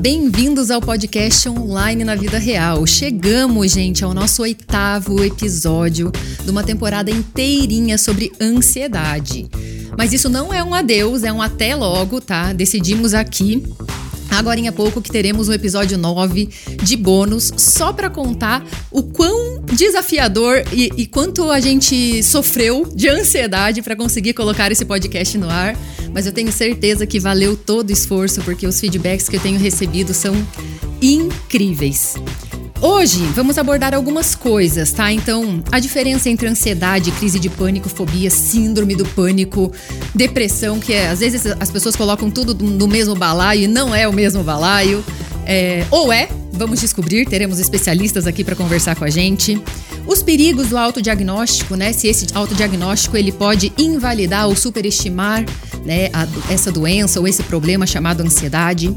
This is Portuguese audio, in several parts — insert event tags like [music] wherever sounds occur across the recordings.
bem-vindos ao podcast Online na Vida Real. Chegamos, gente, ao nosso oitavo episódio de uma temporada inteirinha sobre ansiedade. Mas isso não é um adeus, é um até logo, tá? Decidimos aqui Agora em pouco que teremos um episódio 9 de bônus só para contar o quão desafiador e, e, quanto a gente sofreu de ansiedade para conseguir colocar esse podcast no ar. Mas eu tenho certeza que valeu todo o esforço porque os feedbacks que eu tenho recebido são incríveis. Hoje vamos abordar algumas coisas, tá? Então, a diferença entre ansiedade, crise de pânico, fobia, síndrome do pânico, depressão, que é, às vezes as pessoas colocam tudo no mesmo balaio e não é o mesmo balaio. É, ou é, vamos descobrir, teremos especialistas aqui para conversar com a gente. Os perigos do autodiagnóstico, né? Se esse autodiagnóstico ele pode invalidar ou superestimar né, a, essa doença ou esse problema chamado ansiedade.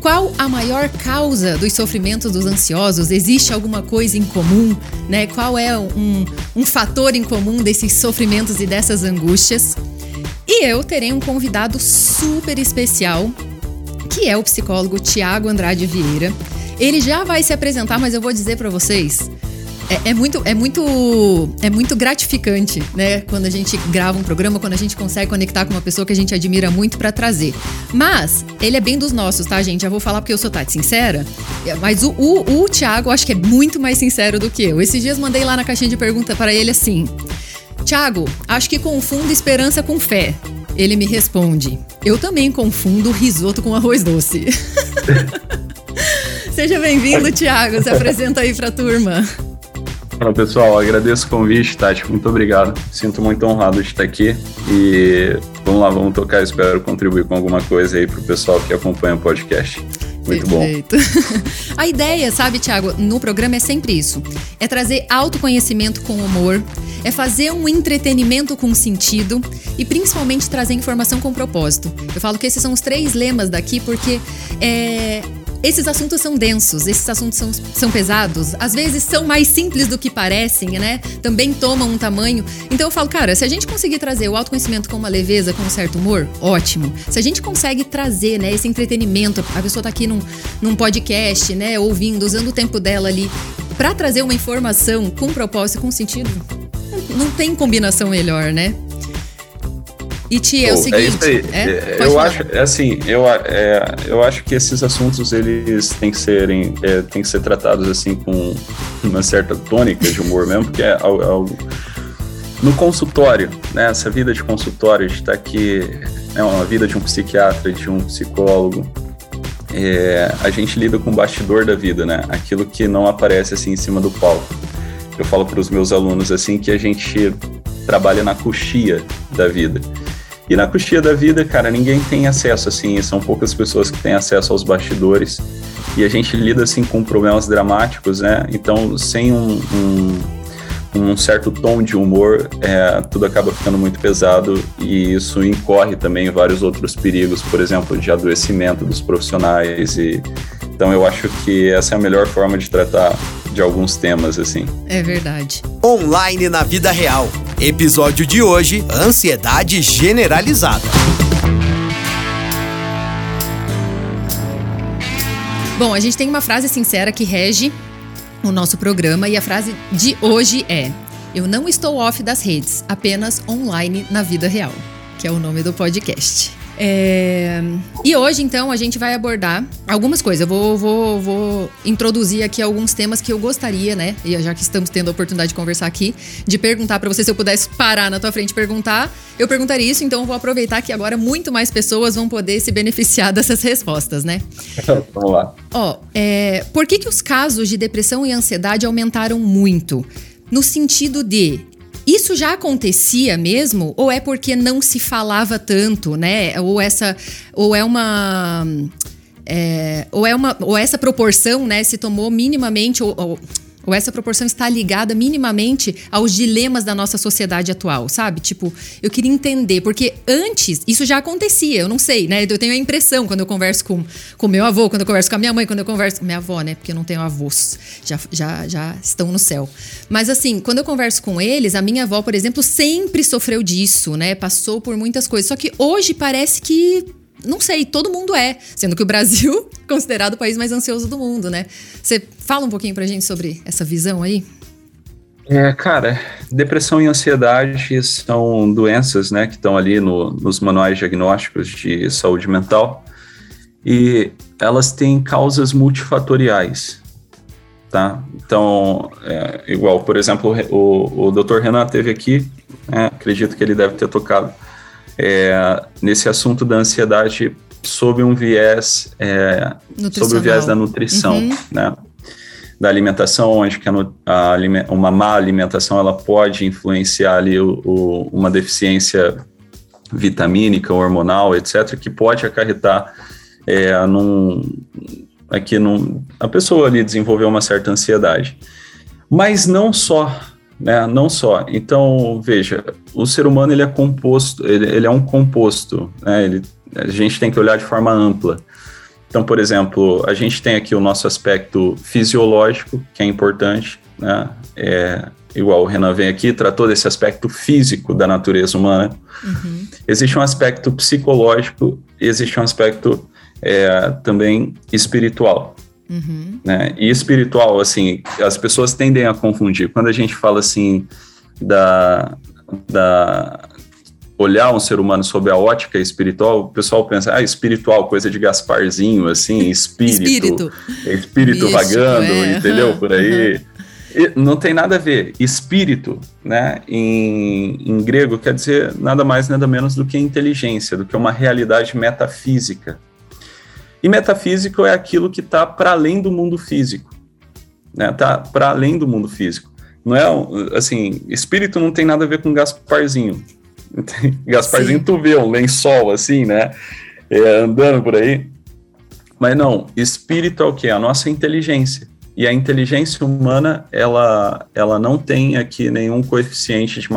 Qual a maior causa dos sofrimentos dos ansiosos? Existe alguma coisa em comum? Né? Qual é um, um fator em comum desses sofrimentos e dessas angústias? E eu terei um convidado super especial, que é o psicólogo Tiago Andrade Vieira. Ele já vai se apresentar, mas eu vou dizer para vocês é, é, muito, é muito, é muito gratificante, né? Quando a gente grava um programa, quando a gente consegue conectar com uma pessoa que a gente admira muito para trazer. Mas ele é bem dos nossos, tá, gente? Já vou falar porque eu sou Tati sincera. Mas o, o, o Thiago, acho que é muito mais sincero do que eu. Esses dias mandei lá na caixinha de pergunta para ele assim: Thiago, acho que confundo esperança com fé. Ele me responde: Eu também confundo risoto com arroz doce. [laughs] Seja bem-vindo, Thiago. Se apresenta aí pra turma. Fala pessoal, agradeço o convite, Tati, muito obrigado. Sinto muito honrado de estar aqui e vamos lá, vamos tocar. Espero contribuir com alguma coisa aí para o pessoal que acompanha o podcast. Muito Perfeito. bom. [laughs] A ideia, sabe, Thiago, no programa é sempre isso: é trazer autoconhecimento com humor, é fazer um entretenimento com sentido e principalmente trazer informação com propósito. Eu falo que esses são os três lemas daqui porque é, esses assuntos são densos, esses assuntos são, são pesados, às vezes são mais simples do que parecem, né? Também tomam um tamanho. Então eu falo, cara, se a gente conseguir trazer o autoconhecimento com uma leveza, com um certo humor, ótimo. Se a gente consegue trazer, né, esse entretenimento, a pessoa tá aqui num, num podcast, né, ouvindo, usando o tempo dela ali, para trazer uma informação com propósito, com sentido, não tem combinação melhor, né? E tia, é o seguinte. É isso aí. É? eu falar. acho, é assim, eu, é, eu acho que esses assuntos eles têm que serem, é, têm que ser tratados assim com uma certa tônica de humor mesmo, porque é algo no consultório, né? Essa vida de consultório, de estar aqui, é uma vida de um psiquiatra, de um psicólogo. É, a gente lida com o bastidor da vida, né? Aquilo que não aparece assim em cima do palco. Eu falo para os meus alunos assim que a gente trabalha na coxia da vida. E na coxia da vida, cara, ninguém tem acesso, assim, são poucas pessoas que têm acesso aos bastidores. E a gente lida, assim, com problemas dramáticos, né? Então, sem um, um, um certo tom de humor, é, tudo acaba ficando muito pesado e isso incorre também vários outros perigos, por exemplo, de adoecimento dos profissionais. E, então, eu acho que essa é a melhor forma de tratar de alguns temas, assim. É verdade. Online na vida real. Episódio de hoje: Ansiedade generalizada. Bom, a gente tem uma frase sincera que rege o nosso programa e a frase de hoje é: Eu não estou off das redes, apenas online na vida real, que é o nome do podcast. É... E hoje, então, a gente vai abordar algumas coisas. Eu vou, vou, vou introduzir aqui alguns temas que eu gostaria, né? E já que estamos tendo a oportunidade de conversar aqui, de perguntar para você se eu pudesse parar na tua frente e perguntar, eu perguntaria isso, então eu vou aproveitar que agora muito mais pessoas vão poder se beneficiar [laughs] dessas respostas, né? [laughs] Vamos lá. Ó, é... por que, que os casos de depressão e ansiedade aumentaram muito? No sentido de isso já acontecia mesmo? Ou é porque não se falava tanto, né? Ou essa. Ou é uma. É, ou é uma. Ou essa proporção, né, se tomou minimamente. Ou, ou, ou essa proporção está ligada minimamente aos dilemas da nossa sociedade atual, sabe? Tipo, eu queria entender, porque antes isso já acontecia, eu não sei, né? Eu tenho a impressão quando eu converso com com meu avô, quando eu converso com a minha mãe, quando eu converso com minha avó, né? Porque eu não tenho avós, já, já, já estão no céu. Mas assim, quando eu converso com eles, a minha avó, por exemplo, sempre sofreu disso, né? Passou por muitas coisas. Só que hoje parece que não sei, todo mundo é, sendo que o Brasil [laughs] considerado o país mais ansioso do mundo, né? Você fala um pouquinho pra gente sobre essa visão aí? É, cara, depressão e ansiedade são doenças, né, que estão ali no, nos manuais diagnósticos de saúde mental e elas têm causas multifatoriais, tá? Então, é, igual, por exemplo, o, o Dr. Renan teve aqui, né, acredito que ele deve ter tocado é, nesse assunto da ansiedade sob um viés, é, sob o viés da nutrição, uhum. né? Da alimentação, onde que a, a, uma má alimentação ela pode influenciar ali o, o, uma deficiência vitamínica, hormonal, etc., que pode acarretar é, num, aqui num, a pessoa ali desenvolver uma certa ansiedade. Mas não só né? Não só. Então, veja, o ser humano ele é composto, ele, ele é um composto, né? Ele, a gente tem que olhar de forma ampla. Então, por exemplo, a gente tem aqui o nosso aspecto fisiológico, que é importante, né? É, igual o Renan vem aqui, tratou desse aspecto físico da natureza humana. Uhum. Existe um aspecto psicológico, existe um aspecto é, também espiritual. Uhum. Né? E espiritual, assim, as pessoas tendem a confundir. Quando a gente fala assim da, da olhar um ser humano sob a ótica espiritual, o pessoal pensa, ah, espiritual, coisa de Gasparzinho, assim, [laughs] espírito, espírito, espírito vagando, é. entendeu? Por aí. Uhum. Não tem nada a ver. Espírito, né, em, em grego, quer dizer nada mais, nada menos do que inteligência, do que uma realidade metafísica. E metafísico é aquilo que está para além do mundo físico, né? Tá para além do mundo físico. Não é assim, espírito não tem nada a ver com Gasparzinho. [laughs] Gasparzinho Sim. tu vê um lençol assim, né? É, andando por aí. Mas não, espírito é o que? A nossa inteligência. E a inteligência humana, ela, ela não tem aqui nenhum coeficiente de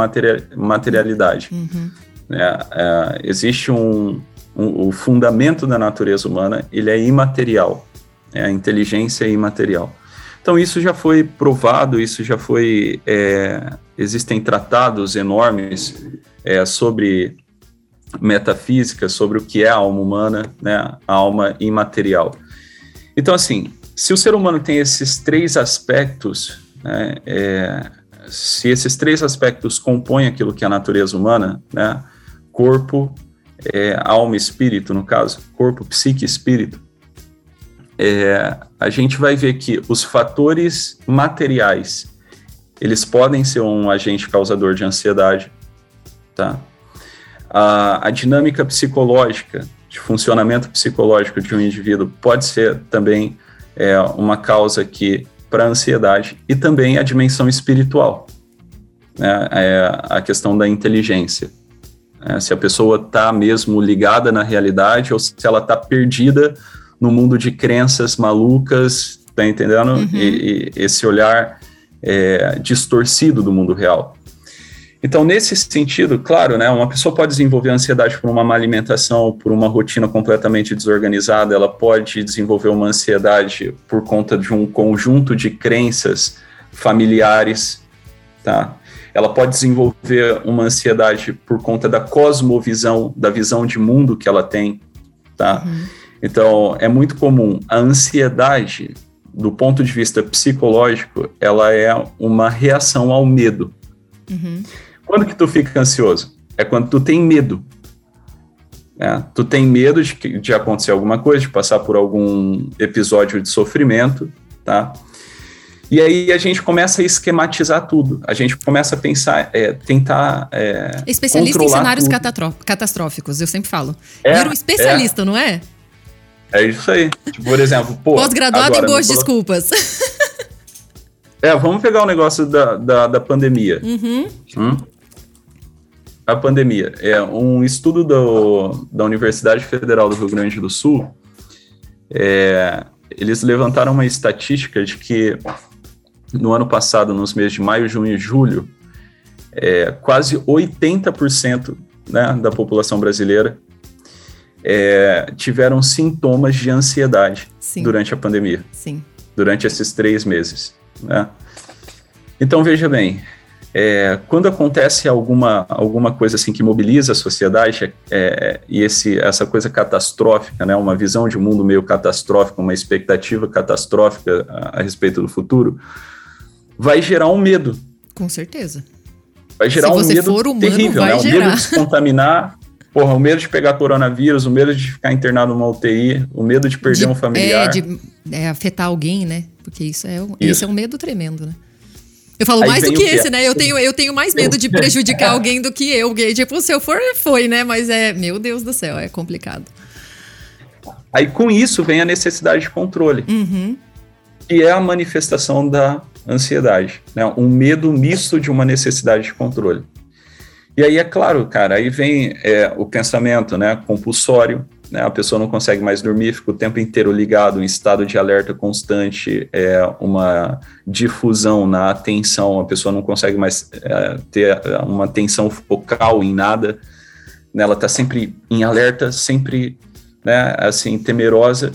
materialidade. Uhum. É, é, existe um, o, o fundamento da natureza humana ele é imaterial, é, a inteligência é imaterial. Então isso já foi provado, isso já foi, é, existem tratados enormes é, sobre metafísica, sobre o que é a alma humana, né, a alma imaterial. Então assim, se o ser humano tem esses três aspectos, né, é, se esses três aspectos compõem aquilo que é a natureza humana, né, corpo, é, alma e espírito, no caso, corpo, psique e espírito, é, a gente vai ver que os fatores materiais, eles podem ser um agente causador de ansiedade, tá? A, a dinâmica psicológica, de funcionamento psicológico de um indivíduo pode ser também é, uma causa que para ansiedade e também a dimensão espiritual, né? É a questão da inteligência. É, se a pessoa está mesmo ligada na realidade ou se ela está perdida no mundo de crenças malucas, tá entendendo? Uhum. E, e, esse olhar é, distorcido do mundo real. Então, nesse sentido, claro, né, uma pessoa pode desenvolver ansiedade por uma má alimentação, por uma rotina completamente desorganizada, ela pode desenvolver uma ansiedade por conta de um conjunto de crenças familiares, tá? Ela pode desenvolver uma ansiedade por conta da cosmovisão, da visão de mundo que ela tem, tá? Uhum. Então, é muito comum. A ansiedade, do ponto de vista psicológico, ela é uma reação ao medo. Uhum. Quando que tu fica ansioso? É quando tu tem medo. É, tu tem medo de, de acontecer alguma coisa, de passar por algum episódio de sofrimento, tá? E aí a gente começa a esquematizar tudo. A gente começa a pensar, é, tentar. É, especialista em cenários catastróficos, eu sempre falo. É, Vira um especialista, é. não é? É isso aí. Tipo, por exemplo, pô. Pós-graduado em boas desculpas. [laughs] É, vamos pegar o negócio da, da, da pandemia. Uhum. Hum? A pandemia. É um estudo do, da Universidade Federal do Rio Grande do Sul. É, eles levantaram uma estatística de que no ano passado, nos meses de maio, junho e julho, é, quase 80% né, da população brasileira é, tiveram sintomas de ansiedade Sim. durante a pandemia. Sim. Durante esses três meses. Né? Então, veja bem, é, quando acontece alguma, alguma coisa assim que mobiliza a sociedade é, e esse, essa coisa catastrófica, né, uma visão de mundo meio catastrófica, uma expectativa catastrófica a, a respeito do futuro, vai gerar um medo. Com certeza. Vai gerar um medo humano, terrível, né? O gerar. medo de se contaminar, porra, o medo de pegar coronavírus, o medo de ficar internado numa UTI, o medo de perder de, um familiar. É, de é, afetar alguém, né? Porque isso é, isso. Isso é um medo tremendo, né? Eu falo Aí mais do que esse, né? Eu tenho, eu tenho mais medo de prejudicar [laughs] alguém do que eu. Tipo, se eu for, foi, né? Mas é, meu Deus do céu, é complicado. Aí com isso vem a necessidade de controle. Uhum. Que é a manifestação da ansiedade. Né? Um medo misto de uma necessidade de controle. E aí, é claro, cara, aí vem é, o pensamento né, compulsório, né, a pessoa não consegue mais dormir, fica o tempo inteiro ligado em estado de alerta constante, é uma difusão na atenção, a pessoa não consegue mais é, ter uma atenção focal em nada, né, ela está sempre em alerta, sempre né, assim, temerosa,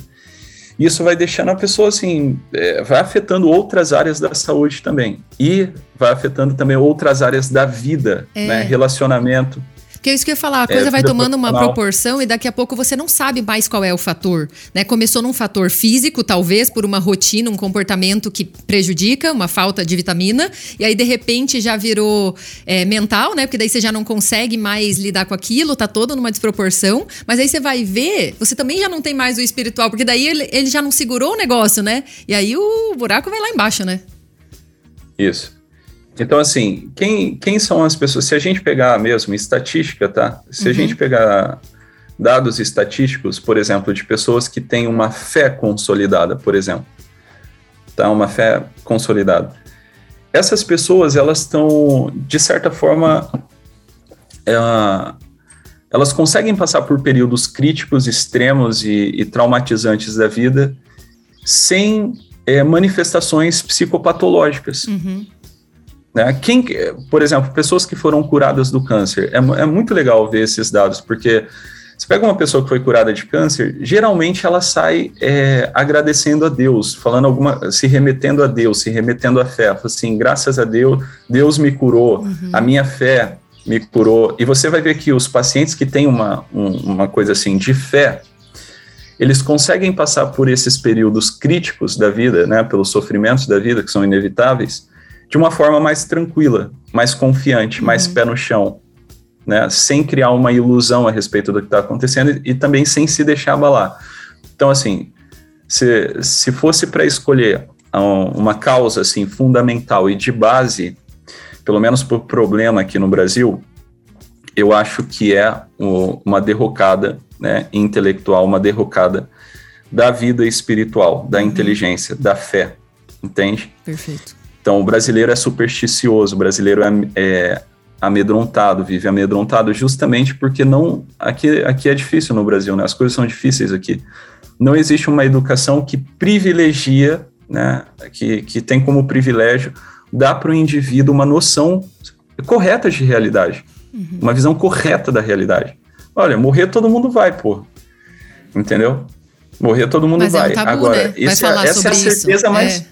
isso vai deixando a pessoa assim, é, vai afetando outras áreas da saúde também. E vai afetando também outras áreas da vida, é. né? Relacionamento. Porque é isso que eu ia falar, a coisa é, vai tomando uma proporção e daqui a pouco você não sabe mais qual é o fator. Né? Começou num fator físico, talvez, por uma rotina, um comportamento que prejudica, uma falta de vitamina, e aí de repente já virou é, mental, né? Porque daí você já não consegue mais lidar com aquilo, tá todo numa desproporção. Mas aí você vai ver, você também já não tem mais o espiritual, porque daí ele, ele já não segurou o negócio, né? E aí o buraco vai lá embaixo, né? Isso. Então, assim, quem, quem são as pessoas? Se a gente pegar mesmo estatística, tá? Se uhum. a gente pegar dados estatísticos, por exemplo, de pessoas que têm uma fé consolidada, por exemplo, tá? Uma fé consolidada. Essas pessoas, elas estão, de certa forma, é, elas conseguem passar por períodos críticos, extremos e, e traumatizantes da vida sem é, manifestações psicopatológicas. Uhum. Né? Quem, por exemplo, pessoas que foram curadas do câncer, é, é muito legal ver esses dados, porque você pega uma pessoa que foi curada de câncer, geralmente ela sai é, agradecendo a Deus, falando alguma, se remetendo a Deus, se remetendo à fé, assim, graças a Deus, Deus me curou, uhum. a minha fé me curou. E você vai ver que os pacientes que têm uma, um, uma coisa assim de fé, eles conseguem passar por esses períodos críticos da vida, né, pelos sofrimentos da vida que são inevitáveis, de uma forma mais tranquila, mais confiante, uhum. mais pé no chão, né? Sem criar uma ilusão a respeito do que está acontecendo e, e, também sem se deixar abalar. Então, assim, se, se fosse para escolher uma causa assim fundamental e de base, pelo menos por problema aqui no Brasil, eu acho que é o, uma derrocada né, intelectual, uma derrocada da vida espiritual, da uhum. inteligência, da fé, entende? Perfeito. Então, o brasileiro é supersticioso, o brasileiro é, é amedrontado, vive amedrontado justamente porque não. Aqui, aqui é difícil no Brasil, né? As coisas são difíceis aqui. Não existe uma educação que privilegia, né? Que, que tem como privilégio dar para o indivíduo uma noção correta de realidade, uhum. uma visão correta da realidade. Olha, morrer todo mundo vai, pô. Entendeu? Morrer todo mundo Mas vai. É um tabu, Agora, né? esse, é, essa é a certeza isso. mais. É.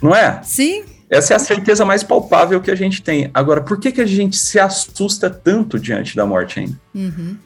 Não é? Sim. Essa é a certeza mais palpável que a gente tem. Agora, por que, que a gente se assusta tanto diante da morte ainda? Uhum.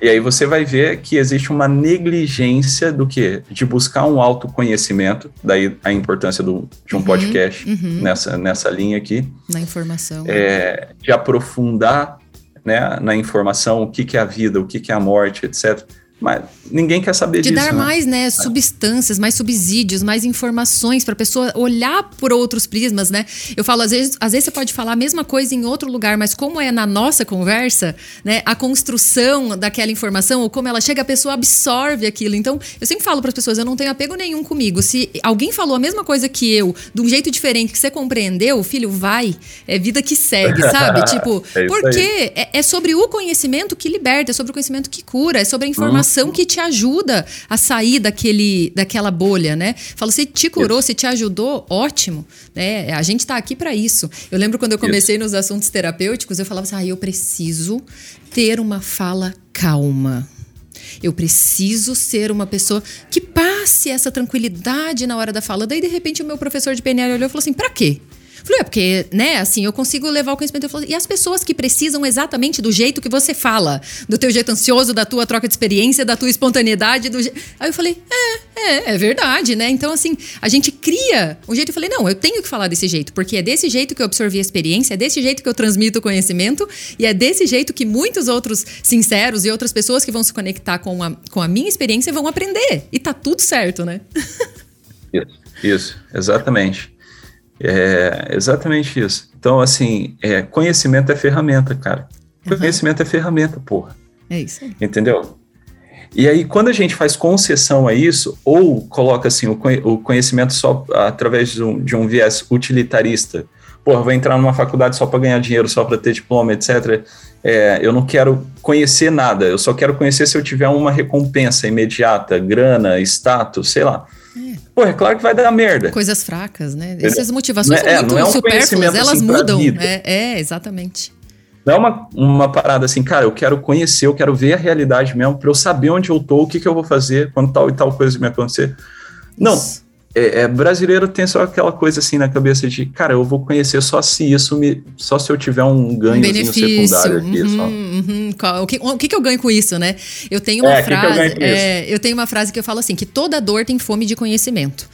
E aí você vai ver que existe uma negligência do que? De buscar um autoconhecimento, daí a importância do, de um uhum, podcast uhum. Nessa, nessa linha aqui. Na informação. É, de aprofundar né, na informação o que, que é a vida, o que, que é a morte, etc. Mas ninguém quer saber de disso. De dar né? mais, né, substâncias, mais subsídios, mais informações para a pessoa olhar por outros prismas, né? Eu falo, às vezes, às vezes você pode falar a mesma coisa em outro lugar, mas como é na nossa conversa, né, a construção daquela informação ou como ela chega, a pessoa absorve aquilo. Então, eu sempre falo para as pessoas, eu não tenho apego nenhum comigo. Se alguém falou a mesma coisa que eu, de um jeito diferente que você compreendeu, filho, vai, é vida que segue, [laughs] sabe? tipo, é porque é, é, sobre o conhecimento que liberta, é sobre o conhecimento que cura, é sobre a informação informação que te ajuda a sair daquele, daquela bolha, né? Fala, se te curou, se te ajudou, ótimo, né? A gente está aqui para isso. Eu lembro quando eu comecei nos assuntos terapêuticos, eu falava assim, ah, eu preciso ter uma fala calma. Eu preciso ser uma pessoa que passe essa tranquilidade na hora da fala. Daí, de repente, o meu professor de PNL olhou e falou assim: para quê? Falei, é porque, né, assim, eu consigo levar o conhecimento. Falei, e as pessoas que precisam exatamente do jeito que você fala, do teu jeito ansioso, da tua troca de experiência, da tua espontaneidade. Do. Aí eu falei, é, é, é verdade, né? Então, assim, a gente cria um jeito. Eu falei, não, eu tenho que falar desse jeito, porque é desse jeito que eu absorvi a experiência, é desse jeito que eu transmito o conhecimento, e é desse jeito que muitos outros sinceros e outras pessoas que vão se conectar com a, com a minha experiência vão aprender. E tá tudo certo, né? [laughs] isso, isso, exatamente. É exatamente isso. Então, assim, é, conhecimento é ferramenta, cara. Uhum. Conhecimento é ferramenta, porra. É isso. Entendeu? E aí, quando a gente faz concessão a isso, ou coloca assim o conhecimento só através de um, de um viés utilitarista, porra, vou entrar numa faculdade só para ganhar dinheiro, só para ter diploma, etc. É, eu não quero conhecer nada, eu só quero conhecer se eu tiver uma recompensa imediata, grana, status, sei lá. É. Pô, é claro que vai dar merda. Coisas fracas, né? Essas motivações é, são muito é um supérfluas, elas assim, mudam. É, é, exatamente. Não é uma, uma parada assim, cara, eu quero conhecer, eu quero ver a realidade mesmo, para eu saber onde eu tô, o que, que eu vou fazer quando tal e tal coisa me acontecer. Não, é, é, brasileiro tem só aquela coisa assim na cabeça de, cara, eu vou conhecer só se isso me. Só se eu tiver um ganhozinho um secundário aqui. Uhum, só. Uhum. O, que, o que, que eu ganho com isso, né? Eu tenho uma é, frase. Que que eu, é, eu tenho uma frase que eu falo assim: que toda dor tem fome de conhecimento.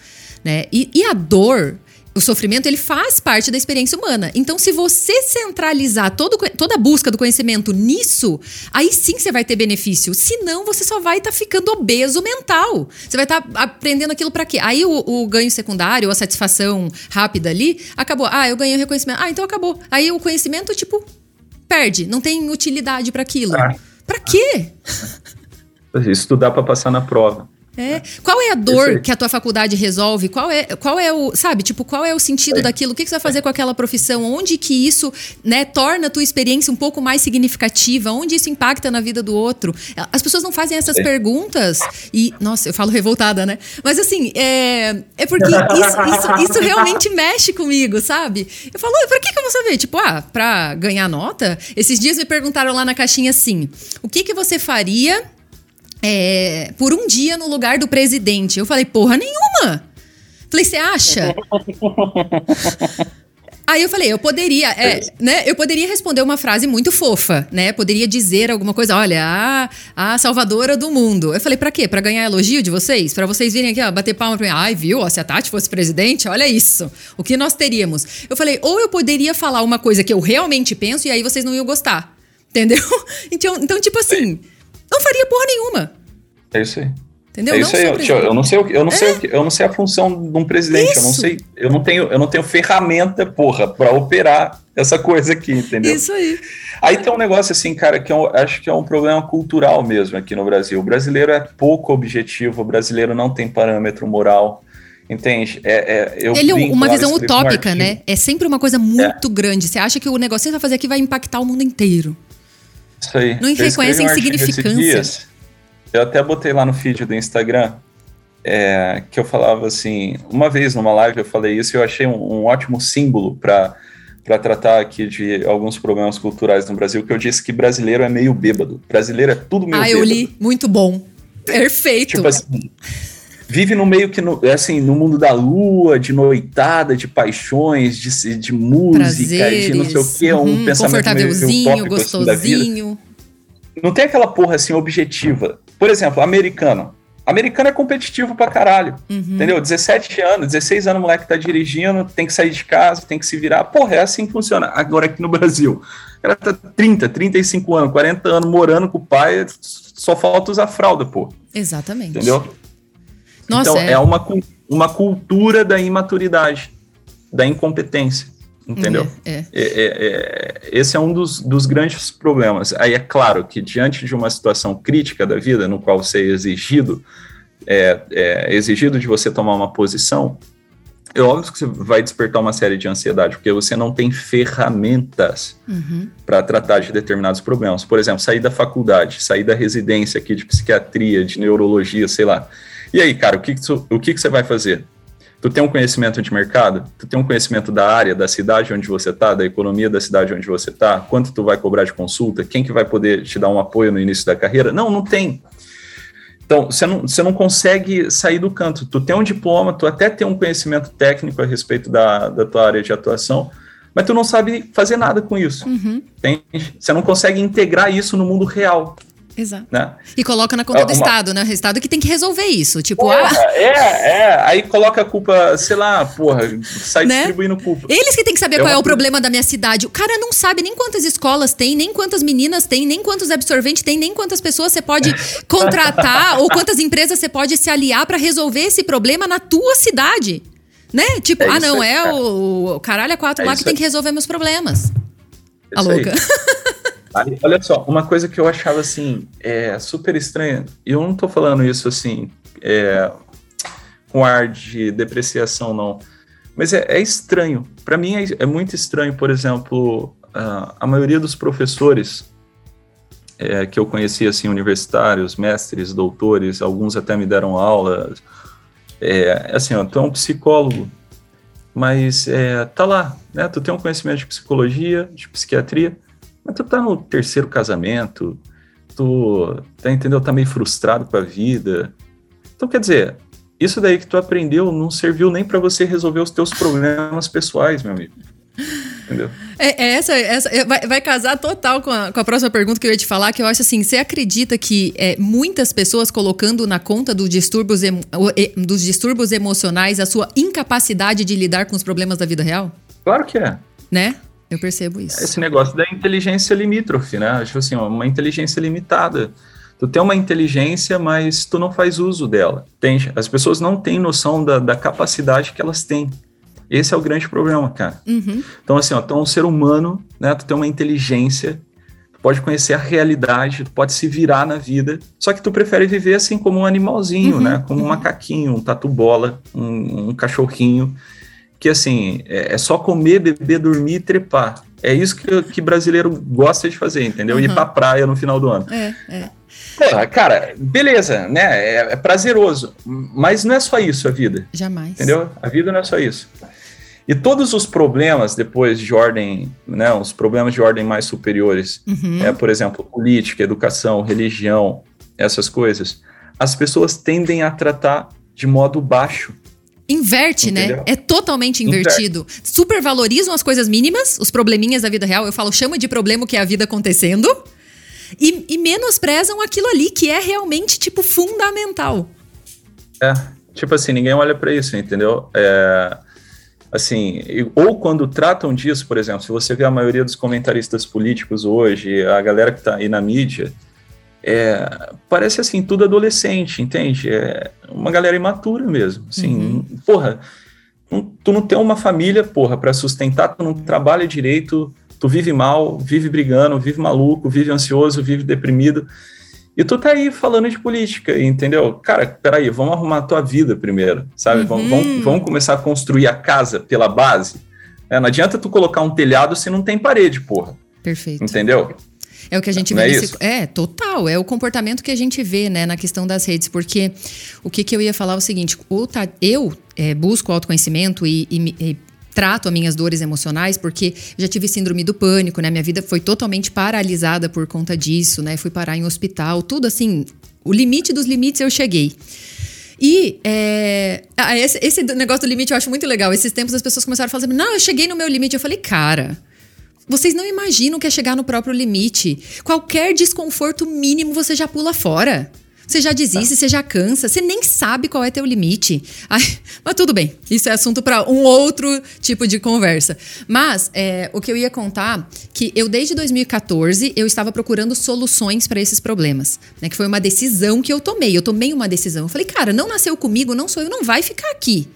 Né? E, e a dor, o sofrimento ele faz parte da experiência humana. Então, se você centralizar todo, toda a busca do conhecimento nisso, aí sim você vai ter benefício. Senão, você só vai estar tá ficando obeso mental. Você vai estar tá aprendendo aquilo para quê? Aí o, o, ganho secundário, a satisfação rápida ali, acabou. Ah, eu ganhei o reconhecimento. Ah, então acabou. Aí o conhecimento, tipo, perde. Não tem utilidade para aquilo. Ah. Para quê? Isso dá para passar na prova. É. Qual é a dor que a tua faculdade resolve? Qual é, qual é o, sabe, tipo, qual é o sentido é. daquilo? O que, que você vai fazer com aquela profissão? Onde que isso, né, torna a tua experiência um pouco mais significativa? Onde isso impacta na vida do outro? As pessoas não fazem essas é. perguntas e, nossa, eu falo revoltada, né? Mas assim, é, é porque [laughs] isso, isso, isso realmente mexe comigo, sabe? Eu falo, pra que, que eu vou saber? Tipo, ah, pra ganhar nota? Esses dias me perguntaram lá na caixinha assim: o que que você faria é, por um dia no lugar do presidente. Eu falei, porra nenhuma. Falei, você acha? [laughs] Aí eu falei, eu poderia, é, né? Eu poderia responder uma frase muito fofa, né? Poderia dizer alguma coisa, olha, a, a salvadora do mundo. Eu falei, para quê? Para ganhar elogio de vocês? Para vocês virem aqui, ó, bater palma pra mim. Ai, viu? Ó, se a Tati fosse presidente, olha isso. O que nós teríamos? Eu falei, ou eu poderia falar uma coisa que eu realmente penso e aí vocês não iam gostar. Entendeu? [laughs] Então, então tipo assim, não faria porra nenhuma. É isso aí. Entendeu? É isso aí. Eu, eu, não sei o que, eu não é. sei o que, eu não sei a função de um presidente. Isso. Eu não sei, eu não tenho, eu não tenho ferramenta, porra, para operar essa coisa aqui, entendeu? Isso aí. Aí tem um negócio assim, cara, que eu acho que é um problema cultural mesmo aqui no Brasil. O brasileiro é pouco objetivo, o brasileiro não tem parâmetro moral. Entende? É, é, Ele é uma visão utópica, um né? É sempre uma coisa muito é. grande. Você acha que o negócio que você vai fazer aqui vai impactar o mundo inteiro. Isso aí. Não reconhece a insignificância. Eu até botei lá no feed do Instagram é, que eu falava assim, uma vez numa live eu falei isso e eu achei um, um ótimo símbolo para para tratar aqui de alguns problemas culturais no Brasil, que eu disse que brasileiro é meio bêbado. Brasileiro é tudo meio ah, bêbado. Ah, eu li. Muito bom. Perfeito. Tipo assim, vive no meio que, no, é assim, no mundo da lua, de noitada, de paixões, de, de música, Prazeres. de não sei o que, um uhum, pensamento meio utópico, gostosinho. Assim, da vida. Não tem aquela porra assim objetiva. Por exemplo, americano. Americano é competitivo pra caralho. Uhum. Entendeu? 17 anos, 16 anos, o moleque tá dirigindo, tem que sair de casa, tem que se virar. Porra, é assim que funciona. Agora aqui no Brasil. O cara tá 30, 35 anos, 40 anos morando com o pai, só falta usar fralda, pô. Exatamente. Entendeu? Nossa, então, é, é uma, uma cultura da imaturidade, da incompetência entendeu? É, é. É, é, esse é um dos, dos, grandes problemas. Aí é claro que diante de uma situação crítica da vida, no qual você é exigido, é, é, exigido de você tomar uma posição, é óbvio que você vai despertar uma série de ansiedade, porque você não tem ferramentas uhum. para tratar de determinados problemas. Por exemplo, sair da faculdade, sair da residência aqui de psiquiatria, de neurologia, sei lá. E aí, cara, o que, que, o que, que você vai fazer? tu tem um conhecimento de mercado, tu tem um conhecimento da área, da cidade onde você está, da economia da cidade onde você está, quanto tu vai cobrar de consulta, quem que vai poder te dar um apoio no início da carreira? Não, não tem. Então, você não, você não consegue sair do canto. Tu tem um diploma, tu até tem um conhecimento técnico a respeito da, da tua área de atuação, mas tu não sabe fazer nada com isso. Uhum. Você não consegue integrar isso no mundo real. Exato. Né? E coloca na conta é, do Estado, né? O Estado que tem que resolver isso. Tipo, porra, ah. É, é. Aí coloca a culpa, sei lá, porra, sai né? distribuindo culpa. Eles que tem que saber é qual é o problema da minha cidade. O cara não sabe nem quantas escolas tem, nem quantas meninas tem, nem quantos absorventes tem, nem quantas pessoas você pode [laughs] contratar ou quantas empresas você pode se aliar para resolver esse problema na tua cidade. Né? Tipo, é ah, não, é o, o caralho a quatro é lá que tem que resolver meus problemas. É a louca. Aí, olha só, uma coisa que eu achava assim, é, super estranha, e eu não tô falando isso assim, é, com ar de depreciação, não. Mas é, é estranho. Para mim é, é, muito estranho, por exemplo, a, a maioria dos professores é, que eu conheci, assim, universitários, mestres, doutores, alguns até me deram aula. É assim, ó, tu é um psicólogo, mas é, tá lá, né? Tu tem um conhecimento de psicologia, de psiquiatria, mas tu tá no terceiro casamento, tu, tá, entendeu? Tá meio frustrado com a vida. Então, quer dizer, isso daí que tu aprendeu não serviu nem para você resolver os teus problemas pessoais, meu amigo. Entendeu? É, é essa, essa é, vai, vai, casar total com a, com a próxima pergunta que eu ia te falar, que eu acho assim, você acredita que é, muitas pessoas colocando na conta do distúrbios dos distúrbios emocionais a sua incapacidade de lidar com os problemas da vida real? Claro que é. Né? Eu percebo isso. Esse negócio da inteligência limítrofe, né? Tipo assim, uma inteligência limitada. Tu tem uma inteligência, mas tu não faz uso dela. Entende? As pessoas não têm noção da, da capacidade que elas têm. Esse é o grande problema, cara. Uhum. Então, assim, ó, tu é um ser humano, né? Tu tem uma inteligência, tu pode conhecer a realidade, tu pode se virar na vida, só que tu prefere viver assim como um animalzinho, uhum. né? Como um uhum. macaquinho, um tatu-bola, um, um cachorrinho que assim, é, é, só comer, beber, dormir e trepar. É isso que, que brasileiro gosta de fazer, entendeu? Uhum. Ir pra praia no final do ano. É, é. Porra, cara, beleza, né? É, é, prazeroso. Mas não é só isso a vida. Jamais. Entendeu? A vida não é só isso. E todos os problemas depois de ordem, né? Os problemas de ordem mais superiores, uhum. é, por exemplo, política, educação, religião, essas coisas, as pessoas tendem a tratar de modo baixo. Inverte, né? Entendeu? né? É totalmente invertido. Inverte. Supervalorizam as coisas mínimas, os probleminhas da vida real. Eu falo, chama de problema o que é a vida acontecendo. E, e menosprezam aquilo ali que é realmente, tipo, fundamental. É, tipo assim, ninguém olha para isso, entendeu? É, assim, ou quando tratam disso, por exemplo, se você vê a maioria dos comentaristas políticos hoje, a galera que tá aí na mídia, é, parece assim, tudo adolescente, entende? É uma galera imatura mesmo. Assim, uhum. porra, tu não tem uma família, porra, para sustentar, tu não trabalha direito, tu vive mal, vive brigando, vive maluco, vive ansioso, vive deprimido. E tu tá aí falando de política, entendeu? Cara, peraí, vamos arrumar a tua vida primeiro, sabe? Uhum. Vamos, vamos, vamos, começar a construir a casa pela base. É, não adianta tu colocar um telhado se não tem parede, porra. Perfeito. Entendeu? É o que a gente vê. É, nesse... é, total. É o comportamento que a gente vê, né, na questão das redes. Porque o que, que eu ia falar é o seguinte: eu é, busco autoconhecimento e, e, e trato as minhas dores emocionais, porque já tive síndrome do pânico, né? Minha vida foi totalmente paralisada por conta disso, né? Fui parar em hospital, tudo assim, o limite dos limites eu cheguei. E é, esse, esse, negócio do limite eu acho muito legal. Esses tempos as pessoas começaram a falar assim: não, eu cheguei no meu limite. Eu falei, cara. Vocês não imaginam que é chegar no próprio limite. Qualquer desconforto mínimo você já pula fora. Você já desiste, você já cansa, você nem sabe qual é teu limite. [laughs] Ai, mas tudo bem, isso é assunto para um outro tipo de conversa. Mas é, o que eu ia contar que eu desde 2014 eu estava procurando soluções para esses problemas, né? Que foi uma decisão que eu tomei. Eu tomei uma decisão. Eu falei, cara, não nasceu comigo, não sou eu, não vai ficar aqui.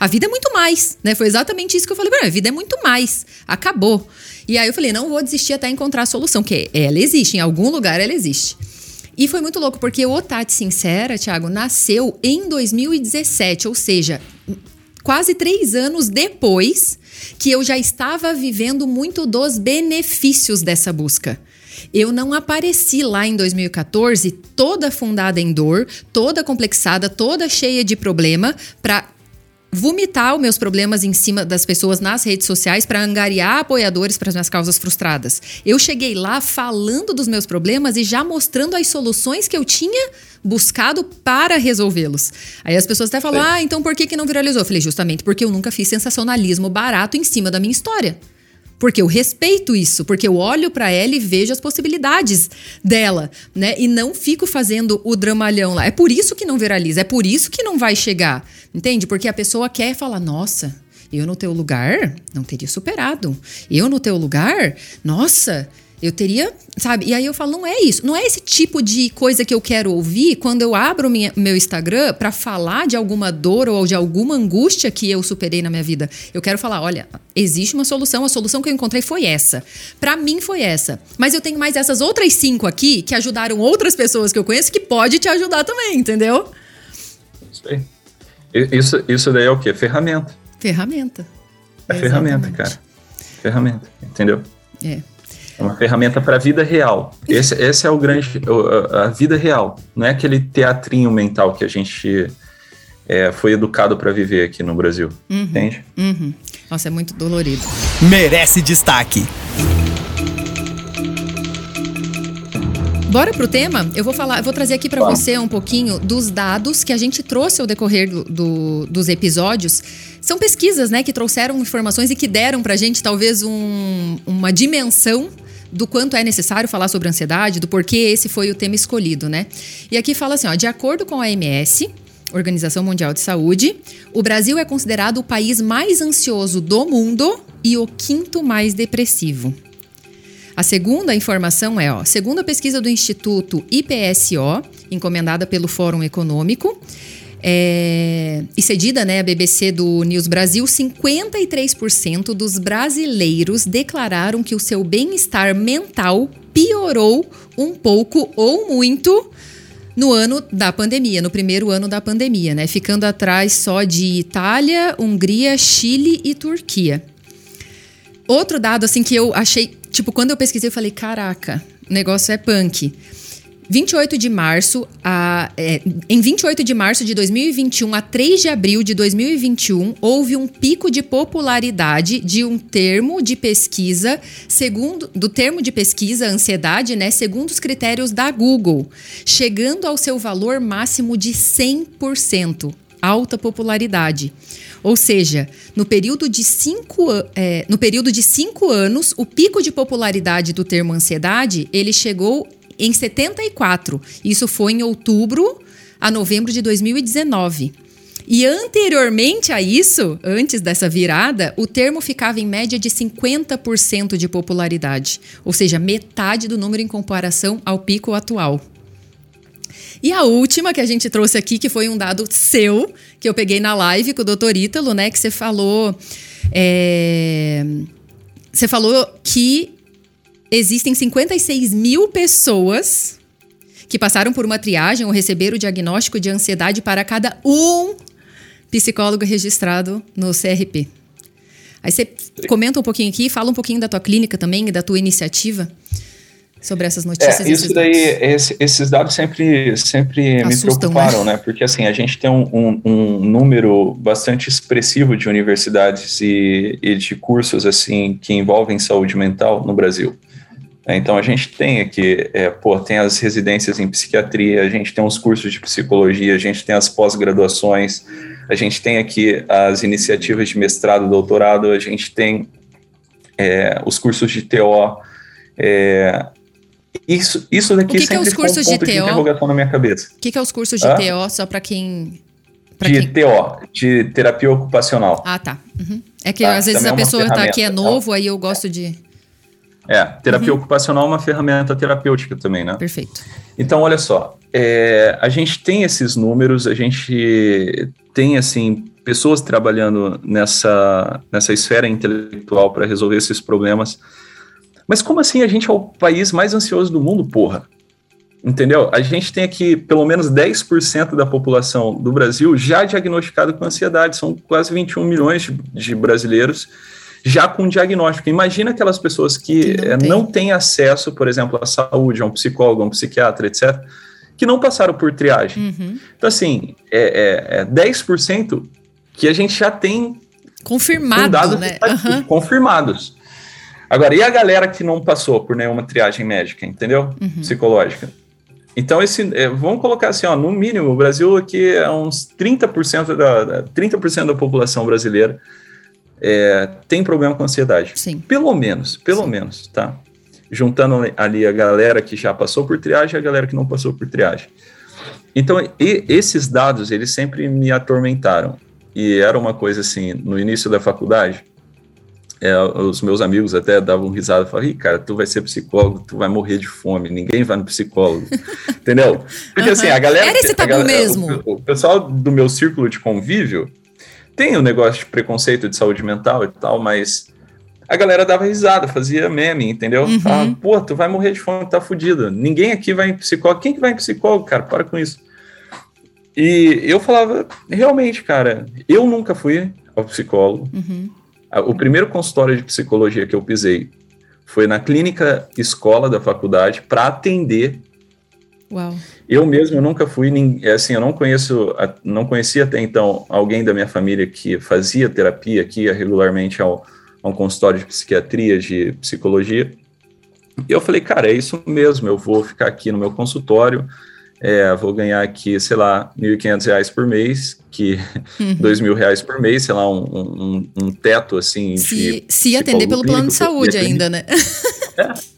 A vida é muito mais, né? Foi exatamente isso que eu falei A vida é muito mais. Acabou. E aí eu falei, não vou desistir até encontrar a solução, que ela existe, em algum lugar ela existe. E foi muito louco, porque o Tati Sincera, Thiago, nasceu em 2017, ou seja, quase três anos depois que eu já estava vivendo muito dos benefícios dessa busca. Eu não apareci lá em 2014 toda fundada em dor, toda complexada, toda cheia de problema, para vomitar os meus problemas em cima das pessoas nas redes sociais para angariar apoiadores para as minhas causas frustradas. Eu cheguei lá falando dos meus problemas e já mostrando as soluções que eu tinha buscado para resolvê-los. Aí as pessoas até falam: Sim. "Ah, então por que que não viralizou?" Eu falei: "Justamente porque eu nunca fiz sensacionalismo barato em cima da minha história." Porque eu respeito isso, porque eu olho para ela e vejo as possibilidades dela, né? E não fico fazendo o dramalhão lá. É por isso que não viraliza, é por isso que não vai chegar. Entende? Porque a pessoa quer falar: "Nossa, eu no teu lugar não teria superado. Eu no teu lugar, nossa, eu teria, sabe? E aí eu falo, não é isso. Não é esse tipo de coisa que eu quero ouvir quando eu abro minha, meu Instagram para falar de alguma dor ou de alguma angústia que eu superei na minha vida. Eu quero falar, olha, existe uma solução, a solução que eu encontrei foi essa. Para mim foi essa. Mas eu tenho mais essas outras cinco aqui que ajudaram outras pessoas que eu conheço que pode te ajudar também, entendeu? Isso aí. Isso, isso daí é o quê? Ferramenta. Ferramenta. É Exatamente. ferramenta, cara. Ferramenta, entendeu? É. É uma ferramenta para a vida real. Esse, esse é o grande. A vida real. Não é aquele teatrinho mental que a gente é, foi educado para viver aqui no Brasil. Uhum, entende? Uhum. Nossa, é muito dolorido. Merece destaque. Bora pro tema? Eu vou falar, eu vou trazer aqui para você um pouquinho dos dados que a gente trouxe ao decorrer do, do, dos episódios. São pesquisas, né, que trouxeram informações e que deram pra gente talvez um, uma dimensão do quanto é necessário falar sobre ansiedade, do porquê esse foi o tema escolhido, né? E aqui fala assim, ó, de acordo com a OMS, Organização Mundial de Saúde, o Brasil é considerado o país mais ansioso do mundo e o quinto mais depressivo. A segunda informação é, ó, segundo a pesquisa do Instituto IPSO, encomendada pelo Fórum Econômico, é, e cedida né, a BBC do News Brasil, 53% dos brasileiros declararam que o seu bem-estar mental piorou um pouco ou muito no ano da pandemia, no primeiro ano da pandemia, né? Ficando atrás só de Itália, Hungria, Chile e Turquia. Outro dado assim que eu achei, tipo, quando eu pesquisei, eu falei, caraca, o negócio é punk. 28 de março a, é, em 28 de março de 2021 a 3 de abril de 2021 houve um pico de popularidade de um termo de pesquisa segundo do termo de pesquisa ansiedade, né, segundo os critérios da Google, chegando ao seu valor máximo de 100%, alta popularidade. Ou seja, no período de cinco, é, no período de cinco anos, o pico de popularidade do termo ansiedade ele chegou em 74. Isso foi em outubro a novembro de 2019. E anteriormente a isso, antes dessa virada, o termo ficava em média de 50% de popularidade, ou seja, metade do número em comparação ao pico atual. E a última que a gente trouxe aqui, que foi um dado seu, que eu peguei na live com o doutor Ítalo, né? Que você falou. É, você falou que existem 56 mil pessoas que passaram por uma triagem ou receberam o diagnóstico de ansiedade para cada um psicólogo registrado no CRP. Aí você comenta um pouquinho aqui, fala um pouquinho da tua clínica também e da tua iniciativa sobre essas notícias. É, isso daí, esse, esses dados sempre, sempre Assustam, me né? preocuparam, né? né? Porque assim, a gente tem um, um, um, número bastante expressivo de universidades e, e de cursos assim que envolvem saúde mental no Brasil. É, então a gente tem aqui, é, pô, tem as residências em psiquiatria, a gente tem os cursos de psicologia, a gente tem as pós-graduações, a gente tem aqui as iniciativas de mestrado, doutorado, a gente tem é, os cursos de TO. É, isso, isso daqui o que sempre que é os cursos um ponto de, de interrogação na minha cabeça. O que, que é os cursos de ah? TO, só para quem Pra de quem? TO, de terapia ocupacional. Ah, tá. Uhum. É que tá, às vezes a é pessoa está aqui é novo, aí eu gosto de. É, terapia uhum. ocupacional é uma ferramenta terapêutica também, né? Perfeito. Então, olha só, é, a gente tem esses números, a gente tem, assim, pessoas trabalhando nessa, nessa esfera intelectual para resolver esses problemas. Mas como assim a gente é o país mais ansioso do mundo, porra? Entendeu? A gente tem aqui pelo menos 10% da população do Brasil já diagnosticada com ansiedade, são quase 21 milhões de, de brasileiros já com diagnóstico. Imagina aquelas pessoas que, que não, tem. não têm acesso, por exemplo, à saúde, a um psicólogo, a um psiquiatra, etc., que não passaram por triagem. Uhum. Então, assim, é, é, é 10% que a gente já tem confirmado, dados né? Uhum. confirmados. Agora, e a galera que não passou por nenhuma triagem médica, entendeu? Uhum. Psicológica. Então, esse, é, vamos colocar assim, ó, no mínimo, o Brasil aqui é uns 30% da, 30% da população brasileira é, tem problema com ansiedade. Sim. Pelo menos, pelo Sim. menos, tá? Juntando ali a galera que já passou por triagem e a galera que não passou por triagem. Então, e, esses dados, eles sempre me atormentaram. E era uma coisa assim, no início da faculdade, é, os meus amigos até davam risada, falavam, cara, tu vai ser psicólogo, tu vai morrer de fome, ninguém vai no psicólogo, [laughs] entendeu? Porque uhum. assim, a galera... Era esse tabu galera, mesmo. O, o, pessoal do meu círculo de convívio tem o um negócio de preconceito de saúde mental e tal, mas a galera dava risada, fazia meme, entendeu? Uhum. Falava, pô, tu vai morrer de fome, tá fudido. Ninguém aqui vai em psicólogo. Quem que vai em psicólogo, cara? Para com isso. E eu falava, realmente, cara, eu nunca fui ao psicólogo. Uhum. O primeiro consultório de psicologia que eu pisei foi na clínica escola da faculdade para atender. Uau. Eu mesmo eu nunca fui, é assim, eu não conheço, não conhecia até então alguém da minha família que fazia terapia, que ia regularmente ao, a um consultório de psiquiatria, de psicologia. E eu falei, cara, é isso mesmo, eu vou ficar aqui no meu consultório, é, vou ganhar aqui, sei lá, R$ 1.500 por mês, que uhum. [laughs] dois mil reais por mês, sei lá, um, um, um teto assim. Se, se atender pelo plano de saúde ainda, né? É. [laughs]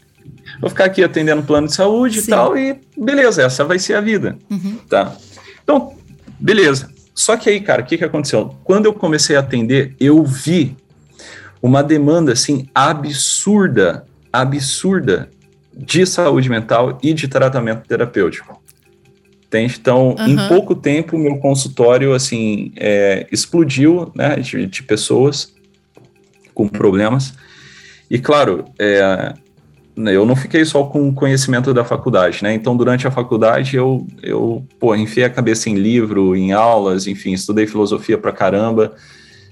Vou ficar aqui atendendo plano de saúde Sim. e tal, e beleza, essa vai ser a vida. Uhum. Tá. Então, beleza. Só que aí, cara, o que, que aconteceu? Quando eu comecei a atender, eu vi uma demanda assim absurda, absurda de saúde mental e de tratamento terapêutico. Entende? Então, uhum. em pouco tempo, meu consultório, assim, é, explodiu, né, de, de, pessoas com problemas. E, claro, é, eu não fiquei só com conhecimento da faculdade, né? Então, durante a faculdade, eu, eu pô, enfiei a cabeça em livro, em aulas, enfim, estudei filosofia pra caramba,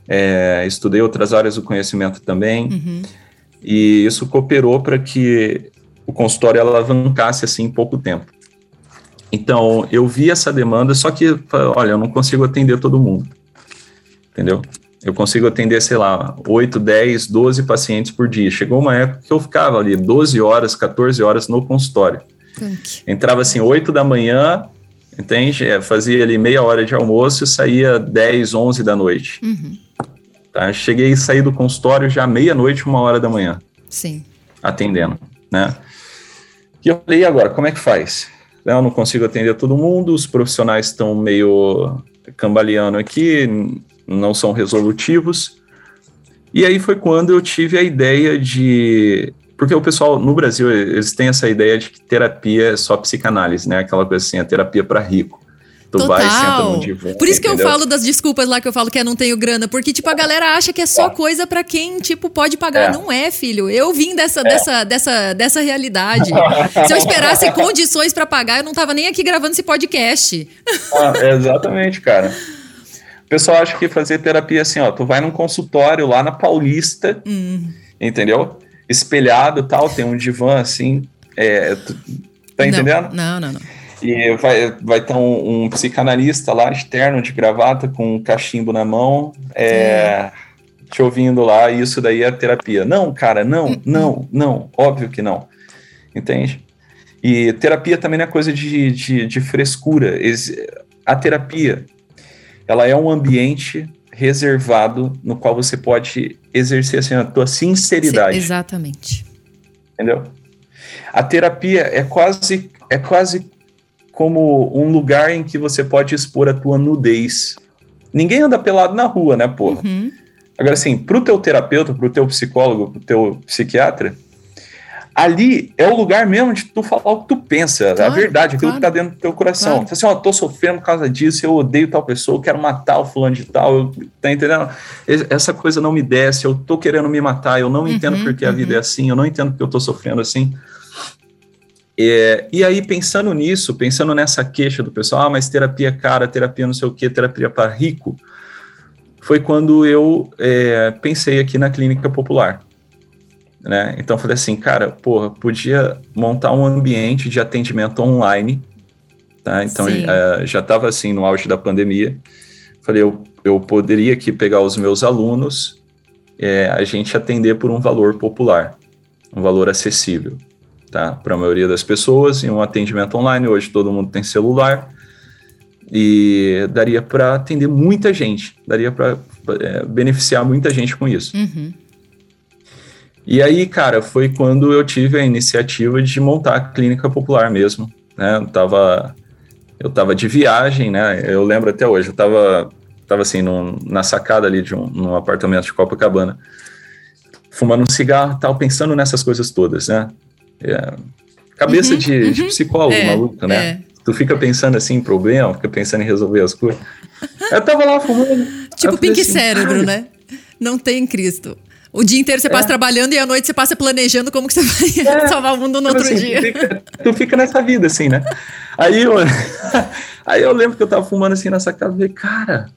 é, estudei outras áreas do conhecimento também. Uhum. E isso cooperou para que o consultório alavancasse, assim, em pouco tempo. Então, eu vi essa demanda, só que, olha, eu não consigo atender todo mundo. Entendeu? Eu consigo atender, sei lá, 8, 10, 12 pacientes por dia. Chegou uma época que eu ficava ali 12 horas, 14 horas no consultório. Entrava assim, 8 da manhã, entende? É, fazia ali meia hora de almoço e saía 10, 11 da noite. Uhum. Tá? Cheguei a sair do consultório já meia-noite, uma hora da manhã. Sim. Atendendo, né? E eu falei, e agora, como é que faz? Eu não consigo atender todo mundo, os profissionais estão meio cambaleando aqui, não são resolutivos. E aí foi quando eu tive a ideia de. Porque o pessoal no Brasil, eles têm essa ideia de que terapia é só psicanálise, né? Aquela coisa assim, a terapia para rico. Tu Total. vai, senta no divã. Por isso que entendeu? eu falo das desculpas lá que eu falo que eu não tenho grana. Porque, tipo, a galera acha que é só é. coisa para quem, tipo, pode pagar. É. Não é, filho. Eu vim dessa, é. dessa, dessa, dessa realidade. Se eu esperasse [laughs] condições para pagar, eu não tava nem aqui gravando esse podcast. Ah, exatamente, cara. O pessoal acha que fazer terapia assim, ó, tu vai num consultório lá na Paulista, hum. entendeu? Espelhado tal, tem um divã assim. É, tu, tá entendendo? Não, não, não. E vai, vai ter um, um, psicanalista lá, externo, de gravata, com um cachimbo na mão, é, te ouvindo lá, e isso daí é terapia. Não, cara, não, hum, hum. não, não, óbvio que não. Entende? E terapia também não é coisa de, de, de frescura. A terapia, ela é um ambiente reservado no qual você pode exercer assim, a tua sinceridade. Exatamente. Entendeu? A terapia é quase, é quase como um lugar em que você pode expor a tua nudez. Ninguém anda pelado na rua, né, porra? Uhum. Agora, assim, pro teu terapeuta, pro teu psicólogo, pro teu psiquiatra, ali é o lugar mesmo de tu falar o que tu pensa, claro, a verdade, aquilo claro, que tá dentro do teu coração. Claro. assim, ó, tô sofrendo por causa disso, eu odeio tal pessoa, eu quero matar o fulano de tal, eu, tá entendendo? Essa coisa não me desce, eu tô querendo me matar, eu não uhum, entendo porque uhum. a vida é assim, eu não entendo porque eu tô sofrendo assim. É, e aí, pensando nisso, pensando nessa queixa do pessoal, ah, mas terapia cara, terapia não sei o que, terapia para rico, foi quando eu é, pensei aqui na clínica popular. Né? Então, falei assim, cara, porra, podia montar um ambiente de atendimento online, tá? Então, é, já estava assim no auge da pandemia. Falei, eu eu poderia aqui pegar os meus alunos, é, a gente atender por um valor popular, um valor acessível, tá? Para a maioria das pessoas, em um atendimento online, hoje todo mundo tem celular, e daria para atender muita gente, daria para é, beneficiar muita gente com isso. Uhum. E aí, cara, foi quando eu tive a iniciativa de montar a clínica popular mesmo, né? Eu tava, eu tava de viagem, né? Eu lembro até hoje, eu tava, tava assim, num, na sacada ali de um num apartamento de Copacabana, fumando um cigarro tal, pensando nessas coisas todas, né? É, cabeça uhum, de, uhum. de, psicólogo é, maluco, né? É. Tu fica pensando assim em problema, fica pensando em resolver as coisas. Eu tava lá fumando. Tipo pink assim, cérebro, né? Não tem Cristo. O dia inteiro você é. passa trabalhando e à noite você passa planejando como que você vai é. [laughs] salvar o mundo no tipo outro assim, dia. Tu fica, tu fica, nessa vida, assim, né? Aí eu, [laughs] aí eu lembro que eu tava fumando assim nessa casa e falei, cara,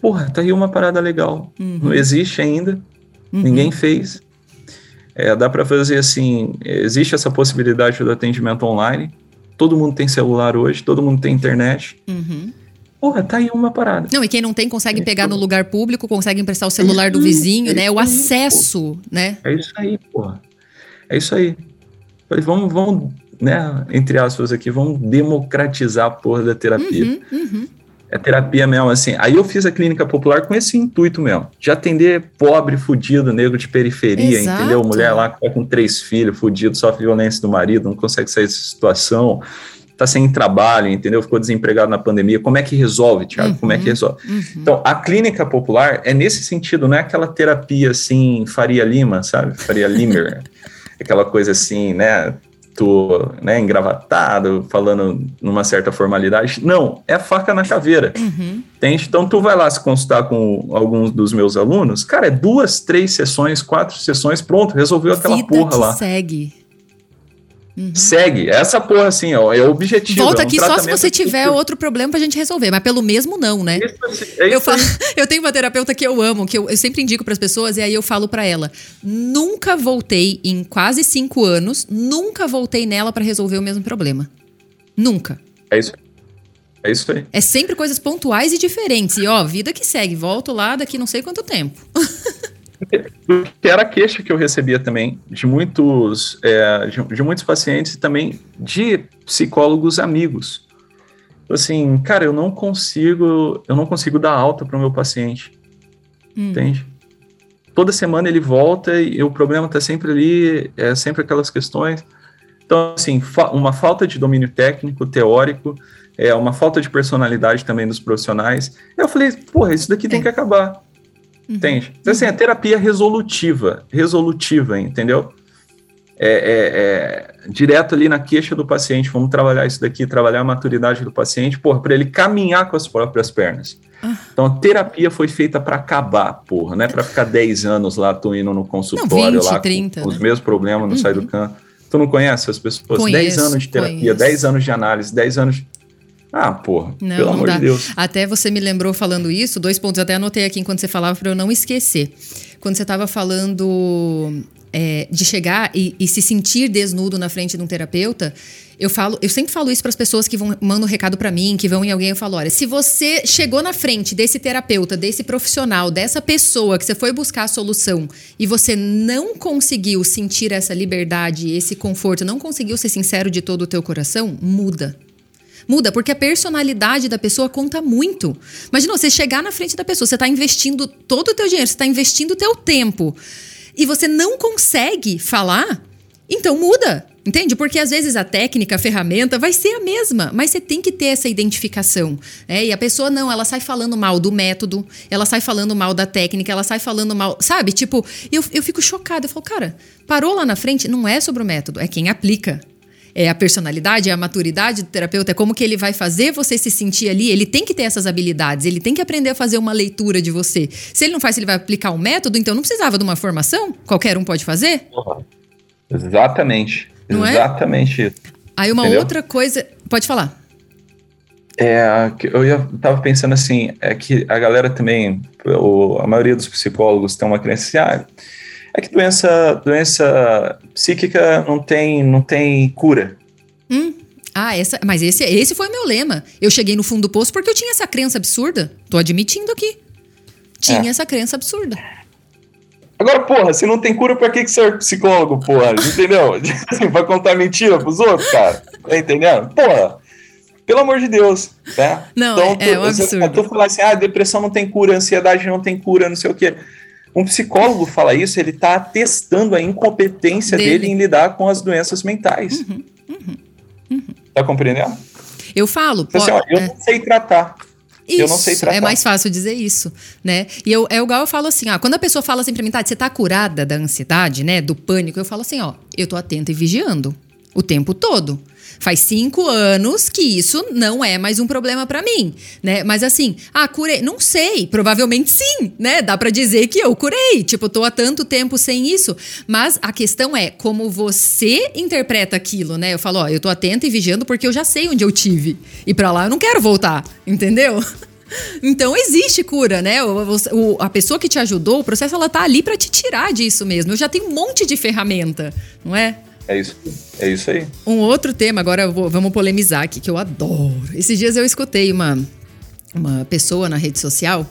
porra, tá aí uma parada legal. Uhum. Não existe ainda, uhum. ninguém fez. É, dá para fazer assim, existe essa possibilidade do atendimento online. Todo mundo tem celular hoje, todo mundo tem internet. Uhum. Porra, tá aí uma parada. Não, e quem não tem consegue é pegar no lugar público, consegue emprestar o celular é do vizinho, é né? O acesso, né? É isso aí, porra. É isso aí. Falei, vamos, vamos, né, entre aspas aqui, vamos democratizar a porra da terapia. Uhum, uhum. É terapia mesmo, assim. Aí eu fiz a clínica popular com esse intuito mesmo, de atender pobre, fudido, negro de periferia, Exato. entendeu? Mulher lá tá com três filhos, fudido, sofre violência do marido, não consegue sair dessa situação está sem trabalho, entendeu? Ficou desempregado na pandemia. Como é que resolve, Tiago? Uhum, Como é que uhum, resolve? Uhum. Então, a clínica popular é nesse sentido, não é aquela terapia assim, Faria Lima, sabe? Faria Limer. [laughs] aquela coisa assim, né? Tu, né, engravatado, falando numa certa formalidade. Não, é faca na caveira. Uhum. Entende? Então, tu vai lá se consultar com alguns dos meus alunos, cara, é duas, três sessões, quatro sessões, pronto, resolveu aquela Vida porra lá. segue. Uhum. Segue. Essa porra, assim, ó, é o objetivo. Volta é um aqui só se você tiver outro problema pra gente resolver, mas pelo mesmo não, né? Isso, é eu, falo, [laughs] eu tenho uma terapeuta que eu amo, que eu, eu sempre indico para as pessoas, e aí eu falo para ela: nunca voltei em quase cinco anos, nunca voltei nela para resolver o mesmo problema. Nunca. É isso. É isso aí. É sempre coisas pontuais e diferentes. E ó, vida que segue, volto lá daqui não sei quanto tempo. [laughs] que era a queixa que eu recebia também de muitos, é, de, de, muitos pacientes e também de psicólogos amigos. Assim, cara, eu não consigo, eu não consigo dar alta para o meu paciente, hum. entende? Toda semana ele volta e o problema está sempre ali, é sempre aquelas questões. Então, assim, fa uma falta de domínio técnico, teórico, é uma falta de personalidade também dos profissionais. Eu falei, porra, isso daqui é. tem que acabar. Uhum. Entende? Então, assim, a terapia resolutiva, resolutiva, entendeu? É, é, é, direto ali na queixa do paciente, vamos trabalhar isso daqui, trabalhar a maturidade do paciente, porra, para ele caminhar com as próprias pernas. Ah. Então a terapia foi feita para acabar, porra, não é para ficar 10 anos lá, tu indo no consultório não, 20, lá 30, com, né? os mesmos problemas, não uhum. sai do canto. Tu não conhece as pessoas? Conheço, 10 anos de terapia, conheço. 10 anos de análise, 10 anos de ah, porra, não, pelo não amor dá. de Deus. Até você me lembrou falando isso, dois pontos, até anotei aqui enquanto você falava para eu não esquecer. Quando você estava falando é, de chegar e, e, se sentir desnudo na frente de um terapeuta, eu falo, eu sempre falo isso para as pessoas que vão mandam um recado para mim, que vão em alguém, eu falo, olha, se você chegou na frente desse terapeuta, desse profissional, dessa pessoa que você foi buscar a solução e você não conseguiu sentir essa liberdade, esse conforto, não conseguiu ser sincero de todo o teu coração, muda. Muda, porque a personalidade da pessoa conta muito. Imagina você chegar na frente da pessoa, você está investindo todo o teu dinheiro, você está investindo o teu tempo e você não consegue falar, então muda. Entende? Porque às vezes a técnica, a ferramenta vai ser a mesma, mas você tem que ter essa identificação. Né? E a pessoa não, ela sai falando mal do método, ela sai falando mal da técnica, ela sai falando mal. Sabe? Tipo, eu, eu fico chocada. Eu falo, cara, parou lá na frente, não é sobre o método, é quem aplica é a personalidade, é a maturidade do terapeuta, é como que ele vai fazer você se sentir ali. Ele tem que ter essas habilidades, ele tem que aprender a fazer uma leitura de você. Se ele não faz, ele vai aplicar um método, então não precisava de uma formação? Qualquer um pode fazer? Exatamente. Não é? Exatamente isso. Aí uma Entendeu? outra coisa. Pode falar. É, eu estava pensando assim, é que a galera também, a maioria dos psicólogos tem uma crença assim, ah, é que doença, doença psíquica não tem, não tem cura. Hum, Ah, essa, mas esse, esse foi o meu lema. Eu cheguei no fundo do poço porque eu tinha essa crença absurda. Tô admitindo aqui. Tinha é. essa crença absurda. Agora, porra, se não tem cura, pra que, que você é psicólogo, porra? [laughs] Entendeu? [laughs] Assim, vai contar mentira pros outros, cara? Tá entendendo? Porra, pelo amor de Deus, né? Não, então, é, tu, é um absurdo. Tu falar assim, ah, depressão não tem cura, ansiedade não tem cura, não sei o quê. Um psicólogo fala isso, ele tá atestando a incompetência dele, dele em lidar com as doenças mentais. Uhum, uhum, uhum. Tá compreendendo? Eu falo, então, assim, ó, eu é. não sei tratar. Isso, eu não sei tratar. é mais fácil dizer isso, né? E eu, é igual eu falo assim, ó, quando a pessoa fala assim pra mim, tá, você tá curada da ansiedade, né, do pânico, eu falo assim, ó, eu tô atenta e vigiando o tempo todo. Faz cinco anos que isso não é mais um problema para mim, né? Mas assim, ah, curei. Não sei, provavelmente sim, né? Dá para dizer que eu curei. Tipo, tô há tanto tempo sem isso. Mas a questão é como você interpreta aquilo, né? Eu falo, ó, eu tô atenta e vigiando porque eu já sei onde eu tive. E para lá eu não quero voltar, entendeu? [laughs] Então existe cura, né? O, o, a pessoa que te ajudou, o processo ela tá ali para te tirar disso mesmo. Eu já tenho um monte de ferramenta, não é? É isso, é isso aí. Um outro tema, agora vou, vamos polemizar aqui, que eu adoro. Esses dias eu escutei uma, uma pessoa na rede social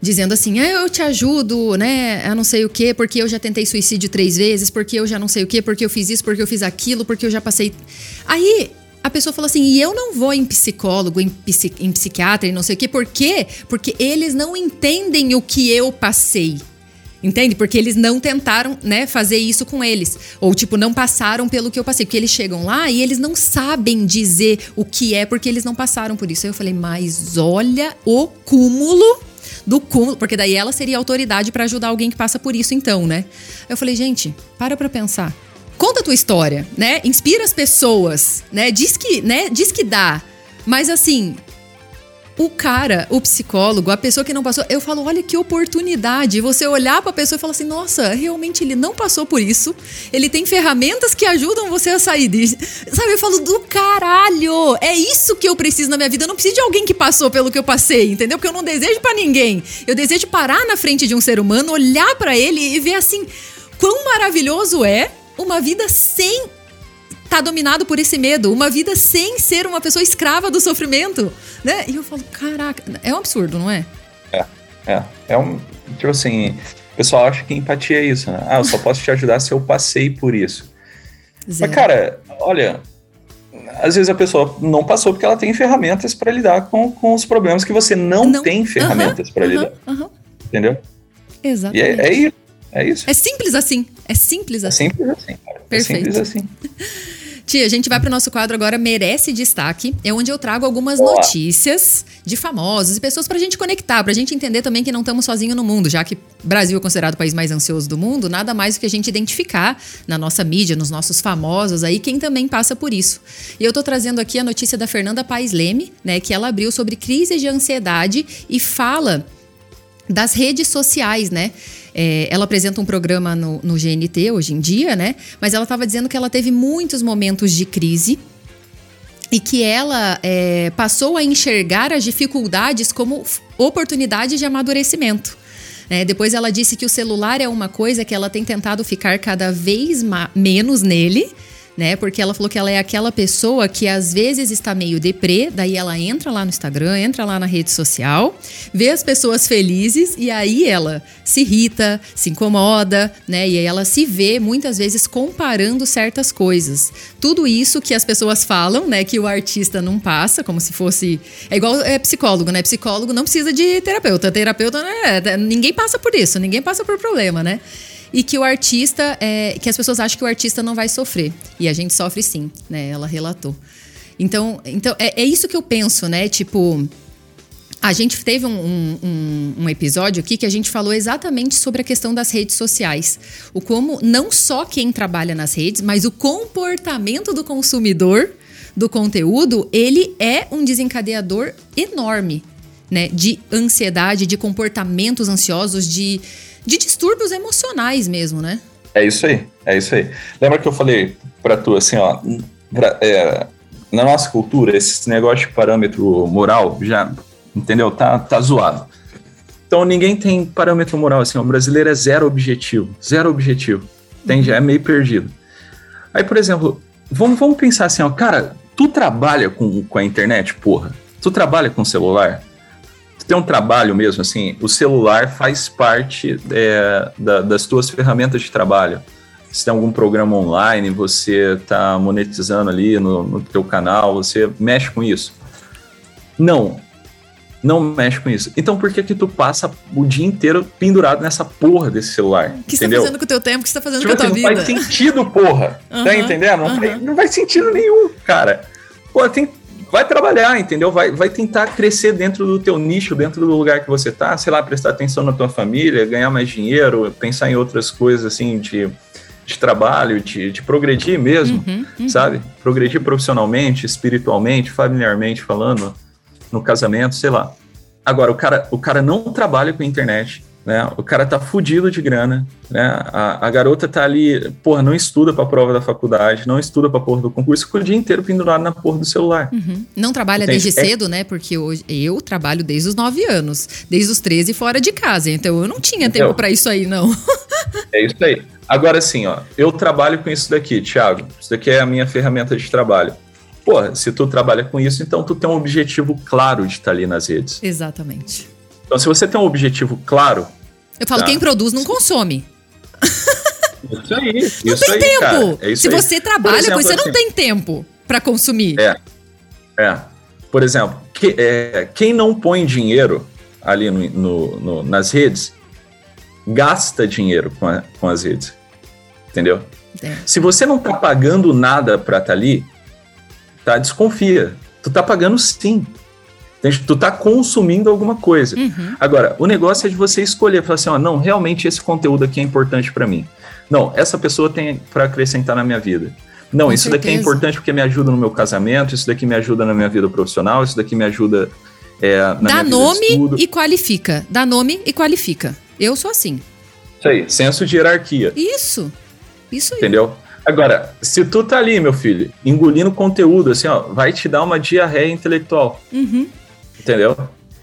dizendo assim: ah, eu te ajudo, né? A não sei o quê, porque eu já tentei suicídio três vezes, porque eu já não sei o quê, porque eu fiz isso, porque eu fiz aquilo, porque eu já passei. Aí a pessoa falou assim: e eu não vou em psicólogo, em, em psiquiatra e não sei o quê, por quê? Porque eles não entendem o que eu passei. Entende? Porque eles não tentaram, né, fazer isso com eles. Ou, tipo, não passaram pelo que eu passei. Porque eles chegam lá e eles não sabem dizer o que é, porque eles não passaram por isso. Aí eu falei, mas olha o cúmulo do cúmulo. Porque daí ela seria autoridade para ajudar alguém que passa por isso, então, né? Eu falei, gente, para pra pensar. Conta a tua história, né? Inspira as pessoas, né? Diz que, né? Diz que dá. Mas assim, o cara, o psicólogo, a pessoa que não passou, eu falo, olha que oportunidade. Você olhar para a pessoa e falar assim, nossa, realmente ele não passou por isso. Ele tem ferramentas que ajudam você a sair disso. [laughs] Sabe, eu falo do caralho. É isso que eu preciso na minha vida. Eu não preciso de alguém que passou pelo que eu passei, entendeu? Porque eu não desejo para ninguém. Eu desejo parar na frente de um ser humano, olhar para ele e ver assim, quão maravilhoso é uma vida sem tá dominado por esse medo, uma vida sem ser uma pessoa escrava do sofrimento, né? E eu falo, caraca, é um absurdo, não é? É, é. É um. Tipo assim, o pessoal acha que empatia é isso, né? Ah, eu só [laughs] posso te ajudar se eu passei por isso. Zero. Mas, cara, olha, às vezes a pessoa não passou porque ela tem ferramentas para lidar com, com os problemas que você não, não. tem ferramentas para lidar. Entendeu? Exatamente. E é, é, isso. É isso. É simples assim. É simples assim. É simples assim, cara. Perfeito. É simples assim. [laughs] Tia, a gente vai para o nosso quadro agora Merece Destaque. É onde eu trago algumas notícias de famosos e pessoas para a gente conectar, para a gente entender também que não estamos sozinhos no mundo, já que Brasil é considerado o país mais ansioso do mundo, nada mais do que a gente identificar na nossa mídia, nos nossos famosos aí, quem também passa por isso. E eu tô trazendo aqui a notícia da Fernanda Paes Leme, né, que ela abriu sobre crise de ansiedade e fala das redes sociais, né? É, ela apresenta um programa no, no GNT hoje em dia, né? Mas ela estava dizendo que ela teve muitos momentos de crise e que ela é, passou a enxergar as dificuldades como oportunidade de amadurecimento. É, depois ela disse que o celular é uma coisa que ela tem tentado ficar cada vez menos nele né? Porque ela falou que ela é aquela pessoa que às vezes está meio deprê, daí ela entra lá no Instagram, entra lá na rede social, vê as pessoas felizes e aí ela se irrita, se incomoda, né? E aí ela se vê muitas vezes comparando certas coisas. Tudo isso que as pessoas falam, né, que o artista não passa, como se fosse é igual é psicólogo, né? Psicólogo não precisa de terapeuta, terapeuta né? ninguém passa por isso, ninguém passa por problema, né? E que o artista, é, que as pessoas acham que o artista não vai sofrer. E a gente sofre sim, né? Ela relatou. Então, então é, é isso que eu penso, né? Tipo, a gente teve um, um, um, episódio aqui que a gente falou exatamente sobre a questão das redes sociais. O como não só quem trabalha nas redes, mas o comportamento do consumidor do conteúdo, ele é um desencadeador enorme, né? De ansiedade, de comportamentos ansiosos, de de distúrbios emocionais mesmo, né? É isso aí, é isso aí. Lembra que eu falei para tu assim, ó, pra, é, na nossa cultura, esse negócio de parâmetro moral já, entendeu? Tá, tá zoado. Então ninguém tem parâmetro moral assim, ó, o brasileiro é zero objetivo, zero objetivo. Tem, já é meio perdido. Aí, por exemplo, vamos, vamos pensar assim, ó, cara, Tu trabalha com, com a internet, porra? Tu trabalha com celular? Tem um trabalho mesmo, assim, o celular faz parte é, da, das tuas ferramentas de trabalho. Se tem algum programa online, você está monetizando ali no, no teu canal, você mexe com isso? Não, não mexe com isso. Então por que que tu passa o dia inteiro pendurado nessa porra desse celular? O que você tá fazendo com o teu tempo? O que você tá fazendo tipo com a tua assim, vida? Não faz sentido, porra. Uhum, tá entendendo? Não, uhum. faz, não faz sentido nenhum, cara. Pô, tem, vai trabalhar, entendeu? Vai, vai tentar crescer dentro do teu nicho, dentro do lugar que você tá, sei lá, prestar atenção na tua família, ganhar mais dinheiro, pensar em outras coisas assim de, de trabalho, de, de progredir mesmo, uhum, uhum. sabe? Progredir profissionalmente, espiritualmente, familiarmente falando no casamento, sei lá. Agora, o cara, o cara não trabalha com a internet, né? O cara tá fudido de grana, né? A, a garota tá ali, porra, não estuda pra prova da faculdade, não estuda pra porra do concurso, fica o dia inteiro pendurado na porra do celular. Uhum. Não trabalha Entende? desde é... cedo, né? Porque hoje eu trabalho desde os 9 anos, desde os 13 fora de casa, então eu não tinha tempo para isso aí, não. [laughs] é isso aí. Agora sim, ó, eu trabalho com isso daqui, Thiago. Isso daqui é a minha ferramenta de trabalho Pô, se tu trabalha com isso, então tu tem um objetivo claro de estar tá ali nas redes. Exatamente. Então, se você tem um objetivo claro. Eu falo, tá? quem produz não consome. Isso aí. Não isso tem aí, tempo. É se aí. você trabalha exemplo, você assim, não tem tempo para consumir. É. É. Por exemplo, que, é, quem não põe dinheiro ali no, no, no, nas redes, gasta dinheiro com, a, com as redes. Entendeu? É. Se você não tá pagando nada para estar tá ali, tá? Desconfia. Tu tá pagando sim. Tu tá consumindo alguma coisa. Uhum. Agora, o negócio é de você escolher, falar assim, ó, não, realmente esse conteúdo aqui é importante para mim. Não, essa pessoa tem para acrescentar na minha vida. Não, Com isso certeza. daqui é importante porque me ajuda no meu casamento, isso daqui me ajuda na minha vida profissional, isso daqui me ajuda é, na Dá minha nome e qualifica. Dá nome e qualifica. Eu sou assim. Isso aí, senso de hierarquia. Isso. Isso aí. Entendeu? Agora, se tu tá ali, meu filho, engolindo conteúdo, assim, ó, vai te dar uma diarreia intelectual. Uhum. Entendeu?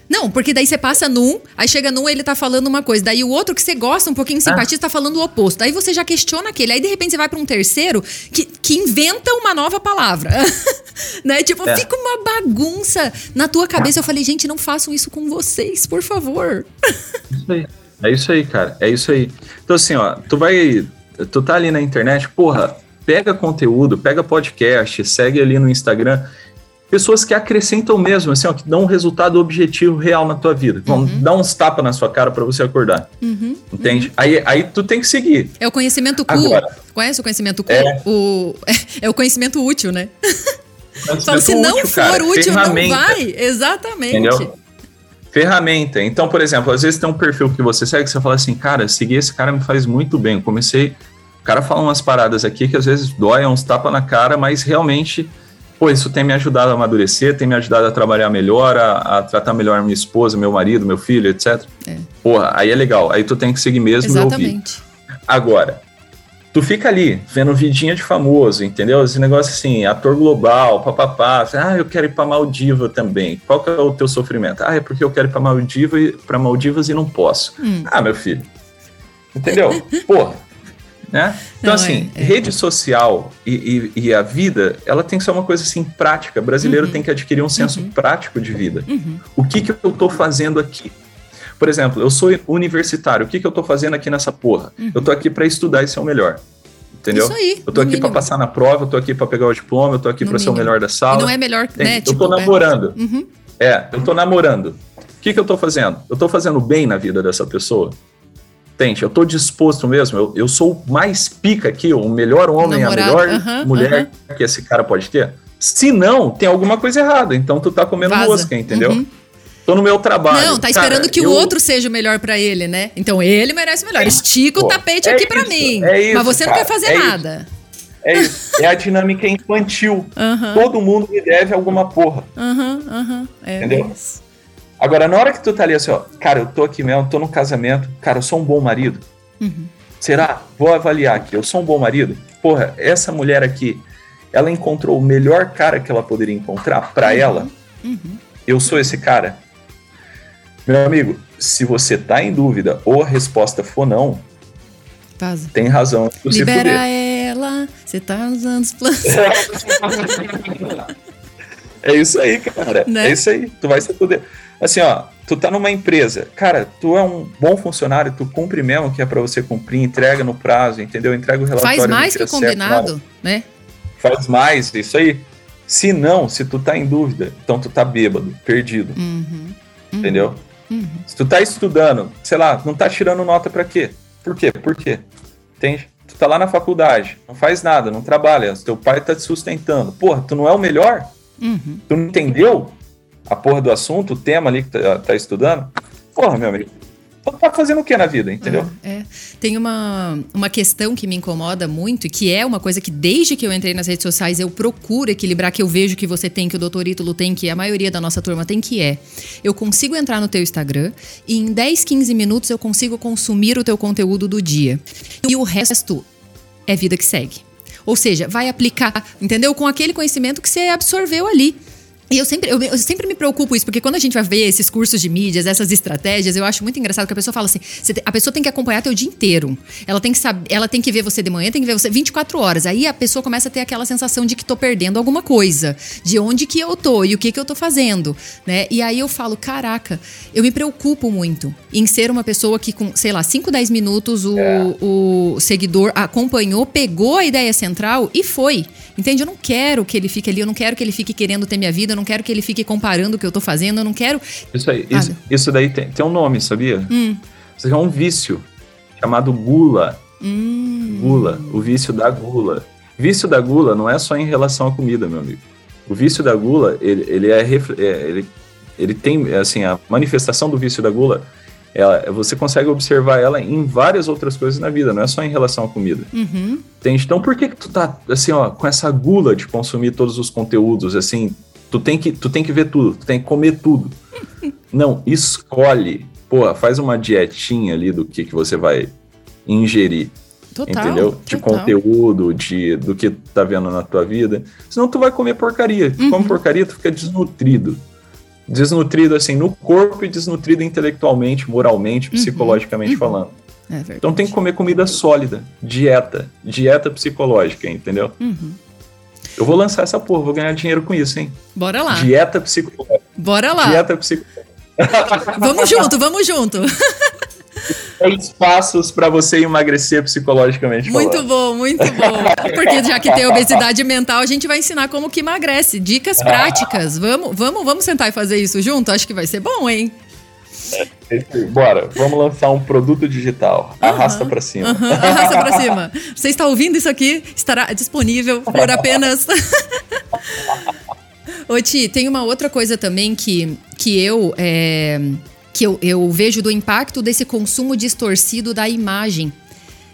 Não, porque daí você passa num, aí chega num, ele tá falando uma coisa. Daí o outro que você gosta, um pouquinho simpatiza, ah. tá falando o oposto. Daí você já questiona aquele. Aí de repente você vai para um terceiro que, que inventa uma nova palavra. [laughs] né? Tipo, é. fica uma bagunça na tua cabeça. Eu falei, gente, não façam isso com vocês, por favor. Isso aí. É isso aí, cara. É isso aí. Então, assim, ó, tu vai tu tá ali na internet, porra, pega conteúdo, pega podcast, segue ali no Instagram. Pessoas que acrescentam mesmo, assim, ó, que dão um resultado objetivo real na tua vida. Vão uhum. dar uns tapas na sua cara para você acordar. Uhum. Entende? Uhum. Aí, aí tu tem que seguir. É o conhecimento cu. Agora, Conhece o conhecimento cu? É. O, [laughs] é, o conhecimento útil, né? Então, se não útil, for cara, útil, não vai. Exatamente. Entendeu? ferramenta. Então, por exemplo, às vezes tem um perfil que você segue, você fala assim, cara, seguir esse cara me faz muito bem. Eu comecei, o cara fala umas paradas aqui que às vezes dói, é uns tapa na cara, mas realmente, pô, isso tem me ajudado a amadurecer, tem me ajudado a trabalhar melhor, a, a tratar melhor minha esposa, meu marido, meu filho, etc. É. Porra, aí é legal. Aí tu tem que seguir mesmo Exatamente. e ouvir. Agora, tu fica ali, vendo vidinha de famoso, entendeu? Esse negócio assim, ator global, papapá. Ah, eu quero ir pra Maldiva também. Qual que é o teu sofrimento? Ah, é porque eu quero ir pra, Maldiva e, pra Maldivas e não posso. Hum. Ah, meu filho. Entendeu? Porra. Né? Então, não, assim, é, é. rede social e, e, e, a vida, ela tem que ser uma coisa assim prática. O brasileiro uhum. tem que adquirir um senso uhum. prático de vida. Uhum. O que, que eu tô fazendo aqui? Por exemplo, eu sou universitário, o que, que eu tô fazendo aqui nessa porra? Uhum. Eu tô aqui para estudar e ser o melhor. Entendeu? Isso aí. Eu tô aqui para passar na prova, eu tô aqui para pegar o diploma, eu tô aqui para ser o melhor da sala. E não é melhor, né? Eu tipo, tô namorando. É. É, eu tô namorando. O que, que eu tô fazendo? Eu tô fazendo bem na vida dessa pessoa? Tente, eu tô disposto mesmo. Eu, eu sou o mais pica aqui, o melhor homem, Namorado. a melhor mulher que esse cara pode ter. Se não, tem alguma coisa errada. Então tu tá comendo Vaza. mosca, entendeu? Uhum tô no meu trabalho. Não, tá esperando Cara, que eu... o outro seja o melhor para ele, né? Então ele merece o melhor. É. Estica Pô, o tapete é aqui para mim. É isso, mas você cara, não quer fazer é nada. Isso. É isso. É a dinâmica infantil. [laughs] Todo mundo me deve alguma porra. Aham, aham. É Entendeu? Isso. Agora, na hora que tu tá ali assim, ó, cara, eu tô aqui mesmo, tô no casamento, cara, eu sou um bom marido. Uhum. Será? Vou avaliar aqui, eu sou um bom marido? Porra, essa mulher aqui, ela encontrou o melhor cara que ela poderia encontrar para uhum. ela. Uhum. Eu sou esse cara. Meu amigo, se você tá em dúvida ou a resposta for não, Vaza. tem razão. Libera ela, você tá usando os planos. [laughs] É isso aí, cara. Né? É isso aí. Tu vai ser poder. Assim, ó, tu tá numa empresa, cara, tu é um bom funcionário, tu cumpre mesmo o que é para você cumprir, entrega no prazo, entendeu? Entrega o relatório. Faz mais que o combinado, certo, né? Faz mais, isso aí. Se não, se tu tá em dúvida, então tu tá bêbado, perdido. Uhum, uhum, entendeu? Uhum. Se tu tá estudando, sei lá, não tá tirando nota para quê? Por quê? Por quê? Entende? Tu tá lá na faculdade, não faz nada, não trabalha, teu pai tá te sustentando. Porra, tu não é o melhor? Uhum. Tu não entendeu a porra do assunto, o tema ali que tá, tá estudando? Porra, meu amigo, tá fazendo o que na vida, entendeu? É, é. Tem uma, uma questão que me incomoda muito, que é uma coisa que desde que eu entrei nas redes sociais eu procuro equilibrar, que eu vejo que você tem, que o doutor Ítalo tem, que a maioria da nossa turma tem, que é eu consigo entrar no teu Instagram e em 10, 15 minutos eu consigo consumir o teu conteúdo do dia. E o resto é vida que segue. Ou seja, vai aplicar, entendeu? Com aquele conhecimento que você absorveu ali. E eu sempre, eu, eu, sempre me preocupo isso, porque quando a gente vai ver esses cursos de mídias, essas estratégias, eu acho muito engraçado que a pessoa fala assim: te, a pessoa tem que acompanhar teu dia inteiro. Ela tem que saber, ela tem que ver você de manhã, tem que ver você 24 horas. Aí a pessoa começa a ter aquela sensação de que tô perdendo alguma coisa, de onde que eu tô e o que que eu tô fazendo, né? E aí eu falo, caraca, eu me preocupo muito em ser uma pessoa que com, sei lá, 5, 10 minutos o, é. o seguidor acompanhou, pegou a ideia central e foi. Entende? Eu não quero que ele fique ali, eu não quero que ele fique querendo ter minha vida, eu não quero que ele fique comparando o que eu tô fazendo, eu não quero. Isso aí, isso, isso, daí tem, tem um nome, sabia? Hum. Isso é um vício chamado gula. Hum. Gula, o vício da gula. Vício da gula não é só em relação à comida, meu amigo. O vício da gula, ele, ele é, é ele, ele tem, assim, a manifestação do vício da gula ela, você consegue observar ela em várias outras coisas na vida, não é só em relação à comida. Uhum. Entende? Então, por que, que tu tá, assim, ó, com essa gula de consumir todos os conteúdos, assim, tu tem que, tu tem que ver tudo, tu tem que comer tudo. [laughs] não, escolhe. Pô, faz uma dietinha ali do que, que você vai ingerir. Total, entendeu? De total. conteúdo, de, do que tu tá vendo na tua vida. Senão tu vai comer porcaria. Tu uhum. come porcaria, tu fica desnutrido desnutrido assim no corpo e desnutrido intelectualmente, moralmente, uhum, psicologicamente uhum. falando. É então tem que comer comida sólida, dieta, dieta psicológica, entendeu? Uhum. Eu vou lançar essa porra, vou ganhar dinheiro com isso, hein? Bora lá. Dieta psicológica. Bora lá. Dieta psicológica. [laughs] vamos junto, vamos junto. [laughs] Três passos para você emagrecer psicologicamente. Muito falando. bom, muito bom. Porque já que tem obesidade mental, a gente vai ensinar como que emagrece. Dicas práticas. Vamos, vamos, vamos sentar e fazer isso junto? Acho que vai ser bom, hein? É, bora, vamos lançar um produto digital. Arrasta para cima. arrasta para cima. Você está ouvindo isso aqui? Estará disponível por apenas. [laughs] Ô, Ti, tem uma outra coisa também que, que eu. É que eu, eu vejo do impacto desse consumo distorcido da imagem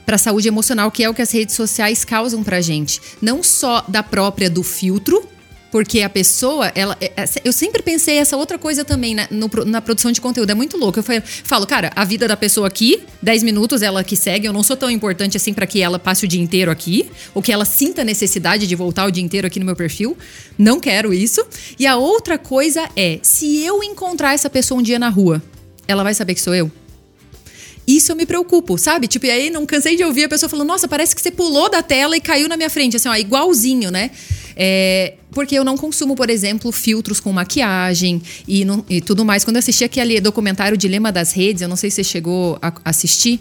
para a saúde emocional, que é o que as redes sociais causam para gente. Não só da própria do filtro, porque a pessoa, ela, é, é, eu sempre pensei essa outra coisa também na, no, na produção de conteúdo. É muito louco. Eu falo, cara, a vida da pessoa aqui, 10 minutos ela que segue, eu não sou tão importante assim para que ela passe o dia inteiro aqui, ou que ela sinta necessidade de voltar o dia inteiro aqui no meu perfil. Não quero isso. E a outra coisa é, se eu encontrar essa pessoa um dia na rua, ela vai saber que sou eu? Isso eu me preocupo, sabe? Tipo, e aí não cansei de ouvir a pessoa falando, nossa, parece que você pulou da tela e caiu na minha frente, assim, ó, igualzinho, né? É, porque eu não consumo, por exemplo, filtros com maquiagem e, não, e tudo mais. Quando eu assisti aquele documentário Dilema das Redes, eu não sei se você chegou a assistir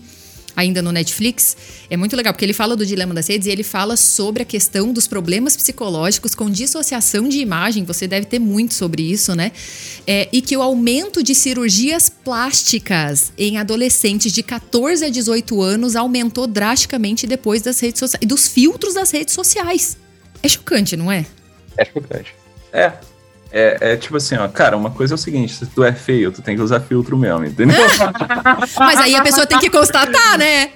ainda no Netflix, é muito legal, porque ele fala do dilema das redes e ele fala sobre a questão dos problemas psicológicos com dissociação de imagem. Você deve ter muito sobre isso, né? É, e que o aumento de cirurgias plásticas em adolescentes de 14 a 18 anos aumentou drasticamente depois das redes sociais, dos filtros das redes sociais. É chocante, não é? É chocante. É, é, é, tipo assim, ó, cara, uma coisa é o seguinte, se tu é feio, tu tem que usar filtro mesmo, entendeu? [laughs] Mas aí a pessoa tem que constatar, né?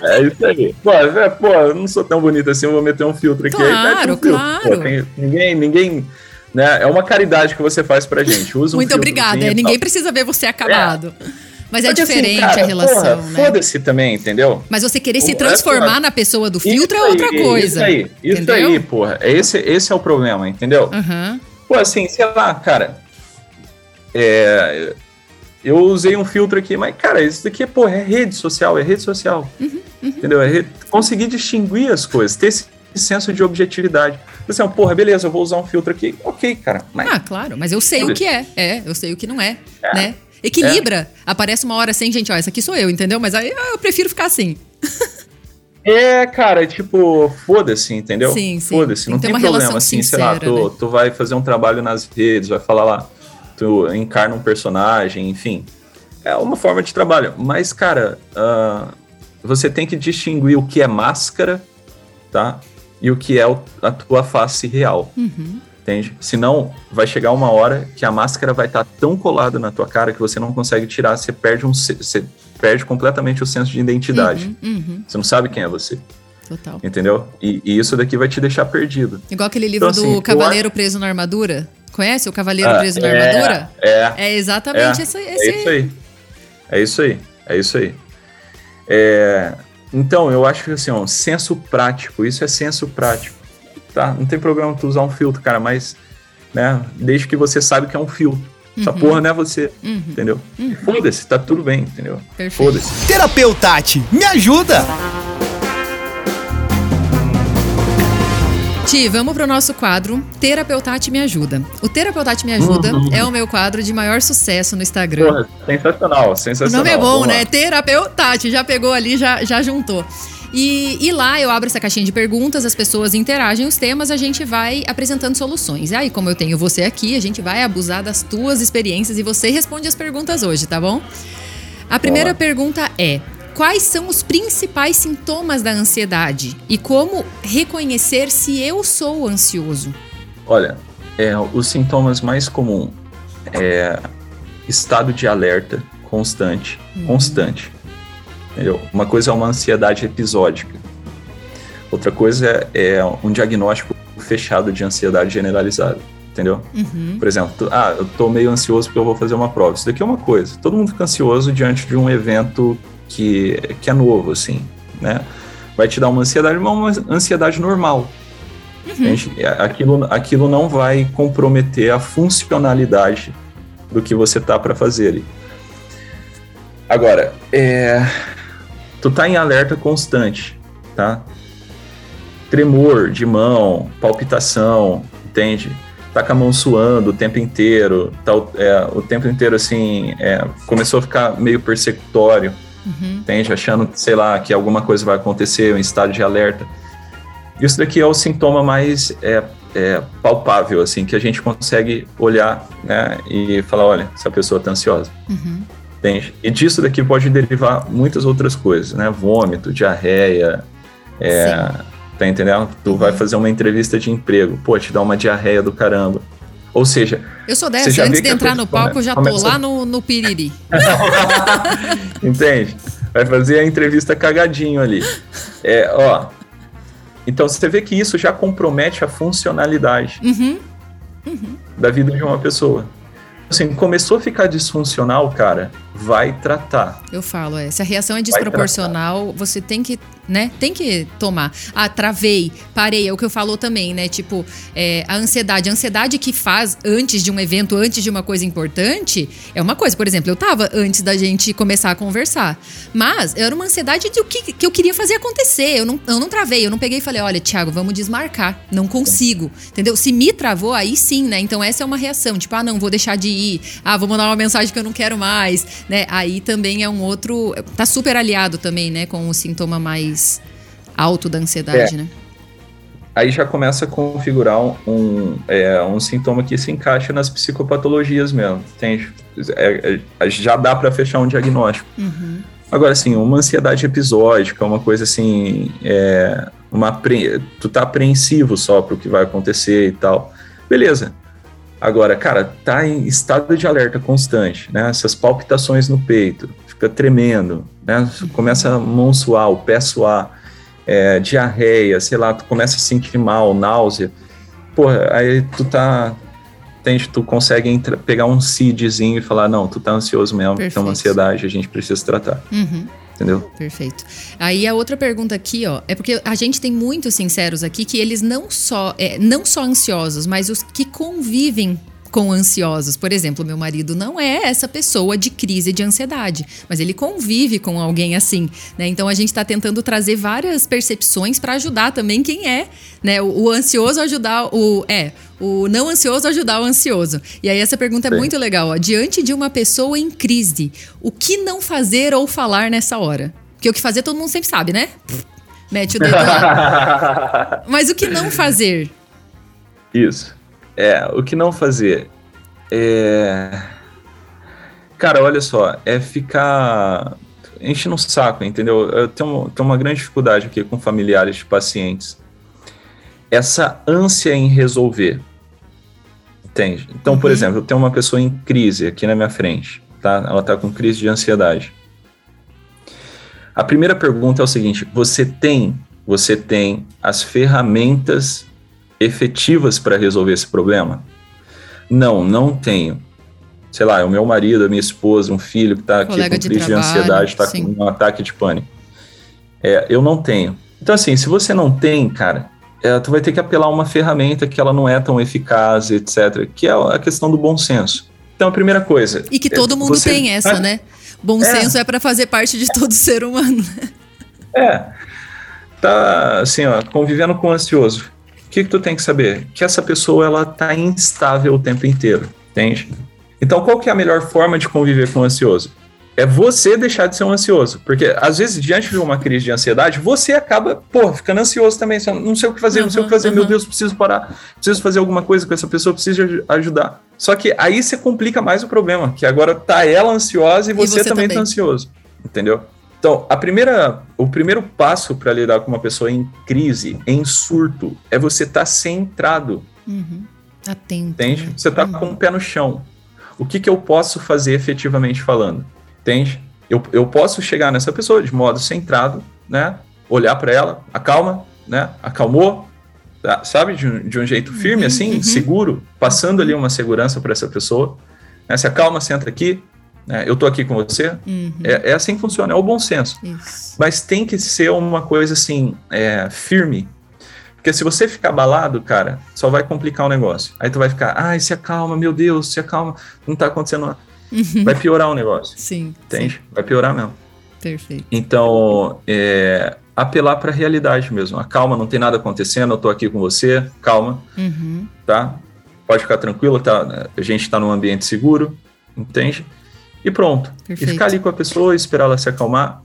É isso aí. Pô, é, pô, eu não sou tão bonito assim, eu vou meter um filtro aqui. Claro, aí, um claro. Pô, tem, ninguém, ninguém, né, é uma caridade que você faz pra gente. Usa um Muito obrigada, é, ninguém precisa ver você acabado. É. Mas é Porque assim, diferente assim, cara, a relação, porra, né? Foda-se também, entendeu? Mas você querer se transformar na pessoa do filtro é outra coisa. Isso aí, isso entendeu? aí, porra. Esse, esse é o problema, entendeu? Uhum. Pô, assim, sei lá, cara. É, eu usei um filtro aqui, mas, cara, isso daqui, pô, é rede social, é rede social. Uhum, uhum. Entendeu? É rede, conseguir distinguir as coisas, ter esse senso de objetividade. Você, assim, porra, beleza, eu vou usar um filtro aqui. Ok, cara. Mas... Ah, claro, mas eu sei o que é. É, eu sei o que não é, é. né? Equilibra. É. Aparece uma hora assim, gente, ó, essa aqui sou eu, entendeu? Mas aí eu prefiro ficar assim. [laughs] É, cara, tipo, foda-se, entendeu? Sim, sim. Foda-se, não tem, tem problema, assim, sincera, sei lá, tu, né? tu vai fazer um trabalho nas redes, vai falar lá, tu encarna um personagem, enfim. É uma forma de trabalho. Mas, cara, uh, você tem que distinguir o que é máscara, tá? E o que é a tua face real. Uhum. Entende? Senão, vai chegar uma hora que a máscara vai estar tá tão colada na tua cara que você não consegue tirar, você perde um. Você perde completamente o senso de identidade. Uhum, uhum. Você não sabe quem é você. Total. Entendeu? E, e, isso daqui vai te deixar perdido. Igual aquele livro então, assim, do Cavaleiro Preso na Armadura. Conhece o Cavaleiro ah, Preso na é, Armadura? É. É exatamente é, esse, esse. É isso aí. É isso aí. É isso aí. É, então, eu acho que assim, ó, senso prático, isso é senso prático. Tá? Não tem problema tu usar um filtro, cara, mas né, desde que você sabe que é um filtro. Essa uhum. porra não é você, uhum. entendeu? Uhum. Foda-se, tá tudo bem, entendeu? Foda-se. Terapeutati, me ajuda! Ti, vamos pro nosso quadro Terapeutati Me Ajuda. O Terapeutati Me Ajuda uhum. é o meu quadro de maior sucesso no Instagram. Porra, sensacional, sensacional. O nome é bom, né? Terapeutati, já pegou ali, já, já juntou. E, e, lá eu abro essa caixinha de perguntas, as pessoas interagem os temas, a gente vai apresentando soluções. E aí, como eu tenho você aqui, a gente vai abusar das tuas experiências e você responde as perguntas hoje, tá bom? A primeira Olá. pergunta é: quais são os principais sintomas da ansiedade e como reconhecer se eu sou ansioso? Olha, é, os sintomas mais comuns é estado de alerta constante, uhum. constante. Entendeu? Uma coisa é uma ansiedade episódica. Outra coisa é, é um diagnóstico fechado de ansiedade generalizada. Entendeu? Uhum. Por exemplo, ah, eu tô meio ansioso porque eu vou fazer uma prova. Isso daqui é uma coisa. Todo mundo fica ansioso diante de um evento que, que é novo, assim, né? Vai te dar uma ansiedade, mas uma ansiedade normal. Uhum. Aquilo, aquilo não vai comprometer a funcionalidade do que você tá para fazer ali. Agora, é, tu tá em alerta constante, tá? Tremor de mão, palpitação, entende? Tá com a mão suando o tempo inteiro, tá, é, o tempo inteiro assim, é, começou a ficar meio persecutório, uhum. entende? Achando, sei lá, que alguma coisa vai acontecer, um estado de alerta. Isso daqui é o sintoma mais é, é, palpável, assim, que a gente consegue olhar, né, e falar, olha, essa pessoa tá ansiosa. Uhum. Entende? E disso daqui pode derivar muitas outras coisas, né? Vômito, diarreia, é, tá entendendo? Tu uhum. vai fazer uma entrevista de emprego, pô, te dá uma diarreia do caramba. Ou seja. Eu sou dessa, antes de entrar no palco, já tô lá no, no piriri. [laughs] Entende? Vai fazer a entrevista cagadinho ali. É, ó. Então você vê que isso já compromete a funcionalidade uhum. Uhum. da vida de uma pessoa assim, começou a ficar disfuncional, cara, vai tratar. Eu falo, é, se a reação é desproporcional, você tem que né? Tem que tomar. Ah, travei, parei, é o que eu falou também, né? Tipo, é, a ansiedade. A ansiedade que faz antes de um evento, antes de uma coisa importante, é uma coisa. Por exemplo, eu tava antes da gente começar a conversar. Mas era uma ansiedade de o que, que eu queria fazer acontecer. Eu não, eu não travei, eu não peguei e falei, olha, Thiago, vamos desmarcar. Não consigo. Entendeu? Se me travou, aí sim, né? Então essa é uma reação. Tipo, ah, não, vou deixar de ir. Ah, vou mandar uma mensagem que eu não quero mais, né? Aí também é um outro. Tá super aliado também, né? Com o sintoma mais alto da ansiedade, é. né? Aí já começa a configurar um, um, é, um sintoma que se encaixa nas psicopatologias mesmo, entende? É, é, já dá para fechar um diagnóstico. Uhum. Agora, assim, uma ansiedade episódica, uma coisa assim, é, uma tu tá apreensivo só pro que vai acontecer e tal. Beleza. Agora, cara, tá em estado de alerta constante, né? Essas palpitações no peito, fica tremendo, né? Começa a mão suar, o pé suar, é, diarreia, sei lá, tu começa a sentir mal, náusea. Porra, aí tu tá. Entende? Tu consegue pegar um CIDzinho e falar: não, tu tá ansioso mesmo, Perfeito. tem uma ansiedade, a gente precisa tratar. Uhum. Entendeu? Perfeito. Aí a outra pergunta aqui, ó, é porque a gente tem muitos sinceros aqui que eles não só, é, não só ansiosos, mas os que convivem com ansiosos. Por exemplo, meu marido não é essa pessoa de crise de ansiedade, mas ele convive com alguém assim, né? Então a gente está tentando trazer várias percepções para ajudar também quem é, né? O, o, ansioso ajudar o é o não ansioso ajudar o ansioso. E aí essa pergunta é Sim. muito legal. Ó. Diante de uma pessoa em crise, o que não fazer ou falar nessa hora? Porque o que fazer todo mundo sempre sabe, né? Mete o dedo lá. [laughs] Mas o que não fazer? Isso. É, o que não fazer é. Cara, olha só, é ficar enchendo o saco, entendeu? Eu tenho, tenho uma grande dificuldade aqui com familiares de pacientes. Essa ânsia em resolver. Entende? Então, por uhum. exemplo, eu tenho uma pessoa em crise aqui na minha frente, tá? Ela tá com crise de ansiedade. A primeira pergunta é o seguinte: você tem, você tem as ferramentas efetivas para resolver esse problema? Não, não tenho. Sei lá, é o meu marido, a minha esposa, um filho que está aqui com crise de, trabalho, de ansiedade, está com um ataque de pânico. É, eu não tenho. Então, assim, se você não tem, cara, é, tu vai ter que apelar a uma ferramenta que ela não é tão eficaz, etc., que é a questão do bom senso. Então, a primeira coisa. E que todo é, mundo você... tem essa, né? Bom é. senso é para fazer parte de todo ser humano. É. Tá, assim, ó, convivendo com o ansioso que, que tu tem que saber? Que essa pessoa ela tá instável o tempo inteiro, entende? Então, qual que é a melhor forma de conviver com o ansioso? É você deixar de ser um ansioso. Porque, às vezes, diante de uma crise de ansiedade, você acaba, pô, ficando ansioso também. Não sei o que fazer, uhum, não sei o que fazer. Uhum. Meu Deus, preciso parar. Preciso fazer alguma coisa com essa pessoa, preciso ajudar. Só que aí você complica mais o problema, que agora tá ela ansiosa e você, e você também, também tá ansioso. Entendeu? Então, a primeira, o primeiro passo para lidar com uma pessoa em crise, em surto, é você estar tá centrado. Uhum. Atento. Entende? Né? Você está uhum. com o pé no chão. O que, que eu posso fazer efetivamente falando? Entende? Eu, eu posso chegar nessa pessoa de modo centrado, né? Olhar para ela, acalma, né? Acalmou, tá? sabe? De um, de um jeito firme, uhum, assim, uhum. seguro, passando ali uma segurança para essa pessoa. Né? Se acalma, senta aqui, né? Eu estou aqui com você. Uhum. É, é, assim que funciona, é o bom senso. Isso. Mas tem que ser uma coisa assim, é, firme. Porque se você ficar abalado, cara, só vai complicar o negócio. Aí tu vai ficar, ai, se acalma, meu Deus, se acalma, não está acontecendo nada. Uhum. Vai piorar o negócio. Sim. Entende? Sim. Vai piorar mesmo. Perfeito. Então, é, apelar para a realidade mesmo. A calma, não tem nada acontecendo, eu estou aqui com você, calma, uhum. tá? Pode ficar tranquilo, tá? A gente está num ambiente seguro, entende? E pronto. Perfeito. E ficar ali com a pessoa, esperar ela se acalmar.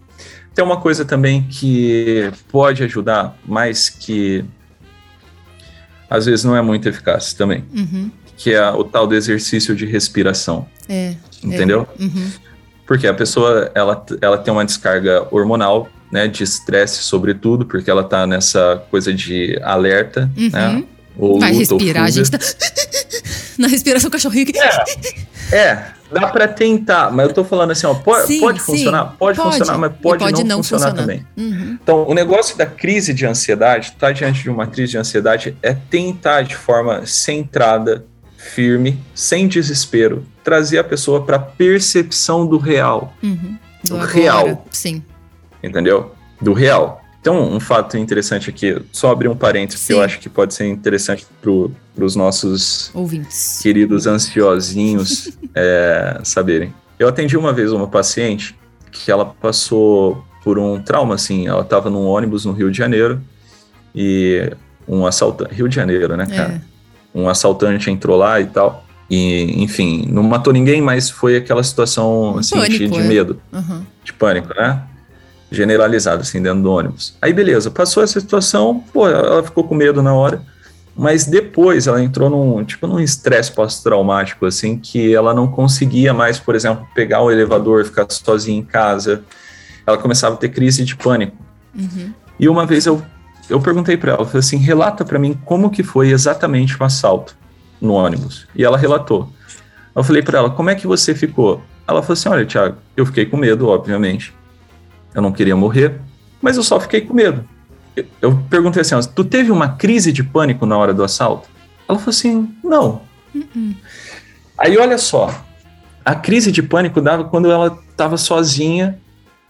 Tem uma coisa também que pode ajudar, mas que às vezes não é muito eficaz também, uhum. que é o tal do exercício de respiração. É. Entendeu? É. Uhum. Porque a pessoa ela, ela tem uma descarga hormonal, né, de estresse, sobretudo, porque ela tá nessa coisa de alerta, uhum. né? Ou Vai respirar, a gente tá [laughs] na respiração cachorrinho. É, é Dá para tentar, mas eu tô falando assim, ó, pode, sim, pode funcionar? Pode, pode, funcionar, mas pode, pode não, não, funcionar, funcionar. também. Uhum. Então, o negócio da crise de ansiedade, tá diante de uma crise de ansiedade, é tentar de forma centrada, firme, sem desespero, trazer a pessoa para percepção do real. Uhum. Do, do real. Sim. Entendeu? Do real. Então, um fato interessante aqui, só abrir um parênteses Sim. que eu acho que pode ser interessante para os nossos ouvintes queridos ansiosinhos é, saberem. Eu atendi uma vez uma paciente que ela passou por um trauma, assim, ela estava num ônibus no Rio de Janeiro e um assaltante, Rio de Janeiro, né, cara? É. Um assaltante entrou lá e tal. E, enfim, não matou ninguém, mas foi aquela situação assim, pânico, de, de é. medo, uhum. de pânico, né? Generalizado, assim, dentro do ônibus. Aí, beleza, passou essa situação, pô, ela ficou com medo na hora, mas depois ela entrou num, tipo, num estresse pós-traumático, assim, que ela não conseguia mais, por exemplo, pegar o elevador, ficar sozinha em casa, ela começava a ter crise de pânico. Uhum. E uma vez eu, eu perguntei para ela, falei assim, relata para mim como que foi exatamente o assalto no ônibus. E ela relatou. Eu falei para ela, como é que você ficou? Ela falou assim, olha, Thiago, eu fiquei com medo, obviamente eu não queria morrer, mas eu só fiquei com medo. Eu, perguntei assim: tu teve uma crise de pânico na hora do assalto? Ela falou assim: não. Uh -uh. Aí olha só, a crise de pânico dava quando ela estava sozinha,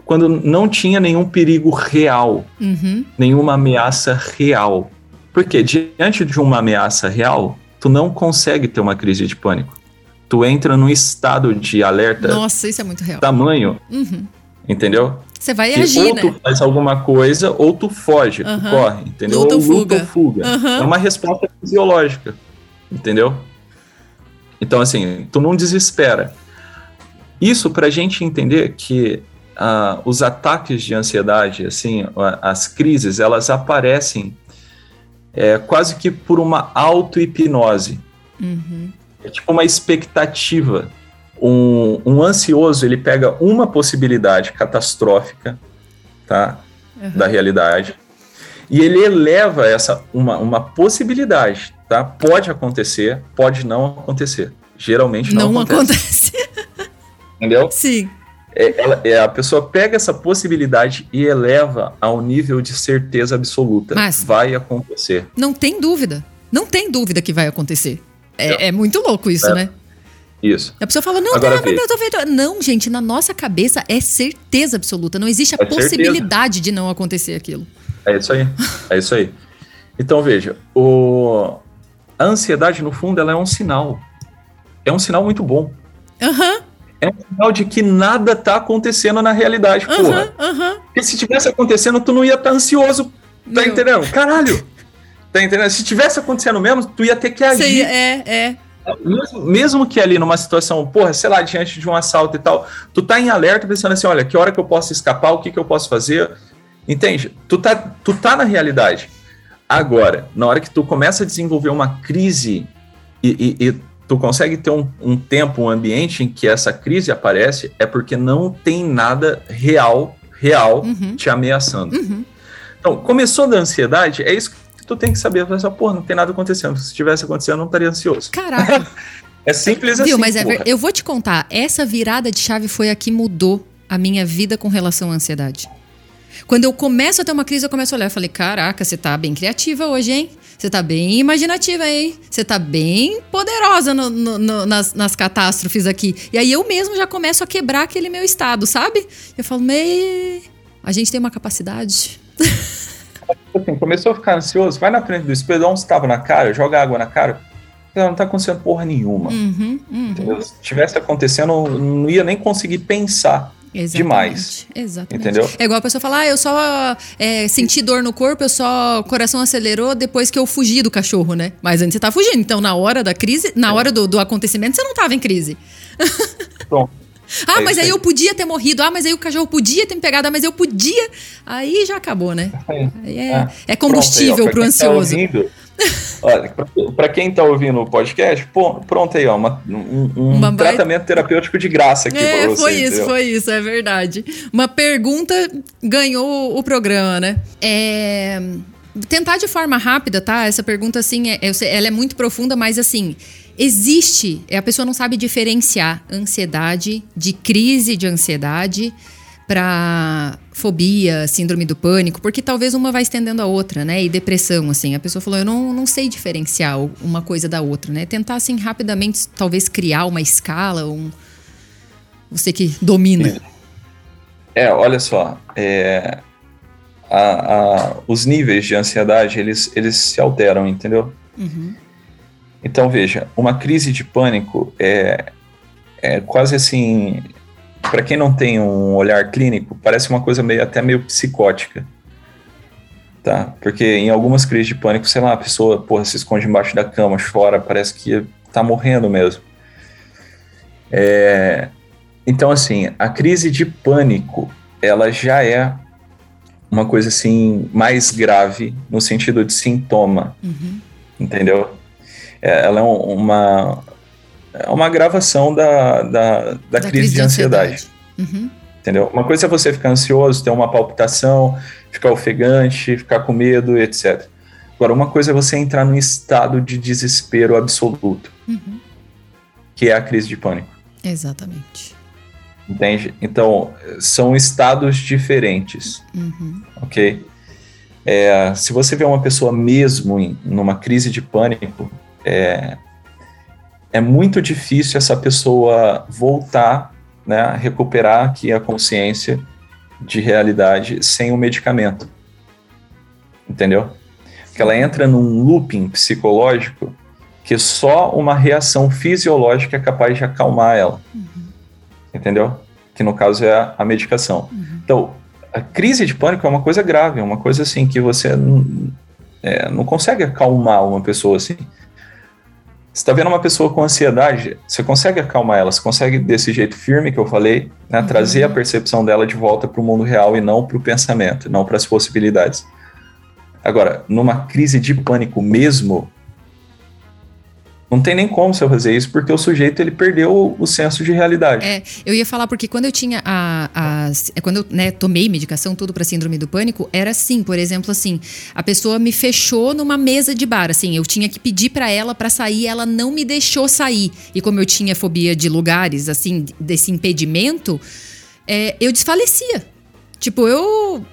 quando não tinha nenhum perigo real, uhum. nenhuma ameaça real. Porque diante de uma ameaça real, tu não consegue ter uma crise de pânico. Tu entra num estado de alerta. Nossa, isso é muito real. Tamanho. Uhum. Entendeu? Você vai que agir, ou né? tu faz alguma coisa ou tu foge, tu Aham. corre, entendeu? Luta ou luta ou fuga. Aham. É uma resposta fisiológica, entendeu? Então, assim, tu não desespera. Isso pra gente entender que ah, os ataques de ansiedade, assim, a- as crises, elas aparecem é, quase que por uma auto-hipnose. Uhum. É tipo uma expectativa. Um, um ansioso, ele pega uma possibilidade catastrófica, tá? Uhum. Da realidade. E ele eleva essa, uma, uma possibilidade, tá? Pode acontecer, pode não acontecer. Geralmente não, Não acontece. acontece. Entendeu? Sim. É, ela- é, a pessoa pega essa possibilidade e eleva ao nível de certeza absoluta. Mas- Vai acontecer. Não tem dúvida. Não tem dúvida que vai acontecer. É, é muito louco isso, É. né? Isso. A pessoa fala, não, Agora tá, eu tô feito. Não, gente, na nossa cabeça é certeza absoluta. Não existe a É certeza. possibilidade de não acontecer aquilo. É isso aí. É isso aí. Então, veja, o... a ansiedade, no fundo, ela é um sinal. É um sinal muito bom. Aham, É um sinal de que nada tá acontecendo na realidade, porra. aham, aham. Porque se tivesse acontecendo, tu não ia estar ansioso. Tá Meu. entendendo? Caralho! Tá entendendo? Se tivesse acontecendo mesmo, tu ia ter que agir. Sei, É, é. Mesmo, mesmo que ali numa situação, porra, sei lá, diante de um assalto e tal, tu tá em alerta pensando assim, olha, que hora que eu posso escapar, o que que eu posso fazer, entende? Tu tá, tu tá na realidade. Agora, na hora que tu começa a desenvolver uma crise e, e- e tu consegue ter um, um tempo, um ambiente em que essa crise aparece, é porque não tem nada real, real, Uhum. te ameaçando. Uhum. Então, começou da ansiedade, é isso que tu tem que saber. Assim, porra, não tem nada acontecendo. Se tivesse acontecendo, eu não estaria ansioso. Caraca. [laughs] É simples assim. Viu, mas é ver- eu vou te contar, essa virada de chave foi a que mudou a minha vida com relação à ansiedade. Quando eu começo a ter uma crise, eu começo a olhar e falei: caraca, você tá bem criativa hoje, hein? Você tá bem imaginativa, hein? Você tá bem poderosa no- no- no- nas, nas catástrofes aqui. E aí eu mesmo já começo a quebrar aquele meu estado, sabe? Eu falo, mei. A gente tem uma capacidade. [laughs] Assim, começou a ficar ansioso, vai na frente do espelho, dá uns tapas na cara, joga água na cara. Não, não tá acontecendo porra nenhuma. Uhum, uhum. Se tivesse acontecendo, não ia nem conseguir pensar. Exatamente, demais. Exatamente. Entendeu? É igual a pessoa falar, ah, eu só é, senti dor no corpo, eu só. O coração acelerou depois que eu fugi do cachorro, né? Mas antes você tá fugindo. Então, na hora da crise, na hora do, do acontecimento, você não tava em crise. Pronto. Ah, É mas aí aí. eu podia ter morrido. Ah, mas aí o cachorro podia ter me pegado. Ah, mas eu podia. Aí já acabou, né? [laughs] Aí é, Ah, é combustível pra quem tá ansioso. pra quem tá ouvindo o podcast, pô, pronto aí, ó, uma- um, um Uma baita- tratamento terapêutico de graça aqui É, pra você. foi isso, entendeu? foi isso, é verdade. Uma pergunta ganhou o programa, né? É, tentar de forma rápida, tá? Essa pergunta, assim, é- eu sei- ela é muito profunda, mas assim, existe, é, a pessoa não sabe diferenciar ansiedade de crise de ansiedade para fobia, síndrome do pânico, porque talvez uma vai estendendo a outra, né? E depressão, assim. A pessoa falou, eu não, não sei diferenciar uma coisa da outra, né? Tentar, assim, rapidamente, talvez criar uma escala, um... Você que domina. É, olha só, é, a- a- os níveis de ansiedade, eles, eles se alteram, entendeu? Uhum. Então, veja, uma crise de pânico é, é quase assim, para quem não tem um olhar clínico, parece uma coisa meio, até meio psicótica, tá? Porque em algumas crises de pânico, sei lá, a pessoa, porra, se esconde embaixo da cama, chora, parece que tá morrendo mesmo. É, então, assim, a crise de pânico, ela já é uma coisa assim mais grave no sentido de sintoma, Uhum. entendeu? É, ela é um- uma é uma gravação da, da, da, crise, de ansiedade, Uhum. entendeu? Uma coisa é você ficar ansioso, ter uma palpitação, ficar ofegante, ficar com medo, etc. Agora, uma coisa é você entrar num estado de desespero absoluto, Uhum. que é a crise de pânico. Exatamente. Entende? Então, são estados diferentes, Uhum. ok? É, se você vê uma pessoa mesmo em numa crise de pânico, é, é muito difícil essa pessoa voltar, né, a recuperar aqui a consciência de realidade sem o medicamento. Entendeu? Porque ela entra num looping psicológico que só uma reação fisiológica é capaz de acalmar ela. Uhum. Entendeu? Que no caso é a, a medicação. Uhum. Então, a crise de pânico é uma coisa grave, é uma coisa assim que você é, não consegue acalmar uma pessoa assim. Você está vendo uma pessoa com ansiedade, você consegue acalmar ela, você consegue, desse jeito firme que eu falei, né, uhum. trazer a percepção dela de volta para o mundo real e não para o pensamento, não para as possibilidades. Agora, numa crise de pânico mesmo, não tem nem como você fazer isso, porque o sujeito ele perdeu o, senso de realidade. É, eu ia falar porque quando eu tinha a. a é, quando eu né, tomei medicação, tudo para síndrome do pânico, era assim, por exemplo, assim, a pessoa me fechou numa mesa de bar, assim, eu tinha que pedir para ela para sair, ela não me deixou sair. E como eu tinha fobia de lugares, assim, desse impedimento, é, eu desfalecia. Tipo, eu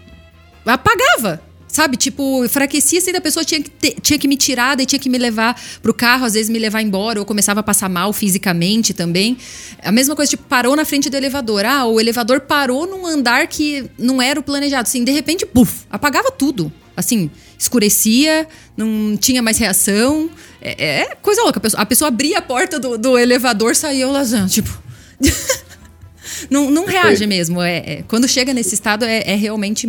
apagava. Sabe, tipo, enfraquecia assim, da pessoa tinha que, ter, tinha que me tirar, daí tinha que me levar pro carro, às vezes me levar embora, ou começava a passar mal fisicamente também. A mesma coisa, tipo, parou na frente do elevador. Ah, o elevador parou num andar que não era o planejado. Assim, de repente, puf, apagava tudo. Assim, escurecia, não tinha mais reação. É, é coisa louca. A pessoa, a pessoa, abria a porta do, do elevador, saía o lazão, tipo. [laughs] não, não reage mesmo. É, é, quando chega nesse estado, é, é realmente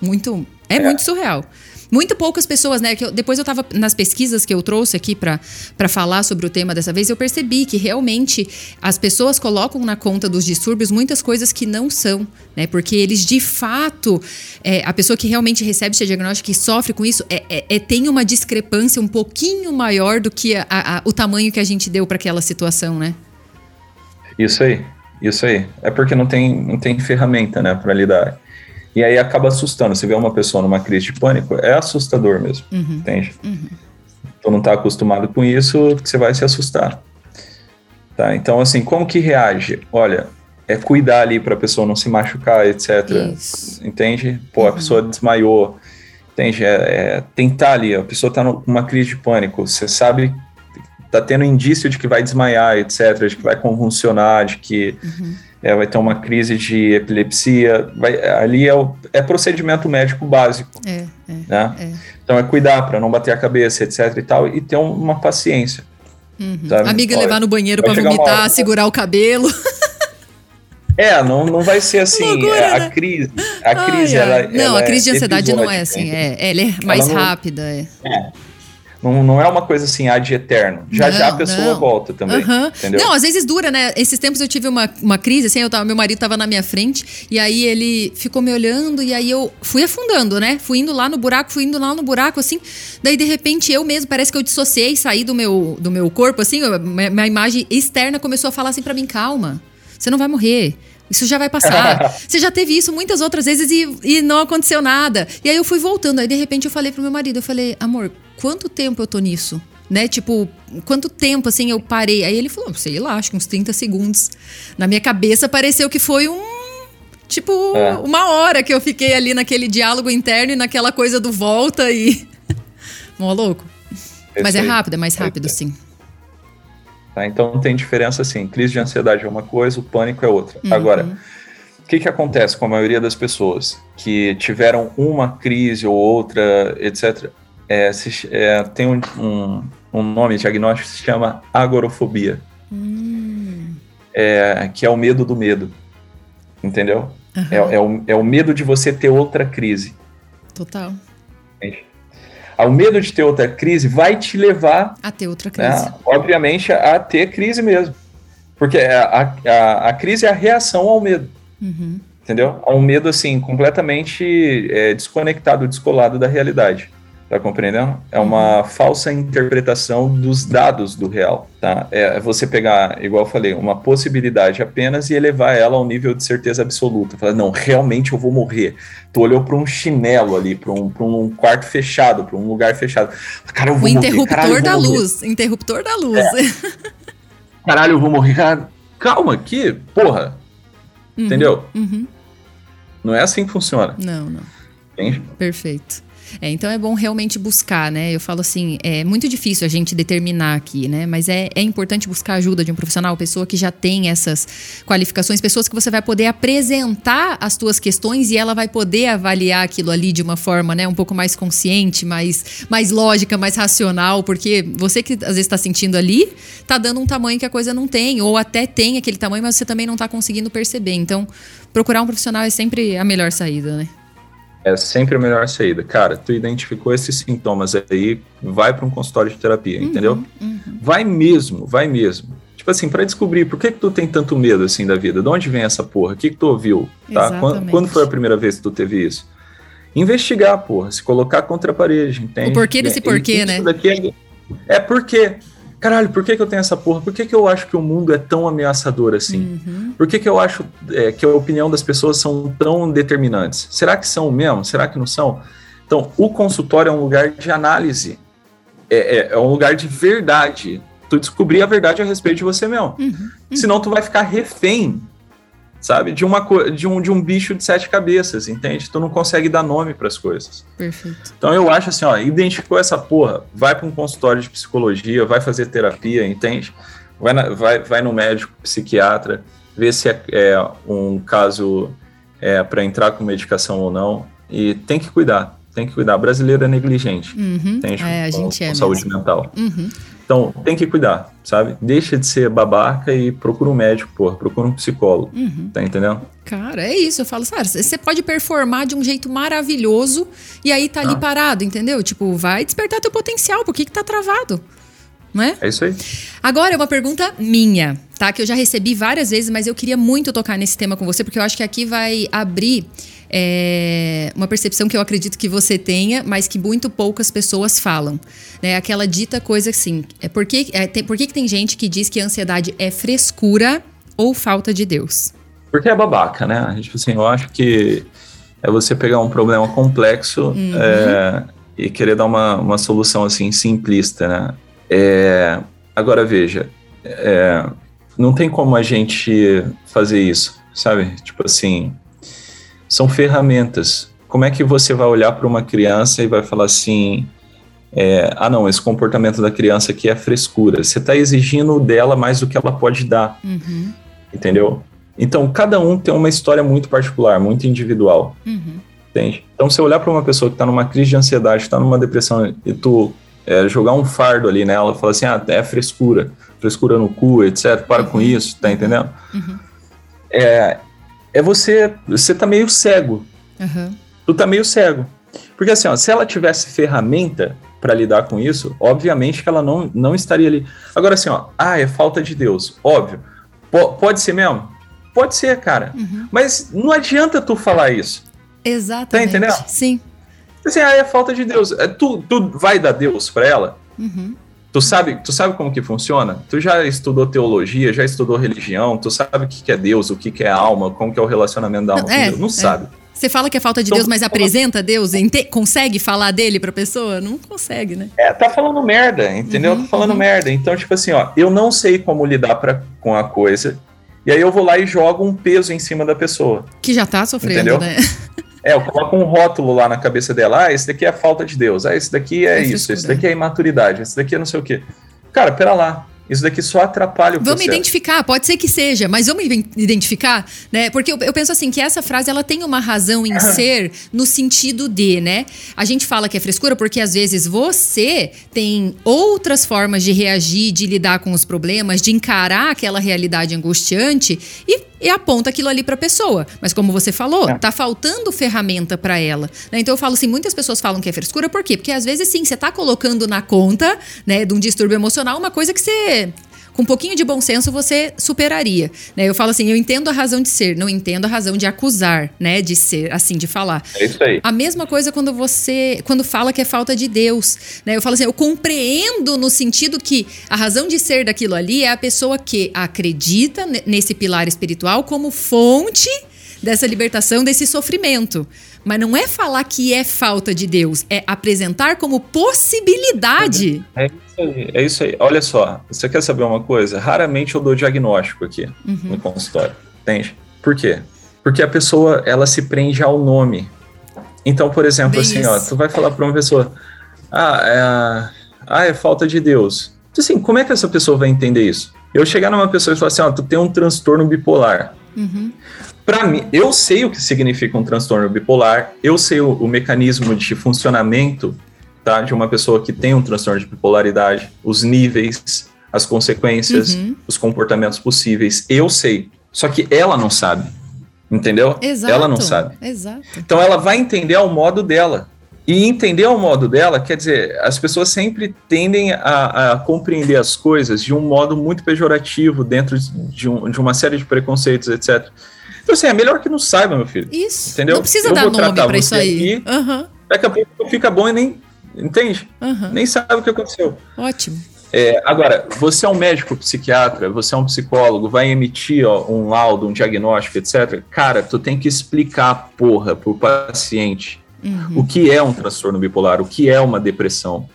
muito é, é, muito surreal. Muito poucas pessoas, né? Que eu, depois eu estava nas pesquisas que eu trouxe aqui para falar sobre o tema dessa vez, eu percebi que realmente as pessoas colocam na conta dos distúrbios muitas coisas que não são, né? Porque eles de fato, é, a pessoa que realmente recebe esse diagnóstico e sofre com isso, é, é, é, tem uma discrepância um pouquinho maior do que a, a, o tamanho que a gente deu para aquela situação, né? Isso aí, isso aí. É porque não tem, não tem ferramenta, né, para lidar. E aí acaba assustando. Você vê uma pessoa numa crise de pânico, é assustador mesmo, uhum. entende? Uhum. Então não está acostumado com isso, você vai se assustar. Tá? Então, assim, como que reage? Olha, é cuidar ali para a pessoa não se machucar, etc. Isso. Entende? Pô, a uhum. pessoa desmaiou, entende? É, é, tentar ali, a pessoa está numa crise de pânico, você sabe, tá tendo indício de que vai desmaiar, etc., de que vai convulsionar, de que. Uhum é, vai ter uma crise de epilepsia, vai, ali é, o, é procedimento médico básico. É, é, né? É. Então é cuidar para não bater a cabeça, etc e tal, e ter uma paciência. Uhum. Amiga Olha, levar no banheiro para vomitar, segurar o cabelo. [laughs] É, não, não vai ser assim. Loucura, é, a né? crise, a crise, ai, ai. Ela, não, ela a crise de ansiedade não é assim. É, ela é mais ela não, rápida. É. Não, não é uma coisa assim, ad eterno. Já não, já a pessoa não. volta também. Uhum. Entendeu? Não, às vezes dura, né? Esses tempos eu tive uma, uma crise, assim, eu tava, meu marido tava na minha frente, e aí ele ficou me olhando, e aí eu fui afundando, né? Fui indo lá no buraco, fui indo lá no buraco, assim. Daí, de repente, eu mesmo, parece que eu dissociei, saí do meu, do meu corpo, assim, minha imagem externa começou a falar assim para mim: calma, você não vai morrer. Isso já vai passar. [laughs] Você já teve isso muitas outras vezes e, e não aconteceu nada. E aí eu fui voltando. Aí de repente eu falei pro meu marido, eu falei, amor, quanto tempo eu tô nisso? Né? Tipo, quanto tempo assim eu parei? Aí ele falou, sei lá, acho que uns 30 segundos. Na minha cabeça pareceu que foi um. Tipo, é. uma hora que eu fiquei ali naquele diálogo interno e naquela coisa do volta e. [laughs] Mó louco. Mas é rápido, é mais rápido, sim. Tá? Então tem diferença assim, crise de ansiedade é uma coisa, o pânico é outra. Uhum. Agora, o que, que acontece com a maioria das pessoas que tiveram uma crise ou outra, etc., é, se, é, tem um, um, um, nome diagnóstico que se chama agorofobia, hum. é, que é o medo do medo, entendeu? Uhum. É, é, o, é o medo de você ter outra crise. Total. Entende? o medo de ter outra crise vai te levar a ter outra né, crise. Né, obviamente, a ter crise mesmo. Porque a, a, a crise é a reação ao medo. Uhum. Entendeu? A um medo, assim, completamente é, desconectado, descolado da realidade. Tá compreendendo? É uma uhum. falsa interpretação dos dados do real, tá? É você pegar, igual eu falei, uma possibilidade apenas e elevar ela ao nível de certeza absoluta. Falar, não, realmente eu vou morrer. Tu olhou para um chinelo ali, para um, um quarto fechado, para um lugar fechado. Cara, eu vou o morrer. interruptor Caralho, da luz. Interruptor da luz. É. Caralho, eu vou morrer. Cara, calma aqui, porra. Uhum, Entendeu? Uhum. Não é assim que funciona. Não, não. Entende? Perfeito. É, então é bom realmente buscar, né? Eu falo assim, é muito difícil a gente determinar aqui, né? Mas é, é importante buscar a ajuda de um profissional, pessoa que já tem essas qualificações, pessoas que você vai poder apresentar as tuas questões e ela vai poder avaliar aquilo ali de uma forma, né, um pouco mais consciente, mais, mais lógica, mais racional, porque você que às vezes está sentindo ali, tá dando um tamanho que a coisa não tem, ou até tem aquele tamanho, mas você também não está conseguindo perceber. Então, procurar um profissional é sempre a melhor saída, né? É sempre a melhor saída. Cara, tu identificou esses sintomas aí, vai para um consultório de terapia, uhum, entendeu? Uhum. Vai mesmo, vai mesmo. Tipo assim, para descobrir por que, que tu tem tanto medo assim da vida, de onde vem essa porra, o que, que tu ouviu, tá? Quando, quando, foi a primeira vez que tu teve isso? Investigar, porra, se colocar contra a parede, entende? O porquê desse porquê, né? Daqui é, é porque caralho, por que, que eu tenho essa porra? Por que, que eu acho que o mundo é tão ameaçador assim? Uhum. Por que, que eu acho é, que a opinião das pessoas são tão determinantes? Será que são mesmo? Será que não são? Então, o consultório é um lugar de análise, é, é, é um lugar de verdade. Tu descobrir a verdade a respeito de você mesmo. Uhum. Senão, tu vai ficar refém sabe? De, uma, de, um, de um bicho de sete cabeças, entende? Tu não consegue dar nome para as coisas. Perfeito. Então eu acho assim, ó, identificou essa porra, vai para um consultório de psicologia, vai fazer terapia, entende? Vai, na, vai, vai no médico, psiquiatra, vê se é, é um caso é, para entrar com medicação ou não. E tem que cuidar, tem que cuidar. Brasileiro é negligente, uhum. entende? É, a gente com, é com saúde mental. Uhum. Então, tem que cuidar, sabe? Deixa de ser babaca e procura um médico, porra, procura um psicólogo. Uhum. Tá entendendo? Cara, é isso. Eu falo, cara, você pode performar de um jeito maravilhoso e aí tá ali ah. parado, entendeu? Tipo, vai despertar teu potencial, por que que tá travado? Não é? É isso aí. Agora, é uma pergunta minha, tá? Que eu já recebi várias vezes, mas eu queria muito tocar nesse tema com você, porque eu acho que aqui vai abrir é uma percepção que eu acredito que você tenha, mas que muito poucas pessoas falam. Né? Aquela dita coisa assim: é por, que, é, tem, por que, que tem gente que diz que a ansiedade é frescura ou falta de Deus? Porque é babaca, né? Tipo assim, eu acho que é você pegar um problema complexo uhum. é, e querer dar uma, uma solução assim simplista, né? É, agora veja, é, não tem como a gente fazer isso, sabe? Tipo assim, são ferramentas. Como é que você vai olhar para uma criança e vai falar assim: é, ah, não, esse comportamento da criança aqui é frescura. Você está exigindo dela mais do que ela pode dar. Uhum. Entendeu? Então, cada um tem uma história muito particular, muito individual. Uhum. Entende? Então, se olhar para uma pessoa que está numa crise de ansiedade, está numa depressão, e tu é, jogar um fardo ali nela, falar assim: ah, é frescura, frescura no cu, etc., para uhum. com isso, tá entendendo? Uhum. É, é você. Você tá meio cego. Uhum. Tu tá meio cego. Porque assim, ó, se ela tivesse ferramenta para lidar com isso, obviamente que ela não, não estaria ali. Agora assim, ó, ah, é falta de Deus. Óbvio. P pode ser mesmo? Pode ser, cara. Uhum. Mas não adianta tu falar isso. Exatamente. Tá entendendo? Sim. Assim, ah, é falta de Deus. É, tu, tu vai dar Deus para ela? Uhum. Tu sabe, tu sabe como que funciona? Tu já estudou teologia, já estudou religião, tu sabe o que é Deus, o que é alma, como que é o relacionamento da alma não, é, Deus. Não é. sabe. Você fala que é falta de então, Deus, mas apresenta Deus? Consegue falar dele pra pessoa? Não consegue, né? É, tá falando merda, entendeu? Uhum, tá falando uhum. merda. Então, tipo assim, ó, eu não sei como lidar pra, com a coisa, e aí eu vou lá e jogo um peso em cima da pessoa. Que já tá sofrendo, entendeu? né? [laughs] É, eu coloco um rótulo lá na cabeça dela. Ah, esse daqui é falta de Deus. Ah, esse daqui é, é isso. Esse daqui é imaturidade. Esse daqui é não sei o quê. Cara, pera lá. Isso daqui só atrapalha o vamos processo. Vamos identificar, pode ser que seja, mas vamos identificar, né? Porque eu, eu, penso assim que essa frase ela tem uma razão em [coughs] ser no sentido de, né? A gente fala que é frescura porque às vezes você tem outras formas de reagir, de lidar com os problemas, de encarar aquela realidade angustiante e e aponta aquilo ali para a pessoa. Mas como você falou, é. tá faltando ferramenta para ela. Né? Então eu falo assim, muitas pessoas falam que é frescura, por quê? Porque às vezes sim, você tá colocando na conta, né, de um distúrbio emocional uma coisa que você com um pouquinho de bom senso você superaria. Né? Eu falo assim, eu entendo a razão de ser, não entendo a razão de acusar, né? De ser, assim, de falar. É isso aí. A mesma coisa quando você, quando fala que é falta de Deus, né? Eu falo assim, eu compreendo no sentido que a razão de ser daquilo ali é a pessoa que acredita nesse pilar espiritual como fonte dessa libertação, desse sofrimento. Mas não é falar que é falta de Deus, é apresentar como possibilidade. É aí, é isso aí. Olha só, você quer saber uma coisa? Raramente eu dou diagnóstico aqui uhum. no consultório, entende? Por quê? Porque a pessoa, ela se prende ao nome. Então, por exemplo, Bem assim, ó, isso. tu vai falar para uma pessoa, ah, é, ah, é falta de Deus. Então, Assim, como é que essa pessoa vai entender isso? Eu chegar numa pessoa e falar assim, ó, tu tem um transtorno bipolar. Uhum. Para mim, eu sei o que significa um transtorno bipolar, eu sei o, o mecanismo de funcionamento tá, de uma pessoa que tem um transtorno de bipolaridade, os níveis, as consequências, Uhum. os comportamentos possíveis. Eu sei. Só que ela não sabe. Entendeu? Exato. Ela não sabe. Exato. Então ela vai entender ao modo dela. E entender ao modo dela, quer dizer, as pessoas sempre tendem a, a compreender as coisas de um modo muito pejorativo, dentro de, um- de uma série de preconceitos, etc. Então, assim, é melhor que não saiba, meu filho. Isso. Entendeu? Não precisa Eu dar nome pra isso aí. aqui. Aham, Daqui a pouco fica bom e nem. Entende? aham. Nem sabe o que aconteceu. Ótimo. É, agora, você é um médico psiquiatra, você é um psicólogo, vai emitir ó, um laudo, um diagnóstico, etc. Cara, tu tem que explicar a porra pro paciente Uhum. o que é um transtorno bipolar, o que é uma depressão.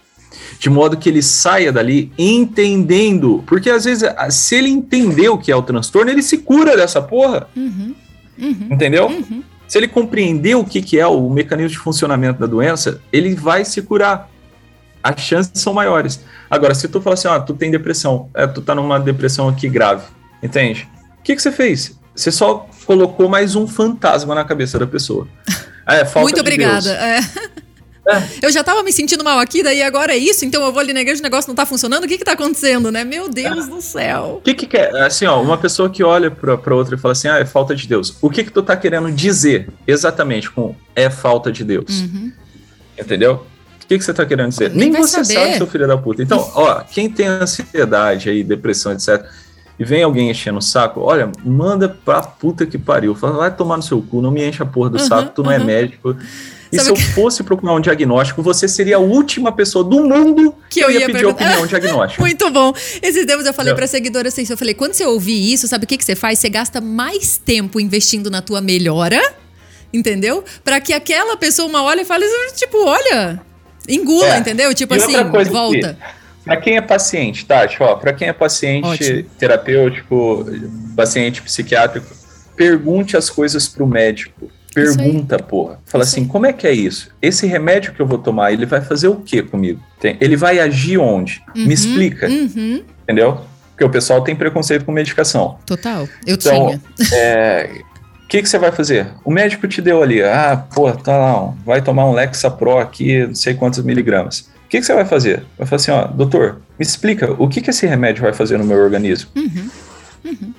De modo que ele saia dali entendendo. Porque às vezes, se ele entender o que é o transtorno, ele se cura dessa porra. Uhum. Uhum. Entendeu? Uhum. Se ele compreender o que, que é o mecanismo de funcionamento da doença, ele vai se curar. As chances são maiores. Agora, se tu falar assim, ah, tu tem depressão, é, tu tá numa depressão aqui grave, entende? O que, que você fez? Você só colocou mais um fantasma na cabeça da pessoa. É, falta Muito de obrigada. Deus. É. Eu já tava me sentindo mal aqui, daí agora é isso, então eu vou ali na igreja, o negócio não tá funcionando, o que que tá acontecendo, né? Meu Deus do céu. O que que quer? Assim, ó, uma pessoa que olha pra, pra outra e fala assim, ah, é falta de Deus. O que que tu tá querendo dizer exatamente com é falta de Deus? Uhum. Entendeu? O que, que você tá querendo dizer? Nem Nem, você saber. sabe, seu filho da puta. Então, ó, quem tem ansiedade aí, depressão, etc., e vem alguém enchendo o saco, olha, manda pra puta que pariu. Fala, vai tomar no seu cu, não me enche a porra do Uhum, saco, tu não é uhum. médico. E Sabe se eu fosse procurar um diagnóstico, você seria a última pessoa do mundo Que que, eu ia, ia pedir perguntar. opinião diagnóstico. [laughs] Muito bom. Esses tempos eu falei Não. pra seguidora assim, eu falei, quando você ouvir isso, sabe o que, que você faz? Você gasta mais tempo investindo na tua melhora, entendeu? Pra que aquela pessoa uma olha e fale, tipo, olha, engula, É. entendeu? Tipo assim, volta. Para quem é paciente, Tati, ó, para quem é paciente Ótimo. terapêutico, paciente psiquiátrico, pergunte as coisas pro médico. Pergunta, porra. Fala Isso assim, aí. como é que é isso? Esse remédio que eu vou tomar, ele vai fazer o que comigo? Tem- Ele vai agir onde? Uhum, Me explica, Uhum, entendeu? Porque o pessoal tem preconceito com medicação. total. Eu Então, tinha. é, o que, que você vai fazer? O médico te deu ali, ah, pô, tá lá, vai tomar um Lexapro aqui, não sei quantos miligramas. O que, que você vai fazer? Vai falar assim, ó, doutor, me explica o que, que esse remédio vai fazer no meu organismo, Uhum.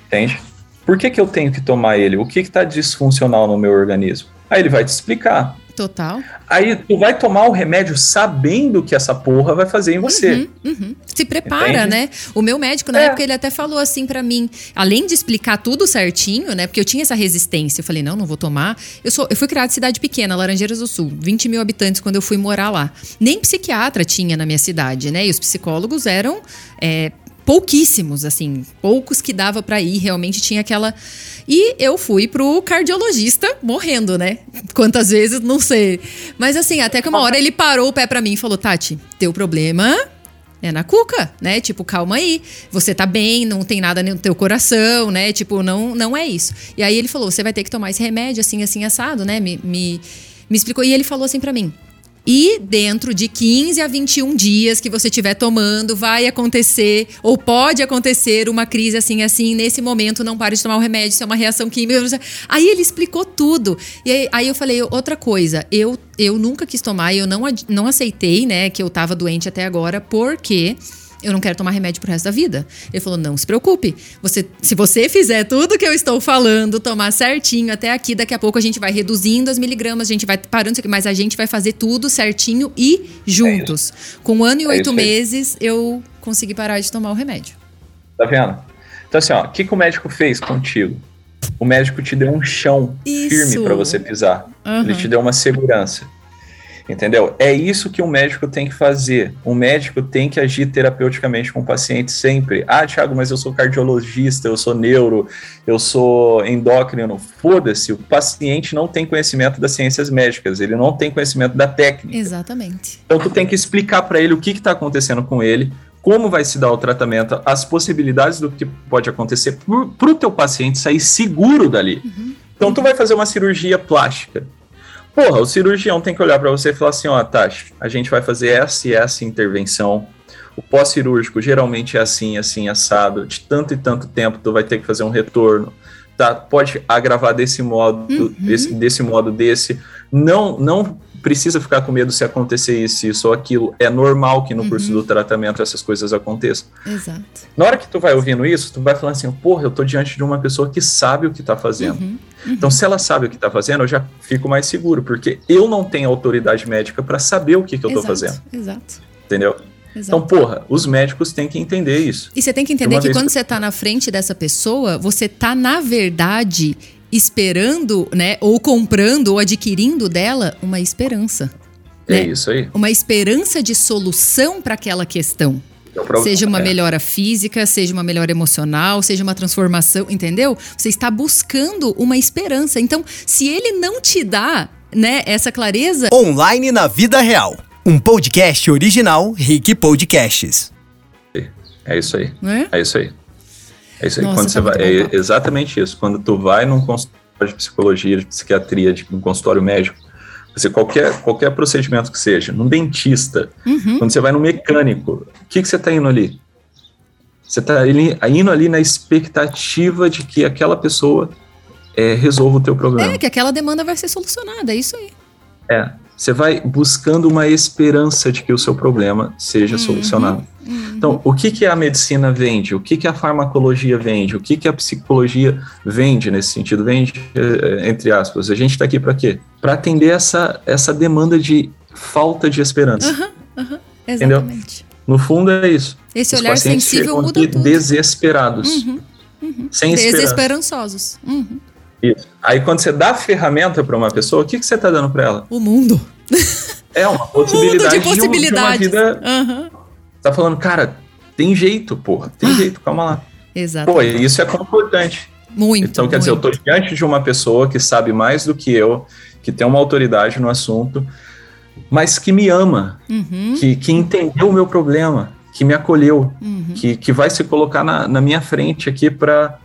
entende? Por que, que eu tenho que tomar ele? O que está disfuncional no meu organismo? Aí ele vai te explicar. Total. Aí tu vai tomar o remédio sabendo que essa porra vai fazer em você. Uhum, uhum. Se prepara, Entende? né? O meu médico, na É. época, ele até falou assim pra mim, além de explicar tudo certinho, né? Porque eu tinha essa resistência. Eu falei, não, não vou tomar. Eu, sou, eu fui criada em cidade pequena, Laranjeiras do Sul, 20 mil habitantes quando eu fui morar lá. Nem psiquiatra tinha na minha cidade, né? E os psicólogos eram. é, pouquíssimos, assim, poucos que dava pra ir, realmente tinha aquela. E eu fui pro cardiologista morrendo, né? Quantas vezes, não sei. Mas assim, até que uma hora ele parou o pé pra mim e falou: Tati, teu problema é na cuca, né? Tipo, calma aí. Você tá bem, não tem nada no teu coração, né? Tipo, não, não é isso. E aí ele falou: você vai ter que tomar esse remédio assim, assim, assado, né? Me, me, me explicou. E ele falou assim pra mim. E dentro de 15 a 21 dias que você estiver tomando, vai acontecer, ou pode acontecer, uma crise assim, assim. Nesse momento, não pare de tomar o remédio, isso é uma reação química. Aí ele explicou tudo. E aí, aí eu falei, outra coisa, eu, eu nunca quis tomar, eu não, não aceitei, né, que eu tava doente até agora, porque eu não quero tomar remédio pro resto da vida. Ele falou: não se preocupe. Você, se você fizer tudo que eu estou falando, tomar certinho até aqui, daqui a pouco a gente vai reduzindo as miligramas, a gente vai parando, mas a gente vai fazer tudo certinho e juntos. Com um ano e É oito meses, eu consegui parar de tomar o remédio. Tá vendo? Então, assim, ó, o que, que o médico fez contigo? O médico te deu um chão Isso. firme para você pisar. Aham. Ele te deu uma segurança. Entendeu? É isso que um médico tem que fazer. Um médico tem que agir terapeuticamente com o paciente sempre. Ah, Thiago, mas eu sou cardiologista, eu sou neuro, eu sou endócrino. Foda-se, o paciente não tem conhecimento das ciências médicas, ele não tem conhecimento da técnica. Exatamente. Então tu tem que explicar para ele o que está acontecendo com ele, como vai se dar o tratamento, as possibilidades do que pode acontecer para o teu paciente sair seguro dali. Então tu vai fazer uma cirurgia plástica. Porra, o cirurgião tem que olhar para você e falar assim: ó, Tati, a gente vai fazer essa e essa intervenção. O pós-cirúrgico geralmente é assim, assim, assado. De tanto e tanto tempo, tu vai ter que fazer um retorno. Tá? Pode agravar desse modo, uhum. desse, desse modo, desse. Não, não precisa ficar com medo se acontecer isso, isso ou aquilo. É normal que no uhum. curso do tratamento essas coisas aconteçam. Exato. Na hora que tu vai ouvindo isso, tu vai falando assim, porra, eu tô diante de uma pessoa que sabe o que tá fazendo. Uhum. Uhum. Então, se ela sabe o que tá fazendo, eu já fico mais seguro, porque eu não tenho autoridade médica para saber o que, que eu Exato. tô fazendo. Exato. Entendeu? Exato. Então, porra, os médicos têm que entender isso. E você tem que entender que quando que... você tá na frente dessa pessoa, você tá, na verdade, esperando, né, ou comprando ou adquirindo dela uma esperança. É né? isso aí. Uma esperança de solução para aquela questão. É seja uma é. melhora física, seja uma melhora emocional, seja uma transformação, entendeu? Você está buscando uma esperança. Então, se ele não te dá, né, essa clareza. Online na vida real. Um podcast original Rick Podcasts. É isso aí. É, é isso aí. É isso aí. Nossa, Quando você tá vai, é exatamente isso. Quando tu vai num consultório de psicologia, de psiquiatria, de um consultório médico, você qualquer qualquer procedimento que seja, num dentista, uhum. quando você vai no mecânico, o que que você está indo ali? Você está indo ali na expectativa de que aquela pessoa é, resolva o teu problema. É, que aquela demanda vai ser solucionada, é isso aí. É, você vai buscando uma esperança de que o seu problema seja uhum. solucionado. Uhum. Então, o que, que a medicina vende? O que, que a farmacologia vende? O que, que a psicologia vende nesse sentido? Vende, eh, entre aspas. A gente está aqui para quê? Para atender essa, essa demanda de falta de esperança. Uhum, uhum, exatamente. Entendeu? No fundo é isso. Esse Os olhar sensível muda tudo. desesperados. Uhum, uhum. Sem Desesperançosos. Uhum. Isso. Aí quando você dá ferramenta para uma pessoa, o que, que você está dando para ela? O mundo. É uma [laughs] possibilidade de, possibilidades. de, uma vida. Uhum. Tá falando, cara, tem jeito, porra, tem ah, jeito, calma lá. Exato. Pô, isso é confortante. Muito. Então, quer muito. dizer, eu tô diante de uma pessoa que sabe mais do que eu, que tem uma autoridade no assunto, mas que me ama, uhum. que, que entendeu o meu problema, que me acolheu, uhum. que, que vai se colocar na, na minha frente aqui para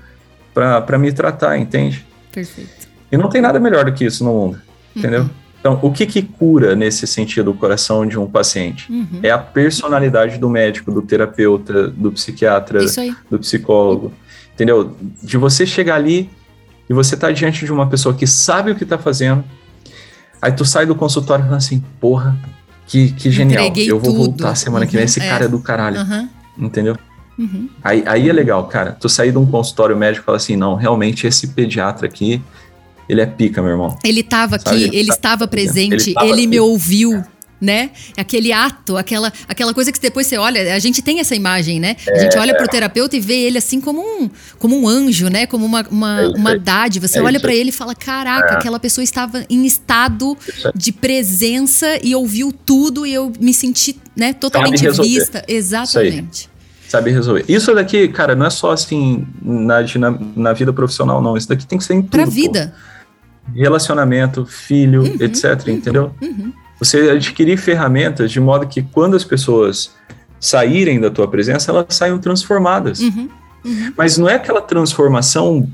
me tratar, entende? Perfeito. E não tem nada melhor do que isso no mundo, entendeu? Uhum. Então, o que, que cura nesse sentido o coração de um paciente? Uhum. É a personalidade do médico, do terapeuta, do psiquiatra, do psicólogo. Entendeu? De você chegar ali e você tá diante de uma pessoa que sabe o que tá fazendo, aí tu sai do consultório e fala assim, porra, que, que genial. Entreguei eu vou tudo. voltar semana uhum. que vem, esse é. cara é do caralho. Uhum. Entendeu? Uhum. Aí, aí é legal, cara. Tu sair de um consultório médico e falar assim, não, realmente esse pediatra aqui, ele é pica, meu irmão. Ele estava aqui, ele, ele estava presente, ele, ele me ouviu né? Aquele ato, aquela, aquela coisa que depois você olha, a gente tem essa imagem, né? É, a gente olha pro terapeuta e vê ele assim como um, como um anjo, né? Como uma, uma, é uma dádiva. Você é olha para ele e fala: caraca, é. aquela pessoa estava em estado de presença e ouviu tudo e eu me senti, né, totalmente vista. Exatamente sabe resolver. Isso daqui, cara, não é só assim na, na, na vida profissional, não. Isso daqui tem que ser em tudo. Pra vida. Pô. Relacionamento, filho, uhum, etc, uhum, entendeu? Uhum. Você adquirir ferramentas de modo que quando as pessoas saírem da tua presença, elas saiam transformadas. Uhum, uhum. Mas não é aquela transformação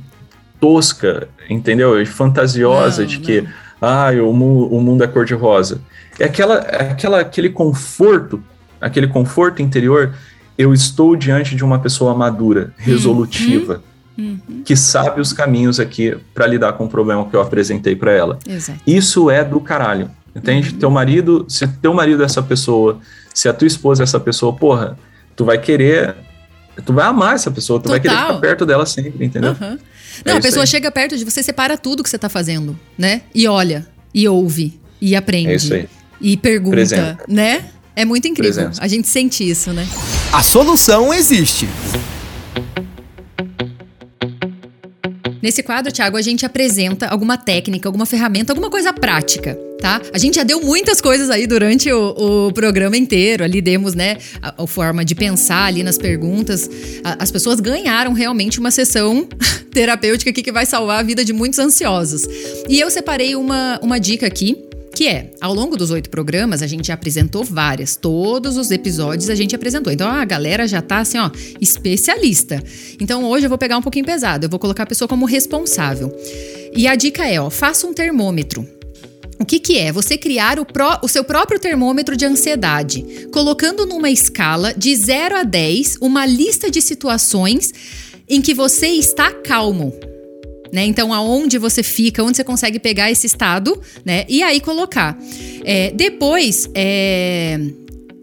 tosca, entendeu? Fantasiosa não, de que ah, o, o mundo é cor-de-rosa. É aquela, é aquela, aquele conforto, aquele conforto interior eu estou diante de uma pessoa madura, resolutiva, uhum. Que sabe os caminhos aqui para lidar com o problema que eu apresentei para ela. Exato. Isso é do caralho, entende? Uhum. Teu marido, se teu marido é essa pessoa, se a tua esposa é essa pessoa, porra, tu vai querer tu vai amar essa pessoa, tu Total. vai querer ficar perto dela sempre, entendeu? Uhum. Não, é a pessoa aí. chega perto de você, separa tudo que você tá fazendo, né? E olha, e ouve, e aprende. É isso aí. E pergunta, Presenta. né? É muito incrível. Presença. A gente sente isso, né? A solução existe. Nesse quadro, Thiago, a gente apresenta alguma técnica, alguma ferramenta, alguma coisa prática, tá? A gente já deu muitas coisas aí durante o, o programa inteiro. Ali demos, né, a, a, forma de pensar ali nas perguntas. A, as pessoas ganharam realmente uma sessão [laughs] terapêutica aqui que vai salvar a vida de muitos ansiosos. E eu separei uma, uma dica aqui que é, ao longo dos oito programas, a gente apresentou várias, todos os episódios a gente apresentou. Então a galera já tá assim, ó, especialista. Então hoje eu vou pegar um pouquinho pesado, eu vou colocar a pessoa como responsável. E a dica é, ó, faça um termômetro. que, que é? Você criar o, pró, o seu próprio termômetro de ansiedade, colocando numa escala de 0 a 10 uma lista de situações em que você está calmo. Né? Então, aonde você fica, onde você consegue pegar esse estado, né? E aí colocar. É, depois, é,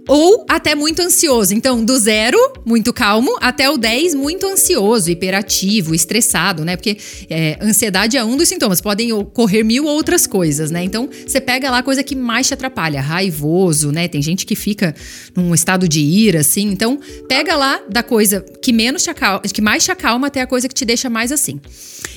ou até muito ansioso. Então, do zero, muito calmo, até o 10, muito ansioso, hiperativo, estressado, né? Porque é, ansiedade é um dos sintomas, podem ocorrer mil outras coisas, né? Então, você pega lá a coisa que mais te atrapalha, raivoso, né? Tem gente que fica num estado de ira, assim. Então, pega lá da coisa que menos te acalma, que mais te acalma até a coisa que te deixa mais assim.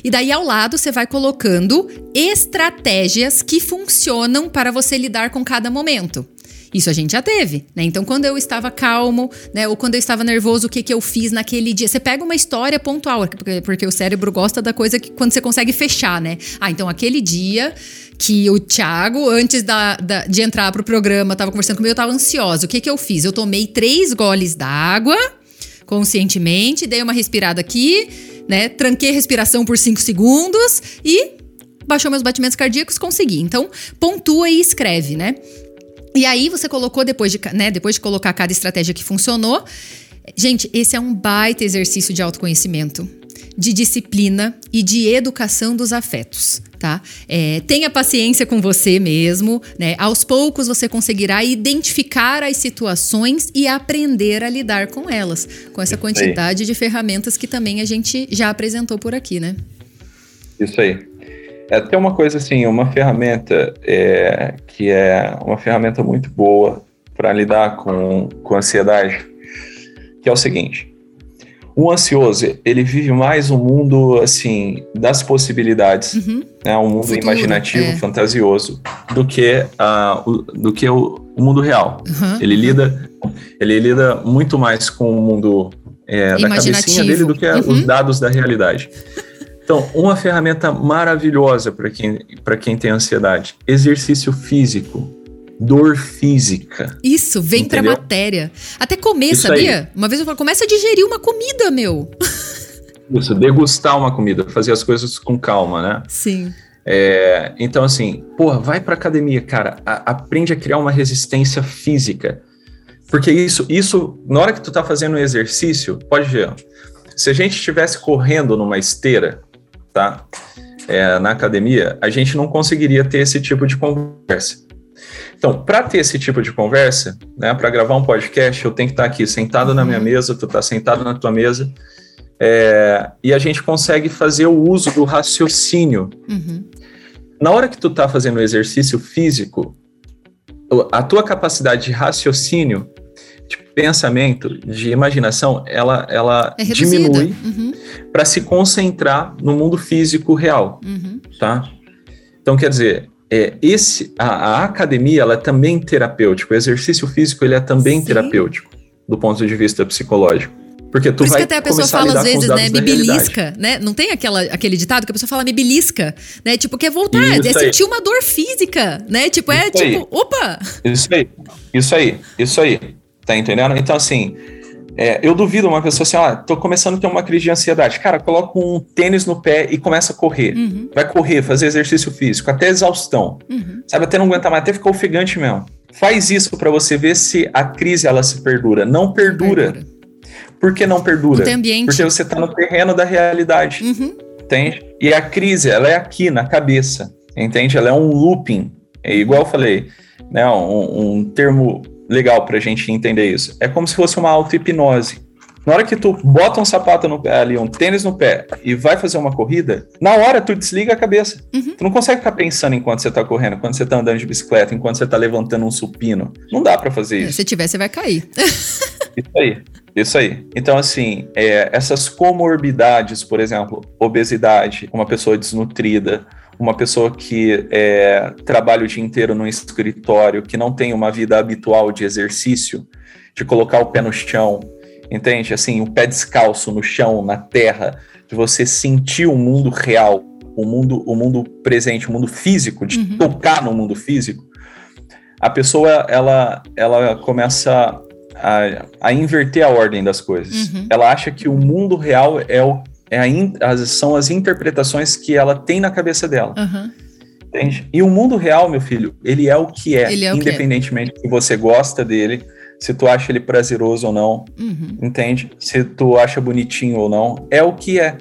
E daí ao lado você vai colocando estratégias que funcionam para você lidar com cada momento. Isso a gente já teve, né? Então, quando eu estava calmo, né? Ou quando eu estava nervoso, o que, que eu fiz naquele dia? Você pega uma história pontual, porque, porque o cérebro gosta da coisa que quando você consegue fechar, né? Ah, então aquele dia que o Thiago, antes da, da de entrar pro programa, estava conversando comigo, eu estava ansiosa. O que, que eu fiz? Eu tomei três goles d'água, conscientemente, dei uma respirada aqui, né? Tranquei a respiração por cinco segundos e baixou meus batimentos cardíacos, consegui. Então, pontua e escreve, né? E aí você colocou depois de, né, depois de colocar cada estratégia que funcionou. Gente, esse é um baita exercício de autoconhecimento, de disciplina e de educação dos afetos, tá? É, tenha paciência com você mesmo, né? Aos poucos você conseguirá identificar as situações e aprender a lidar com elas, com essa quantidade de ferramentas que também a gente já apresentou por aqui, né? Isso aí. É até uma coisa assim, uma ferramenta é, que é uma ferramenta muito boa para lidar com, com ansiedade, que é o seguinte. O ansioso, ele vive mais um mundo, assim, das possibilidades, uhum. né? Um mundo Futuro, imaginativo, é. fantasioso, do que, uh, o, do que o, o mundo real. Uhum. Ele, lida, ele lida muito mais com o mundo é, da cabecinha dele do que uhum. os dados da realidade. Então, uma ferramenta maravilhosa para quem, quem tem ansiedade: exercício físico, dor física. Isso, vem para matéria. Até comer, Isso sabia? Aí. Uma vez eu falo, começa a digerir uma comida, meu. Isso, degustar uma comida, fazer as coisas com calma, né? Sim. É, então, assim, porra, vai pra academia, cara, a, aprende a criar uma resistência física. Porque isso, isso, na hora que tu tá fazendo um exercício, pode ver, se a gente estivesse correndo numa esteira, tá? É, na academia, a gente não conseguiria ter esse tipo de conversa. Então, para ter esse tipo de conversa, né, para gravar um podcast, eu tenho que estar tá aqui sentado na minha uhum. mesa, tu tá sentado na tua mesa, é, e a gente consegue fazer o uso do raciocínio. Uhum. Na hora que tu tá fazendo o exercício físico, a tua capacidade de raciocínio de pensamento, de imaginação, ela, ela é diminui uhum. para se concentrar no mundo físico real, uhum. tá? Então, quer dizer, é, esse, a, a, academia ela é também terapêutica, o exercício físico ele é também Sim. terapêutico do ponto de vista psicológico. Porque tu Por isso vai que até a pessoa fala às vezes, né, me belisca, né? Não tem aquela, aquele ditado que a pessoa fala me belisca, né? Tipo, quer voltar, isso é aí. sentir uma dor física, né? Tipo, é isso é tipo, aí. opa! Isso aí, isso aí, isso aí. Tá entendendo? Então, assim, é, eu duvido uma pessoa assim, ah, tô começando a ter uma crise de ansiedade. Cara, coloca um tênis no pé e começa a correr. Uhum. Vai correr, fazer exercício físico, até exaustão. Uhum. Sabe, até não aguentar mais, até ficar ofegante mesmo. Faz isso para você ver se a crise ela se perdura. Não perdura. perdura. Por que não perdura? Porque você tá no terreno da realidade. Uhum. Entende? E a crise, ela é aqui na cabeça. Entende? Ela é um looping. É igual eu falei, né? Um, um termo legal para a gente entender isso. É como se fosse uma auto-hipnose. Na hora que tu bota um sapato no pé, ali, um tênis no pé e vai fazer uma corrida, na hora tu desliga a cabeça. Uhum. Tu não consegue ficar pensando enquanto você tá correndo, enquanto você tá andando de bicicleta, enquanto você tá levantando um supino. Não dá para fazer é, isso. Se tiver, você vai cair. [laughs] isso aí. Isso aí. Então, assim, é, essas comorbidades, por exemplo, obesidade, uma pessoa desnutrida, uma pessoa que é, trabalha o dia inteiro no escritório, que não tem uma vida habitual de exercício, de colocar o pé no chão, entende? Assim, o pé descalço no chão, na terra, de você sentir o mundo real, o mundo, o mundo presente, o mundo físico, de uhum. tocar no mundo físico, a pessoa ela, ela começa a, a inverter a ordem das coisas. Uhum. Ela acha que o mundo real é o é in, as, são as interpretações que ela tem na cabeça dela. Uhum. Entende? E o mundo real, meu filho, ele é o que é, é o que é. independentemente se você gosta dele, se tu acha ele prazeroso ou não, Uhum. entende? Se tu acha bonitinho ou não, é o que é.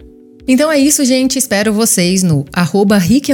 Então é isso, gente. Espero vocês no arroba Rick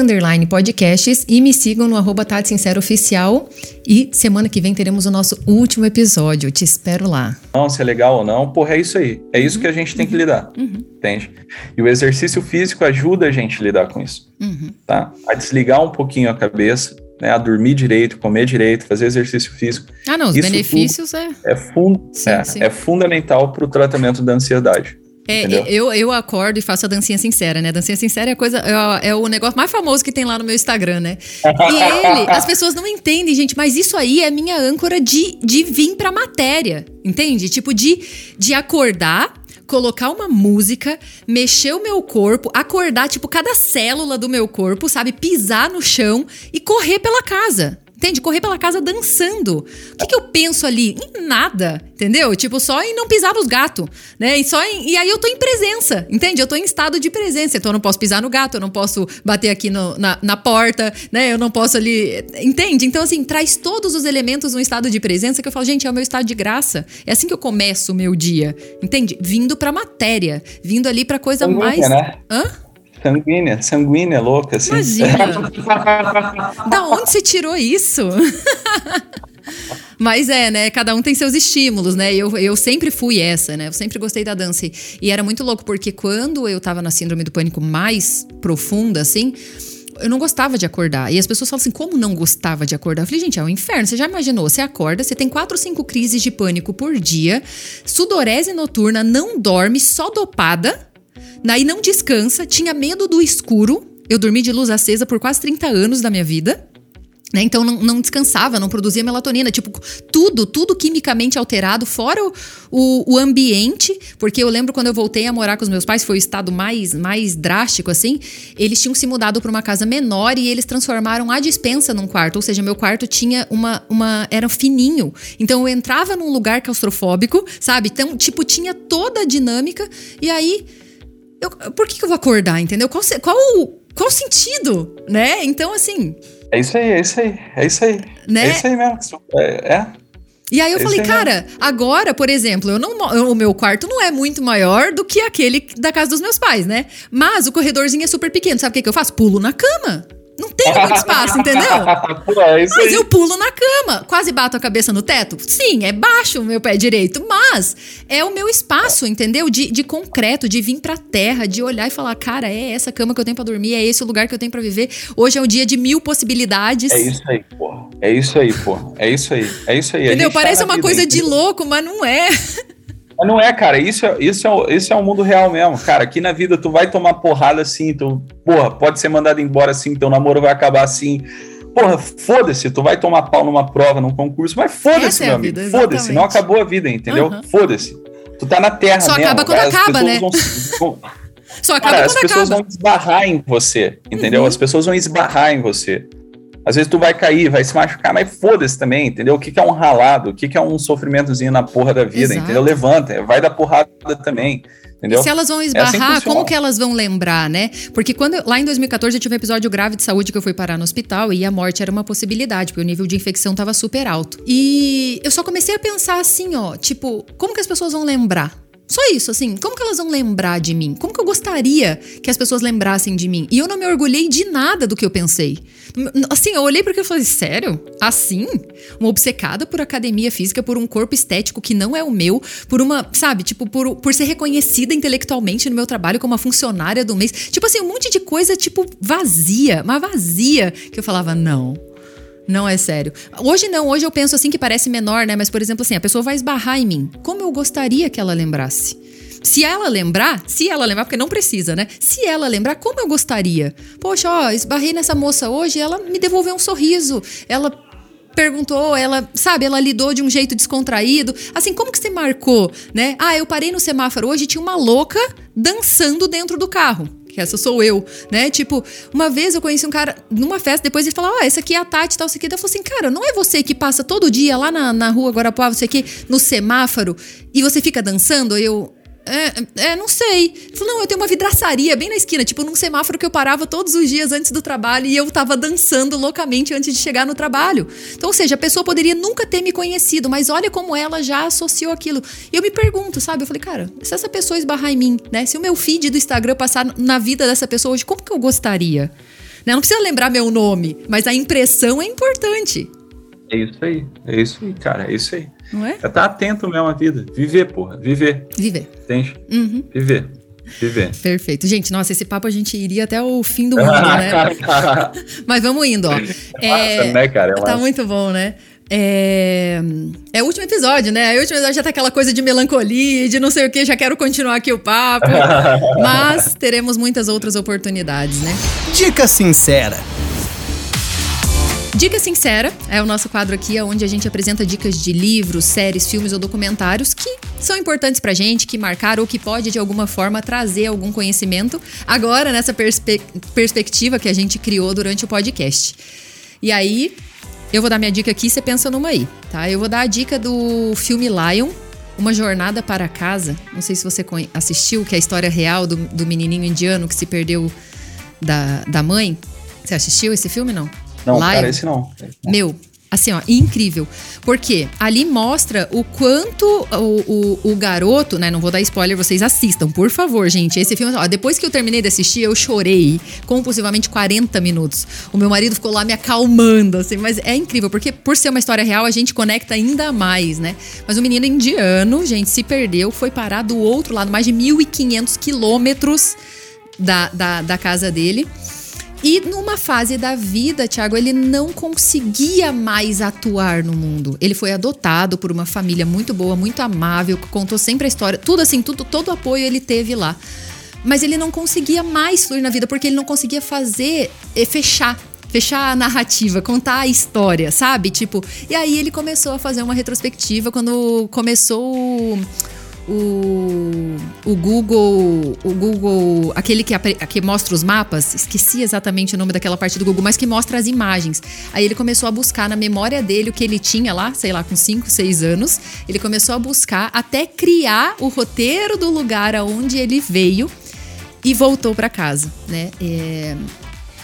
Podcasts e me sigam no arroba Tati Sincero Oficial. E semana que vem teremos o nosso último episódio. Te espero lá. Não, se é legal ou não, porra, é isso aí. É isso que a gente tem que lidar, entende? E o exercício físico ajuda a gente a lidar com isso, Uhum. tá? A desligar um pouquinho a cabeça, né? A dormir direito, comer direito, fazer exercício físico. Ah, não, os Isso benefícios é. É, fun Sim, é, sim. é fundamental para o tratamento da ansiedade. É, Entendeu? eu, eu acordo e faço a dancinha sincera, né? A dancinha sincera é coisa, é, é o negócio mais famoso que tem lá no meu Instagram, né? E ele, [laughs] as pessoas não entendem, gente, mas isso aí é minha âncora de, de vir pra matéria, entende? Tipo, de, de acordar, colocar uma música, mexer o meu corpo, acordar, tipo, cada célula do meu corpo, sabe? Pisar no chão e correr pela casa. Entende? Correr pela casa dançando. O que, que eu penso ali? Em nada, entendeu? Tipo, só em não pisar nos gatos, né? E, só em- e aí eu tô em presença, entende? Eu tô em estado de presença. Então eu não posso pisar no gato, eu não posso bater aqui no- na, na porta, né? Eu não posso ali. Entende? Então, assim, traz todos os elementos num estado de presença que eu falo, gente, é o meu estado de graça. É assim que eu começo o meu dia, entende? Vindo pra matéria, vindo ali pra coisa mais. né? Hã? Sanguínea, sanguínea, louca, assim. Imagina. [laughs] da onde você tirou isso? Mas é, né? Cada um tem seus estímulos, né? Eu, eu sempre fui essa, né? Eu sempre gostei da dança. E era muito louco, porque quando eu tava na síndrome do pânico mais profunda, assim. Eu não gostava de acordar. E as pessoas falam assim: como não gostava de acordar? Eu falei, gente, é um inferno. Você já imaginou? Você acorda, você tem quatro ou cinco crises de pânico por dia, sudorese noturna, não dorme, só dopada. Daí não descansa, tinha medo do escuro. Eu dormi de luz acesa por quase 30 anos da minha vida. Né? Então não, não descansava, não produzia melatonina, tipo, tudo, tudo quimicamente alterado, fora o, o, o ambiente, porque eu lembro quando eu voltei a morar com os meus pais, foi o estado mais, mais drástico, assim. Eles tinham se mudado para uma casa menor e eles transformaram a dispensa num quarto, ou seja, meu quarto tinha uma. uma era fininho. Então eu entrava num lugar claustrofóbico, sabe? Então, tipo, tinha toda a dinâmica, e aí. Eu, por que, que eu vou acordar, entendeu? Qual, qual, qual o sentido, né? Então, assim, É isso aí, é isso aí, é isso aí. Né? É isso aí mesmo. É, é. E aí eu Esse falei, é cara, agora, por exemplo, eu não, o meu quarto não é muito maior do que aquele da casa dos meus pais, né? Mas o corredorzinho é super pequeno. Sabe o que, que eu faço? Pulo na cama. Não tem muito espaço, entendeu? [laughs] É Mas aí. eu pulo na cama. Quase bato a cabeça no teto? Sim, é baixo o meu pé direito. Mas é o meu espaço, entendeu? De, de concreto, de vir pra terra, de olhar e falar: cara, é essa cama que eu tenho pra dormir, é esse o lugar que eu tenho pra viver. Hoje é um dia de mil possibilidades. É isso aí, pô. É isso aí, pô. É isso aí. É isso aí. Entendeu? tá Parece na uma vida, coisa de louco, mas não é. Mas não é, cara. Isso é, isso, é, o- isso é o mundo real mesmo. Cara, aqui na vida tu vai tomar porrada assim, tu, porra, pode ser mandado embora assim, teu namoro vai acabar assim. Porra, foda-se, tu vai tomar pau numa prova, num concurso, mas foda-se, é meu amigo. Foda-se, não acabou a vida, entendeu? Aham. Foda-se. Tu tá na terra Só mesmo. acaba quando As acaba, né? [laughs] vão- Só acaba Cara, as quando pessoas acaba. vão esbarrar em você, entendeu? Uhum. As pessoas vão esbarrar em você. Às vezes tu vai cair, vai se machucar, mas foda-se também, entendeu? O que, que é um ralado? O que, que é um sofrimentozinho na porra da vida, Exato. entendeu? Levanta, vai dar porrada também, entendeu? E se elas vão assim esbarrar, funciona. como que elas vão lembrar, né? Porque quando lá em 2014 eu tive um episódio grave de saúde que eu fui parar no hospital e a morte era uma possibilidade, porque o nível de infecção tava super alto. E eu só comecei a pensar assim, ó, tipo, como que as pessoas vão lembrar? Só isso, assim, como que elas vão lembrar de mim? Como que eu gostaria que as pessoas lembrassem de mim? E eu não me orgulhei de nada do que eu pensei. Assim, eu olhei porque eu falei, sério? Assim? Uma obcecada por academia física, por um corpo estético que não é o meu, por uma, sabe, tipo, por, por ser reconhecida intelectualmente no meu trabalho como uma funcionária do mês. Tipo assim, um monte de coisa, tipo, vazia, uma vazia, que eu falava, não. Não é sério. Hoje não, hoje eu penso assim que parece menor, né? Mas, por exemplo, assim, a pessoa vai esbarrar em mim. Como eu gostaria que ela lembrasse? Se ela lembrar, se ela lembrar, porque não precisa, né? Se ela lembrar, como eu gostaria? Poxa, ó, esbarrei nessa moça hoje, ela me devolveu um sorriso. Ela perguntou, ela, sabe, ela lidou de um jeito descontraído. Assim, como que você marcou, né? Ah, eu parei no semáforo hoje e tinha uma louca dançando dentro do carro. Que essa sou eu, né? Tipo, uma vez eu conheci um cara numa festa, depois ele falou: Ó, essa aqui é a Tati, tal, isso aqui. Eu falei assim: Cara, não é você que passa todo dia lá na, na rua Guarapuava, isso aqui, no semáforo, e você fica dançando? Eu. É, é, não sei. Ele falou, não, eu tenho uma vidraçaria bem na esquina, tipo num semáforo que eu parava todos os dias antes do trabalho e eu tava dançando loucamente antes de chegar no trabalho. Então, ou seja, a pessoa poderia nunca ter me conhecido, mas olha como ela já associou aquilo. E eu me pergunto, sabe? Eu falei, cara, se essa pessoa esbarrar em mim, né? Se o meu feed do Instagram passar na vida dessa pessoa hoje, como que eu gostaria? Né? Não precisa lembrar meu nome, mas a impressão é importante. É isso aí, é isso aí, cara, é isso aí. Não é? É estar atento mesmo à vida. Viver, porra. Viver. Viver. Entende? Uhum. Viver. Viver. Perfeito. Gente, nossa, esse papo a gente iria até o fim do mundo, né? [laughs] Mas vamos indo, ó. É, massa, né, cara? É tá massa. muito bom, né? É... é o último episódio, né? O último episódio já tá aquela coisa de melancolia, de não sei o que, já quero continuar aqui o papo. [laughs] Mas teremos muitas outras oportunidades, né? Dica sincera. Dica Sincera é o nosso quadro aqui onde a gente apresenta dicas de livros, séries, filmes ou documentários que são importantes pra gente, que marcaram ou que pode de alguma forma trazer algum conhecimento agora nessa perspe perspectiva que a gente criou durante o podcast. E aí, eu vou dar minha dica aqui, você pensa numa aí, tá? Eu vou dar a dica do filme Lion, Uma Jornada para Casa. Não sei se você assistiu, que é a história real do, do menininho indiano que se perdeu da, da mãe. Você assistiu esse filme, não? Não, Lion. cara, esse não. Meu, assim, ó, incrível. Porque ali mostra o quanto o, o, o, garoto, né? Não vou dar spoiler, vocês assistam, por favor, gente. Esse filme, ó, depois que eu terminei de assistir, eu chorei compulsivamente 40 minutos. O meu marido ficou lá me acalmando, assim, mas é incrível, porque por ser uma história real, a gente conecta ainda mais, né? Mas o menino indiano, gente, se perdeu, foi parar do outro lado, mais de 1.500 quilômetros da, da, da casa dele. E numa fase da vida, Tiago, ele não conseguia mais atuar no mundo. Ele foi adotado por uma família muito boa, muito amável, que contou sempre a história, tudo assim, tudo, todo apoio ele teve lá. Mas ele não conseguia mais fluir na vida porque ele não conseguia fazer, fechar fechar a narrativa, contar a história, sabe? Tipo, e aí ele começou a fazer uma retrospectiva quando começou o, o Google, o Google, aquele que, que mostra os mapas, esqueci exatamente o nome daquela parte do Google, mas que mostra as imagens. Aí ele começou a buscar na memória dele o que ele tinha lá, sei lá, com 5, 6 anos. Ele começou a buscar até criar o roteiro do lugar aonde ele veio e voltou para casa, né? É...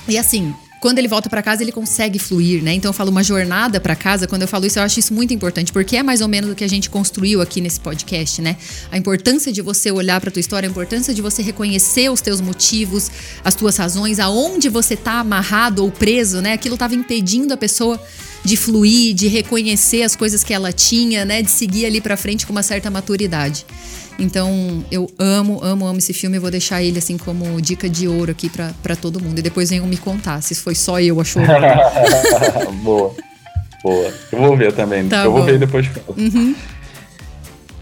E assim, quando ele volta para casa, ele consegue fluir, né? Então eu falo uma jornada para casa, quando eu falo isso, eu acho isso muito importante, porque é mais ou menos o que a gente construiu aqui nesse podcast, né? A importância de você olhar para tua história, a importância de você reconhecer os teus motivos, as tuas razões, aonde você tá amarrado ou preso, né? Aquilo tava impedindo a pessoa de fluir, de reconhecer as coisas que ela tinha, né? De seguir ali para frente com uma certa maturidade. Então, eu amo, amo, amo esse filme. Eu vou deixar ele, assim, como dica de ouro aqui para todo mundo. E depois venham me contar se foi só eu achou. [laughs] boa, boa. Eu vou ver também. Tá eu bom. vou ver depois. Uhum.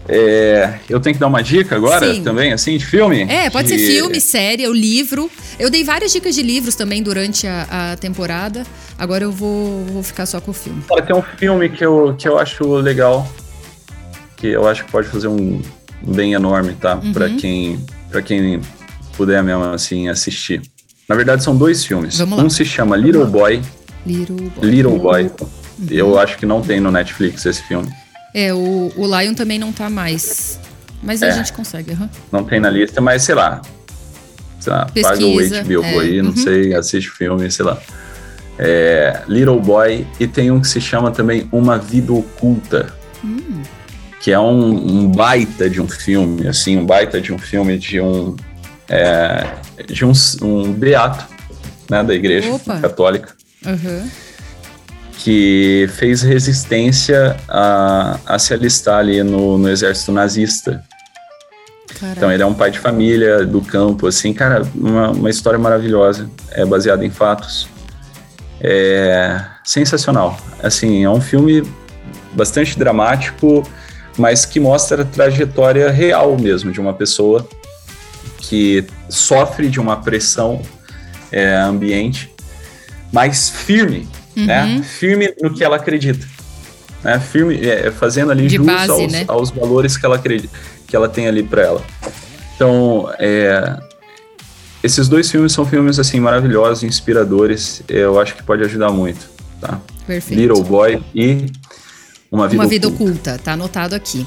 É, eu tenho que dar uma dica agora Sim. também, assim, de filme? É, pode De- ser filme, série, o livro. Eu dei várias dicas de livros também durante a, a temporada. Agora eu vou, vou ficar só com o filme. Cara, tem um filme que eu, que eu acho legal, que eu acho que pode fazer um bem enorme, tá? Uhum. Pra quem para quem puder mesmo assim assistir. Na verdade são dois filmes. Um se chama Little Boy, Little Boy. Little Boy. Uhum. Eu acho que não tem no Netflix esse filme. É, o, o Lion também não tá mais. Mas a É. gente consegue, aham. Não tem na lista, mas sei lá. Sei lá, paga o HBO é. aí, não Uhum. sei, assiste filme, sei lá. É, Little Boy e tem um que se chama também Uma Vida Oculta. Que é um, um baita de um filme, assim, um baita de um filme de um é, de um, um beato, né, da Igreja Opa. Católica, Aham. que fez resistência a, a se alistar ali no, no exército nazista. Caraca. Então ele é um pai de família do campo, assim, cara, uma, uma história maravilhosa, é baseada em fatos, é sensacional. Assim, é um filme bastante dramático, mas que mostra a trajetória real mesmo de uma pessoa que sofre de uma pressão é, ambiente, mas firme, né? Uhum. Firme no que ela acredita. Né? Firme, é, fazendo ali De jus base, aos, né? aos valores que ela acredita, que ela tem ali para ela. Então, é, esses dois filmes são filmes assim maravilhosos, inspiradores. Eu acho que pode ajudar muito, tá? Perfeito. Little Boy e Uma Vida, Uma vida Oculta. oculta, tá anotado aqui.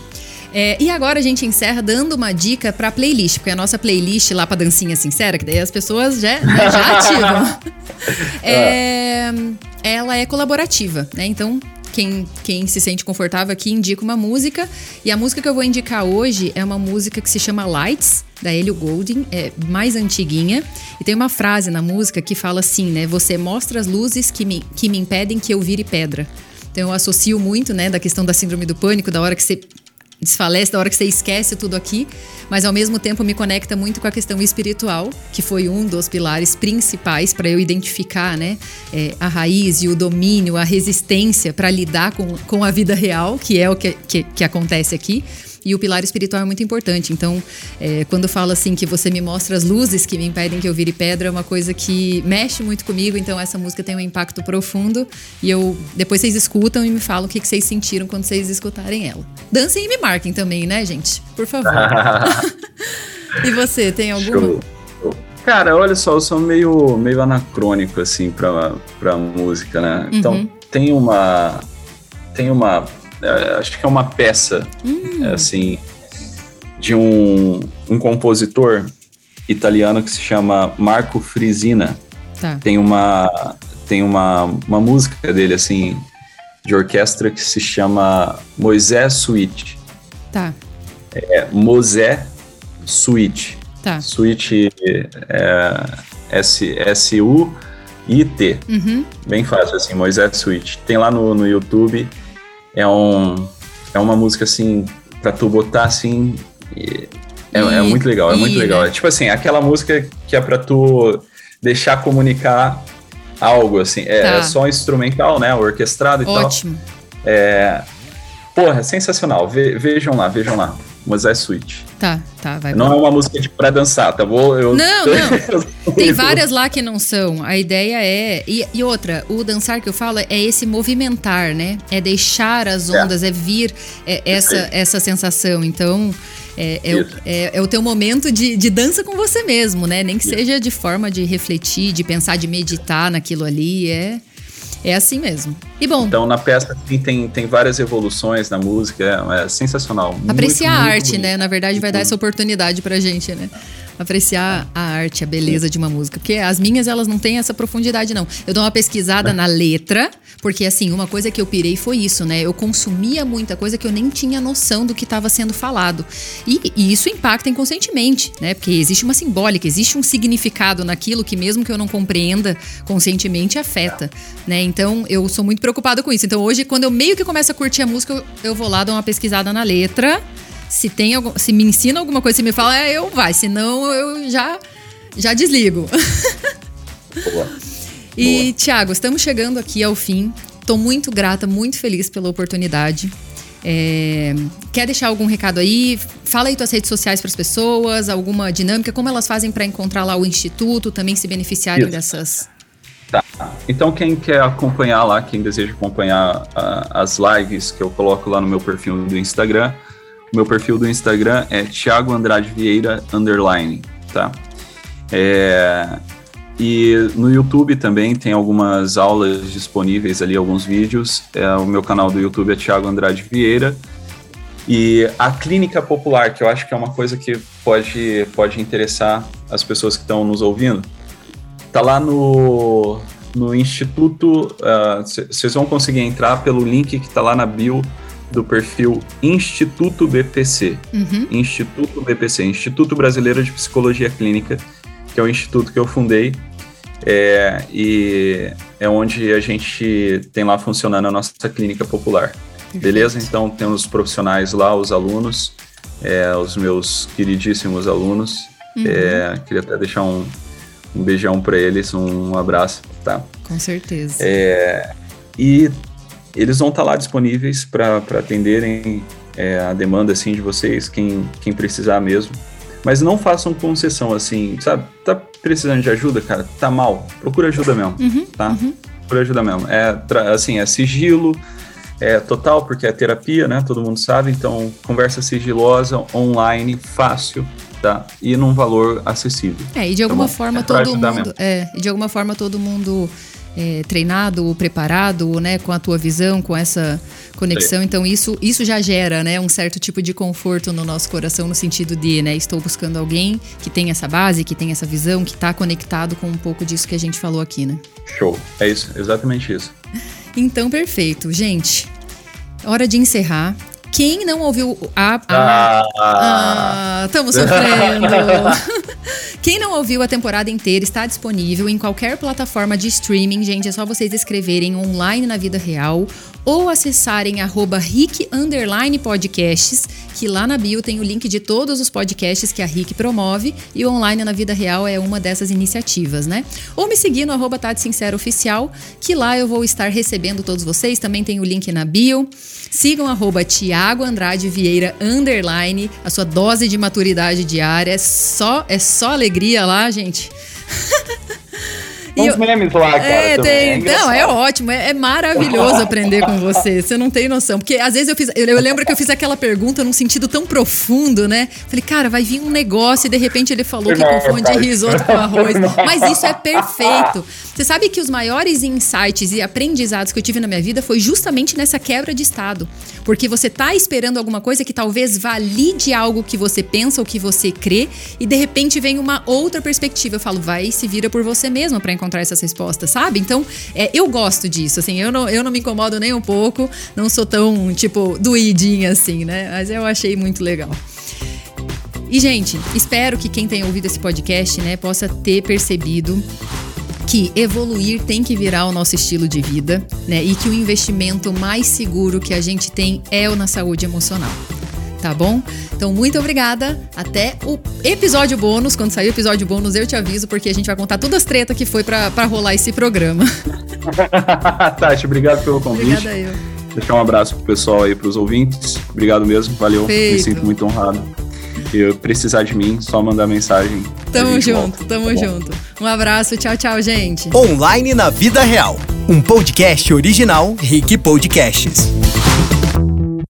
É, e agora a gente encerra dando uma dica pra playlist, porque a nossa playlist lá pra dancinha sincera, que daí as pessoas já, né, já [laughs] ativam. é, ela é colaborativa, né? Então, quem, quem se sente confortável aqui indica uma música. E a música que eu vou indicar hoje é uma música que se chama Lights, da Helio Golding, é mais antiguinha. E tem uma frase na música que fala assim, né? Você mostra as luzes que me, que me impedem que eu vire pedra. Então eu associo muito, né, da questão da síndrome do pânico, da hora que você desfalece, da hora que você esquece tudo aqui, mas ao mesmo tempo me conecta muito com a questão espiritual, que foi um dos pilares principais para eu identificar, né, é, a raiz e o domínio, a resistência para lidar com, com a vida real, que é o que, que, que acontece aqui. E o pilar espiritual é muito importante. Então, é, quando fala assim que você me mostra as luzes que me impedem que eu vire pedra, é uma coisa que mexe muito comigo. Então, essa música tem um impacto profundo. E eu depois vocês escutam e me falam o que, que vocês sentiram quando vocês escutarem ela. Dancem e me marquem também, né, gente? Por favor. [laughs] e você, tem alguma? Show. Cara, olha só, eu sou meio, meio anacrônico, assim, pra, pra música, né? Então, uhum. tem uma. Tem uma acho que é uma peça, hum. assim, de um, um compositor italiano que se chama Marco Frisina. Tá. Tem uma tem uma, uma música dele assim de orquestra que se chama Moisés Suite. Tá. É Mosé Suite. Tá. Suite é S S U I T. Uhum. Bem fácil assim, Moisés Suite. Tem lá no, no YouTube é um é uma música assim para tu botar assim é, é, muito legal, é muito legal. Né? É tipo assim, aquela música que é para tu deixar comunicar algo assim, é, tá. é só instrumental, né, orquestrado e Ótimo. tal. Ótimo. É, porra, sensacional. Ve, vejam lá, vejam lá. Moisés Suite. Tá, tá, vai. Não é uma música de pra dançar, tá bom? Eu... Não, [laughs] não. Tem várias lá que não são. A ideia é. E, e, outra, o dançar que eu falo é esse movimentar, né? É deixar as é. ondas, é, é vir é, essa, essa sensação. Então. É, é, o, é, é, o teu momento de, de dança com você mesmo, né? Nem que Isso. seja de forma de refletir, de pensar, de meditar naquilo ali. É, é assim mesmo. E bom. Então, na peça assim, tem, tem várias evoluções na música, é, é sensacional. Apreciar a arte, muito né? Na verdade, vai dar essa oportunidade pra gente, né? Apreciar a arte, a beleza de uma música. Porque as minhas, elas não têm essa profundidade, não. Eu dou uma pesquisada é. na letra, porque, assim, uma coisa que eu pirei foi isso, né? Eu consumia muita coisa que eu nem tinha noção do que estava sendo falado. E, e, isso impacta inconscientemente, né? Porque existe uma simbólica, existe um significado naquilo que, mesmo que eu não compreenda conscientemente, afeta, né? Então, eu sou muito preocupada com isso. Então, hoje, quando eu meio que começo a curtir a música, eu, eu vou lá dar uma pesquisada na letra. Se tem algum, se me ensina alguma coisa, se me fala, é, eu vai. Senão, eu já, já desligo. Boa. E, Boa. Tiago, estamos chegando aqui ao fim. Estou muito grata, muito feliz pela oportunidade. É, quer deixar algum recado aí? Fala aí tuas redes sociais para as pessoas, alguma dinâmica, como elas fazem para encontrar lá o instituto, também se beneficiarem Isso. dessas. Tá. Então quem quer acompanhar lá, quem deseja acompanhar uh, as lives que eu coloco lá no meu perfil do Instagram, meu perfil do Instagram é Thiago Andrade Vieira underline, tá? É, e no YouTube também tem algumas aulas disponíveis ali, alguns vídeos. É, o meu canal do YouTube é Thiago Andrade Vieira. E a clínica popular, que eu acho que é uma coisa que pode, pode interessar as pessoas que estão nos ouvindo, tá lá no, no Instituto. Vocês uh, vão conseguir entrar pelo link que está lá na bio do perfil Instituto BPC. Uhum. Instituto BPC, Instituto Brasileiro de Psicologia Clínica, que é o instituto que eu fundei é, e é onde a gente tem lá funcionando a nossa clínica popular. Beleza? Então tem os profissionais lá, os alunos, é, os meus queridíssimos alunos. Uhum. É, queria até deixar um, um beijão para eles, um, um, abraço, tá? Com certeza. É, e eles vão estar tá lá disponíveis para atenderem é, a demanda assim de vocês, quem, quem precisar mesmo. Mas não façam concessão assim, sabe? Tá precisando de ajuda, cara? Tá mal. Procura ajuda mesmo, uhum, tá? Uhum. Procura ajuda mesmo. É, assim, é sigilo, é total, porque é terapia, né? Todo mundo sabe. Então, conversa sigilosa, online, fácil, tá? E num valor acessível. É, e de alguma tá forma é todo mundo. É, e de alguma forma todo mundo é, treinado ou preparado, né, com a tua visão, com essa conexão. Então isso, isso já gera, né, um certo tipo de conforto no nosso coração no sentido de, né, estou buscando alguém que tem essa base, que tem essa visão, que está conectado com um pouco disso que a gente falou aqui, né? Show. É isso, exatamente isso. Então, perfeito. Gente, hora de encerrar. Quem não ouviu a. a Ah. ah, estamos sofrendo. [laughs] Quem não ouviu a temporada inteira está disponível em qualquer plataforma de streaming, gente. É só vocês escreverem online na vida real ou acessarem arroba Rick Underline Podcasts, que lá na bio tem o link de todos os podcasts que a Rick promove e o online na vida real é uma dessas iniciativas, né? Ou me seguir no arroba Tati Sincero Oficial, que lá eu vou estar recebendo todos vocês. Também tem o link na bio. Sigam arroba Tiago Andrade Vieira Underline, a sua dose de maturidade diária. É só, é só alegria lá, gente. [laughs] Tem uns memes lá, cara. É, tem. engraçado. não, é ótimo. É, é maravilhoso aprender com você. Você não tem noção. Porque às vezes eu fiz. Eu, eu lembro que eu fiz aquela pergunta num sentido tão profundo, né? Falei, cara, vai vir um negócio e de repente ele falou que confunde risoto com arroz. [laughs] Mas isso é perfeito. Você sabe que os maiores insights e aprendizados que eu tive na minha vida foi justamente nessa quebra de estado. Porque você tá esperando alguma coisa que talvez valide algo que você pensa ou que você crê, e de repente vem uma outra perspectiva. Eu falo, vai e se vira por você mesmo para encontrar essas respostas, sabe? Então, é, eu gosto disso, assim, eu não, eu não me incomodo nem um pouco, não sou tão, tipo, doidinha assim, né? Mas eu achei muito legal. E, gente, espero que quem tenha ouvido esse podcast, né, possa ter percebido que evoluir tem que virar o nosso estilo de vida, né? E que o investimento mais seguro que a gente tem é o na saúde emocional. Tá bom? Então, muito obrigada. Até o episódio bônus. Quando sair o episódio bônus, eu te aviso, porque a gente vai contar todas as tretas que foi pra pra rolar esse programa. [laughs] Tati, obrigado pelo convite. Obrigada eu. Deixar um abraço pro pessoal aí, pros ouvintes. Obrigado mesmo, valeu. Feito. Me sinto muito honrado. E precisar de mim, só mandar mensagem. Tamo junto, volta, tamo tá junto. Um abraço, tchau, tchau, gente. Online na vida real. Um podcast original Rick Podcasts.